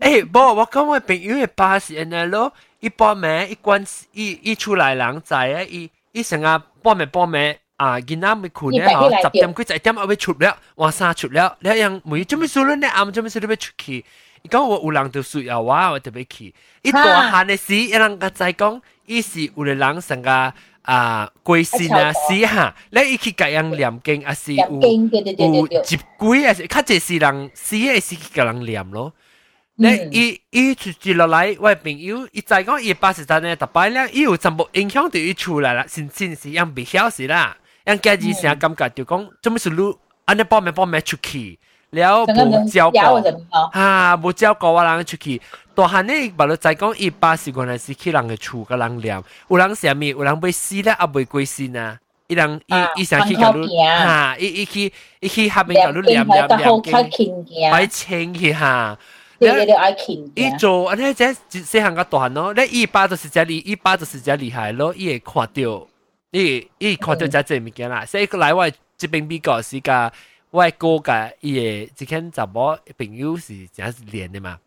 诶，无我讲我朋友嘅巴士安尼咯，伊半暝伊关伊伊出来人知啊，伊伊成日半暝半暝 啊，囡仔咪困咧嗬，十点几十点我要出了，晚上出了，你样每做咩事咧？暗做咩事你要出去？ 伊讲我有人读书啊，我特别去。伊大汉诶时，伊人甲仔讲，伊是有咧人生甲啊归心啊死哈。咧伊去甲人念经啊，是有有几鬼啊？是较这是人死诶是甲人念咯。咧伊伊出住落来，我诶朋友伊仔讲伊诶八十岁诶，逐摆咧，伊有全部影响伫伊出来啦，甚至是样未晓事啦。样家己成感觉就讲，怎么是路安尼帮咪帮咪出去。了冇照顾，啊不照顾我人出去。大汉呢，把你再讲一巴是原來是去人嘅厝个人念，有人啥物，有人要死咧，也未归心啊。伊人伊伊想去甲你，嚇，伊伊去伊去下邊甲你念念念，擺清去哈。伊做安尼即細漢個大咯，你一巴就是真厲，伊巴就是真厉害咯，伊会看到。伊伊看到遮濟物件啦，所以来我即边比较是甲我哥甲伊个即间查某朋友是真是练的嘛，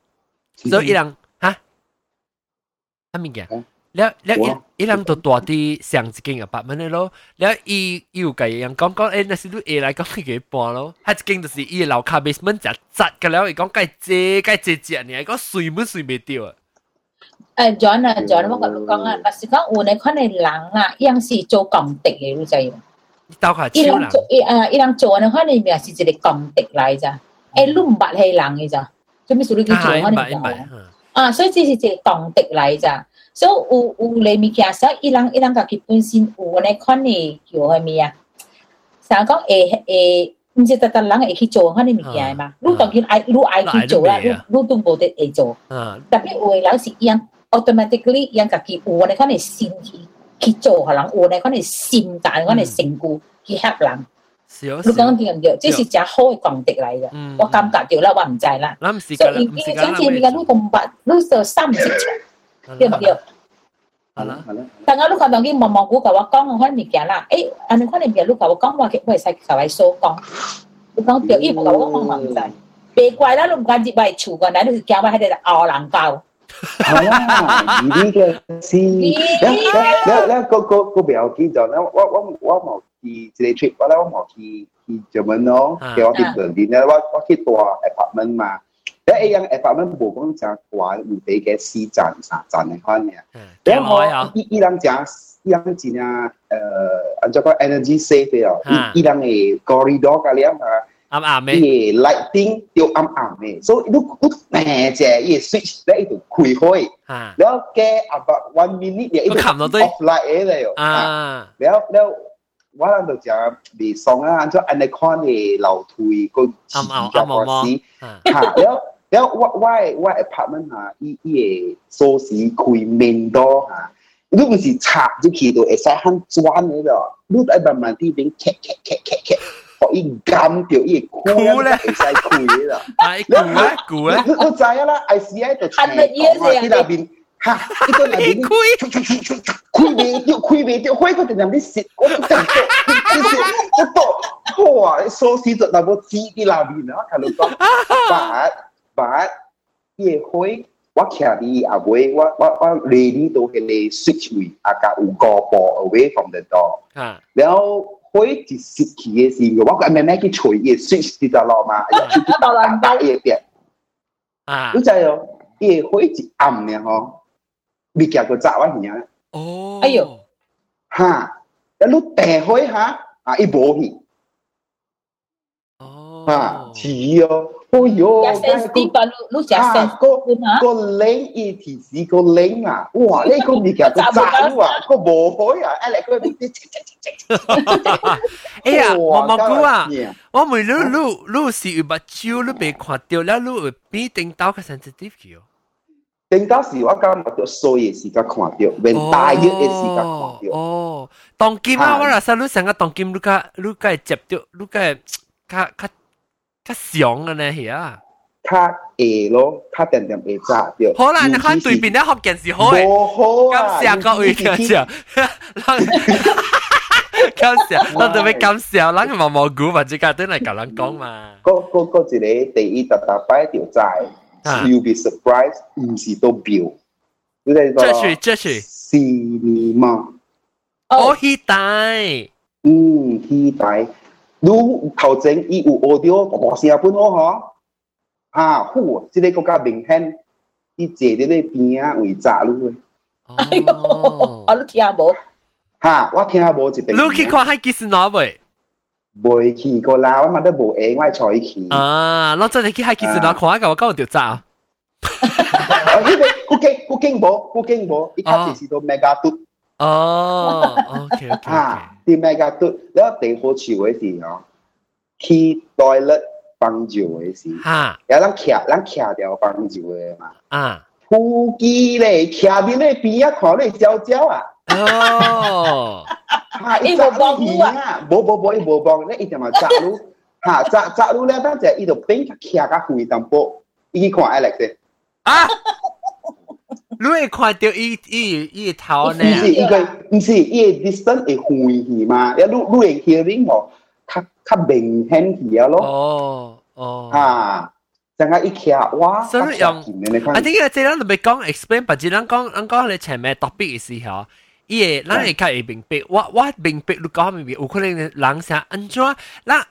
所以伊人哈，啥物件？了了伊伊人都住伫上一间嘅八蚊嘅咯，了伊伊有甲伊人讲讲，诶，那是你下来讲伊个搬咯，他一间就是伊楼下 basement 就窄嘅了，伊讲该借该借借呢，伊讲水មិន水袂掉啊。诶 John 啊 John，我讲讲啊，但是讲有呢款嘅人啊，伊样是做功德嘅，你知唔？ 刀下伊人做伊啊，伊人做呢款嘅命是一个功德嚟咋，诶，你唔捌系人嘅咋，做咩事你去做款嘅人啊？所以这是一个功德嚟咋，所以有有你物件，所以伊人伊人家己本身有呢款嘅叫系咩啊？成讲诶诶。唔是特特人会去做嗰啲物件嘛？你当然爱，你爱去做啦，你你都冇得会做。特别有嘅人是一样 automatically 一样家己有呢款嘅心去 去做，可能有呢款嘅心态，款嘅成故去协人。你讲点样？这是真好嘅功德嚟嘅。我感觉到啦，我唔知啦。所以你想见你嘅你咁白，你就三唔识场，对唔对？系啦，系啦。但系你看到佢默默股甲我讲嗰啲物件啦，诶，安尼款嘅物件你甲我讲，我我会使甲你所讲。你讲对，伊唔甲我讲嘛唔知。别怪啦，你唔敢入嚟厝个，嗱你是惊我喺度拗人交。 系啊，呢个是，แล้วแล้วก็ก็ก็ไม่เอาที่จอดแล้วว่าว่าว่าหมอที่จะได้ทริปว่าแล้วหมอที่ที่จะมันเนาะเกี่ยวกับที่เปิดดินแล้วว่าว่าที่ตัวอพาร์ตเมนต์มาแล้วไอ้ยังอพาร์ตเมนต์冇讲就话唔俾嘅四站三站嘅款嘅，แล้ว我依依人讲依人真啊诶，按照个 energy save 嘅，依依 暗暗的，伊内顶就暗暗的，所以你你平者伊 switch 咧，伊就开开，啊，然后加 about one minute 咧，伊就 off light 咧哟，啊，然后然后我咱就讲未爽啊，按照 anaconda 的楼梯个暗暗暗暗暗，哈，然后然后我我我 apartment 啊，伊伊个锁匙开 main door 哈。你唔是插入去就会使很转的咯，你爱慢慢啲变 cat cat cat cat cat。可以揿掉伊箍咧，会使攰啦。系箍咧，箍咧。我知啊啦，ICI 就系乜嘢嚟啊？呢边吓，呢个系边？开开未掉，开未掉，开嗰阵有啲蚀，我都真系，我都哇！锁匙就那么挤啲那边啊，睇到讲，把把嘢开。我徛伫阿尾，我我我 ready 到迄个 switch 位，啊，甲有五步 away from the door。啊，然后 开一失去嘅时候，我个慢慢去吹伊 switch 啲就落嘛，出去打打打伊边。啊，你知哦，伊开一暗嘅吼，未夹个闸啊样。哦，哎呦，哈，一路掟开下，啊，伊无去。 哦，啊，是哦。哦哟，有 sensitive 吧？你食 sensitive 啊？个领伊提示个领啊！哇！呢个物件个炸啊，个无开啊！诶，嚟个啲切切切切。哎呀，毛毛菇啊！我问你，你你是有目睭，你未看到了，你有比顶到个 sensitive 嘅？顶到时我讲目睭所以时间看到，连大约嘅时间看到。哦，当今啊，我话晒你成个当今，你个你个接到，你个较较。 较上嘅呢系啊，较下咯，较点点会炸掉。好啦，你看对面咧学件事好诶，冇好啊，感谢各位感谢，感谢，我特别感谢，咱毛毛菇或者家都嚟教人讲嘛。嗰嗰嗰一个第一特特摆条债，you'll be surprised，唔是都表。这是这是是你吗？哦，迄代。 嗯，期待。 如头前伊有学着大大声分哦吼，啊，呼，即、个更加明显，伊坐伫咧边啊为炸路。啊，你听无？哈，我听无一个。你去看海基斯哪未？未去过啦，我嘛都无闲，我伊去。啊，那真系去海基斯哪看下，我搞着炸。哈哈哈哈哈！经不经无，不经无，一开始是都 mega。哦，OK 啊，啲咩噶都，你后地火潮嘅事哦去 toilet 帮助嘅事，吓，有人卡，人卡掉帮助的嘛，啊，呼机咧，卡啲咩边啊，可咧，焦焦啊，哦，吓，一个保护啊，冇冇冇，一冇帮，你一定嘛扎路，吓，扎扎路咧，等阵一度边卡卡回淡薄，一看 Alex 啊。你会看到伊伊伊头呢？唔是，伊个唔是，伊个 distance 会远去嘛，你你你会 hearing 无，较较明显去啊咯。哦哦。啊！阵间一徛哇，所以用，I think 啊，即系咱特别讲 explain，或者咱讲咱讲你前面 topic 嘅时候，伊个咱会较会明白，我我明白你讲明白，有可能人想安怎，咱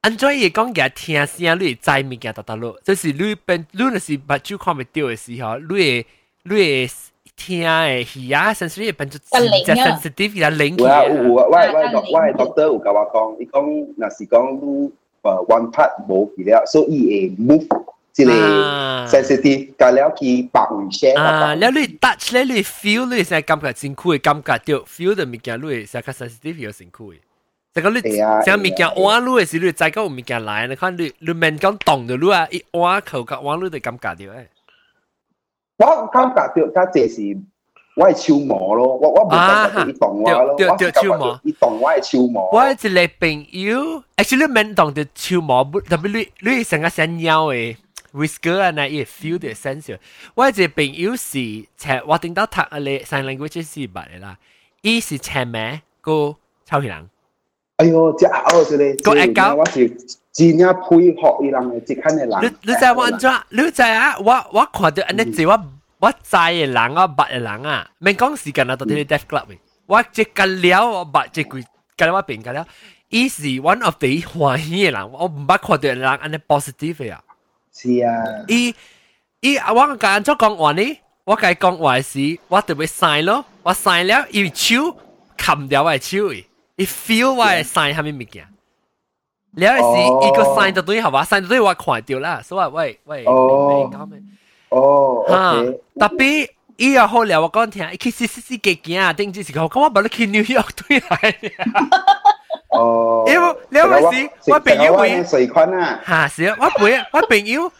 安怎伊讲嘅听声，你会知物件达达咯，就是你变你若是目睭看袂到嘅时候，你会 你会听诶耳啊，sensory 变做真正 sensitive 嘅灵有啊有啊，我我我系 doctor 有甲我讲，伊讲若是讲你诶 one part 无去了，所以会 move。即系 sensitive，隔了去白唔声。啊，了你 touch 咧，你 feel 你成感觉身躯嘅感觉到 feel 到物件，你成个 sensitive 有身躯嘅。即系你成物件弯路嘅时，你再讲有物件来，你看你你面讲动到你啊，一弯口角弯路就感觉到诶。 我感觉到，佢这是我系超模咯，我我唔感觉到啲动画咯，我系超模，啲动画系超模。我系一个朋友，actually 面动到超模，特别你你成个想鸟诶。whisker 啊，那伊 feel 的 sense。我一个朋友是请我顶到读啊咧 sign language 是捌嘅啦，伊是请名个超人。哎呦，只哦，这里个会教我是 真正配合伊人嘅，即看嘅人。你你知我安怎？你知啊？我我看到安尼字，我我知嘅人，我捌嘅人啊，免讲时间啊，到啲 deaf club 嘅，我即间了，我捌即句，间我变间了。伊是 one of the 欢喜嘅人，我唔捌看到人安尼 positive 嘅啊。是啊。伊伊我甲安怎讲话呢？我甲伊讲话时，我特别 sign 咯，我 sign 了，伊手冚掉我嘅手诶，伊 feel 我嘅 sign 系咩物件？ 了系时，伊个 sign 到对系嘛？sign 到对我看到啦，所以喂喂，哦，哦，哈，特别。伊又好了，我讲听，伊去试试试几件啊，定之时讲，我把你去纽约对来。哦，因为你有时我朋友会水坤啊，吓是啊，我陪我朋友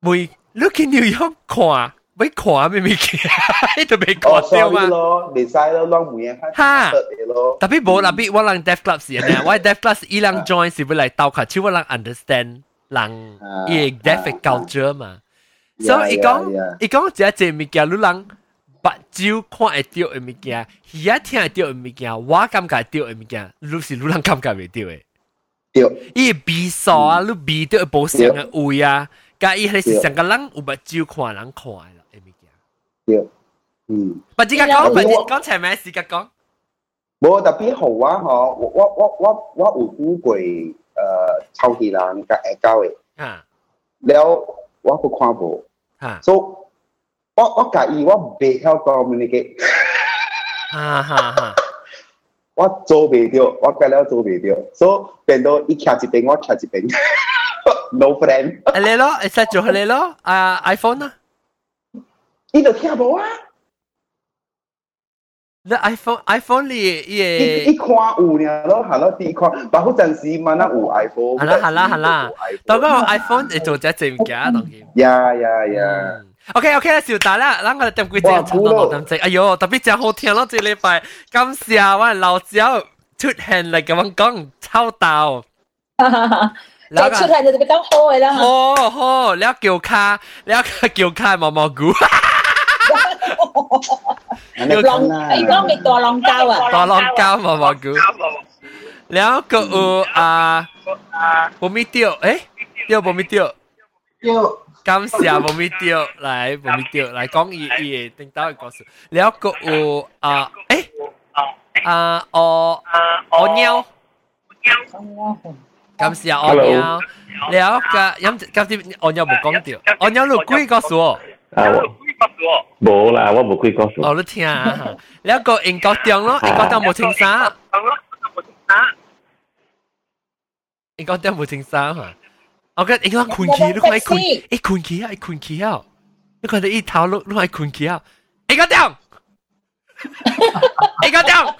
会你去纽约看， 要看咩物件，伊都未看到嘛。咯，未使咯，啷每日吓，特别冇特别我人 deaf club 是啊，我 deaf club 伊人 join 是要嚟斗下，只我人 understand 人伊 deaf culture 嘛。所以伊讲伊讲只只物件，你人。目睭看会到嘅物件，耳听会到嘅物件，我感觉到嘅物件，你是你人感觉袂到嘅。对，伊鼻数啊，你鼻到无相嘅位啊，甲伊系是成个人有目睭看人看嘅啦，嘅物件。 对，嗯。不只讲讲，不只讲前面时间讲。无特别好啊！嗬，我我我我我有估过诶超级人甲会交嘅，吓，了我个看无，吓，所我我介意我未晓 communicate，哈哈哈，我做未到，我介了做未到，所以变到伊徛一边，我徛一边，no friend。你咯，会使做你咯，啊 iPhone 啊， 伊就听无啊。你 iPhone iPhone 你伊伊看有呢咯，系咯，啲看，但好阵时万能有 iPhone。系啦系啦系啦，当个 iPhone 你做只正物件当然。呀呀呀！ OK OK 啦，小达啦，咱个点几只差唔多六点钟。哎呦，特别真好听咯！这礼拜感谢我老赵出现嚟咁样讲抽到。就出现就比较好嘅啦。好好，了叫卡，了叫卡毛毛菇。 lòng 你講嘅墮浪膠啊？墮浪膠嘛嘛叫，然後有啊，冇咪掉，誒，掉冇咪掉，掉。感謝冇咪掉，來冇咪掉，來講伊伊定到嘅故事。然後有啊，誒，啊哦哦鳥，感謝哦鳥。然後個飲今次哦鳥冇講掉，哦鳥錄鬼故事哦。冇啦，我冇几个数。哦，你听啊，了个英国中咯，英国中冇清啥。英国中冇清啥吓。我觉得英国困起，你看困，一困起啊，一困起啊，你看你一头碌，你看困起啊，英国中，英国中。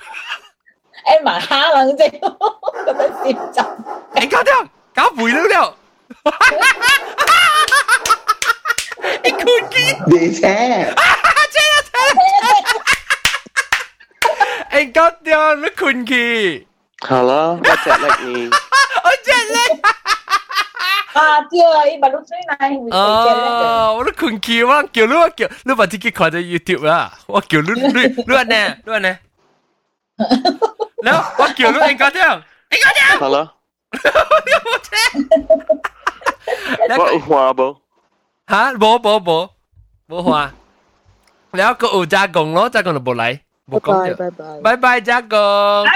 诶埋虾冷啫，咁样摄集。英国中。搞背了了。你 I cookie. Để xe. anh có tiêu nó khun kì. Hả lo, có chạy lệch nhỉ. Ôi chạy lệch. À, chưa, ý bà lúc này. Ờ, nó khun kì, nó kiểu lúc kiểu, lúc bà thích cái khỏi YouTube à, Nó kiểu lúc, lúc, lúc nè, lúc nè. Nó, nó kiểu lúc anh có tiêu. Anh có tiêu. Hả lo. Nó hòa bố. 吓，冇冇冇冇话，你一个有加工咯，加工就冇嚟，冇讲拜拜拜拜加工。哎，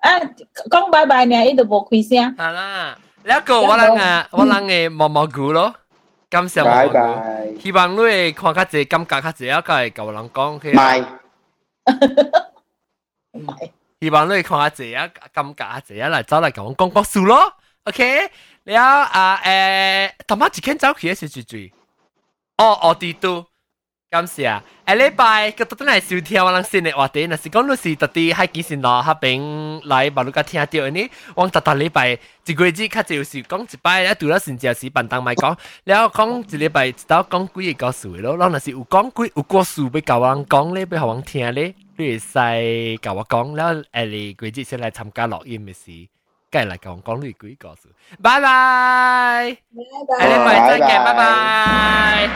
哎，讲拜拜呢，伊都冇开声。好啦，你一个我人啊，我人嘅毛毛菇咯。感谢毛毛菇，希望你会看较济，感觉较济，我个系旧人讲去。买，买。希望你会看较济啊，感觉较济啊，来走来讲讲国数咯，OK。你啊啊诶，他妈几天早起是最最？哦哦，帝都，感谢啊！诶，礼拜个都等来收听我冷新的话题，那是讲都是特地海几时咯，哈边来把路个听掉呢？往大大礼拜一个月只卡只有时讲一摆，一读了甚至是笨当麦讲，然后讲一礼拜直到讲几个故事咯，然后是有讲几有故事俾教我讲咧，俾学我听咧，你会使教我讲，然后诶，你个先来参加录音的是？梗係嚟講講呢幾個字，拜拜，拜拜，你咪再見，拜拜。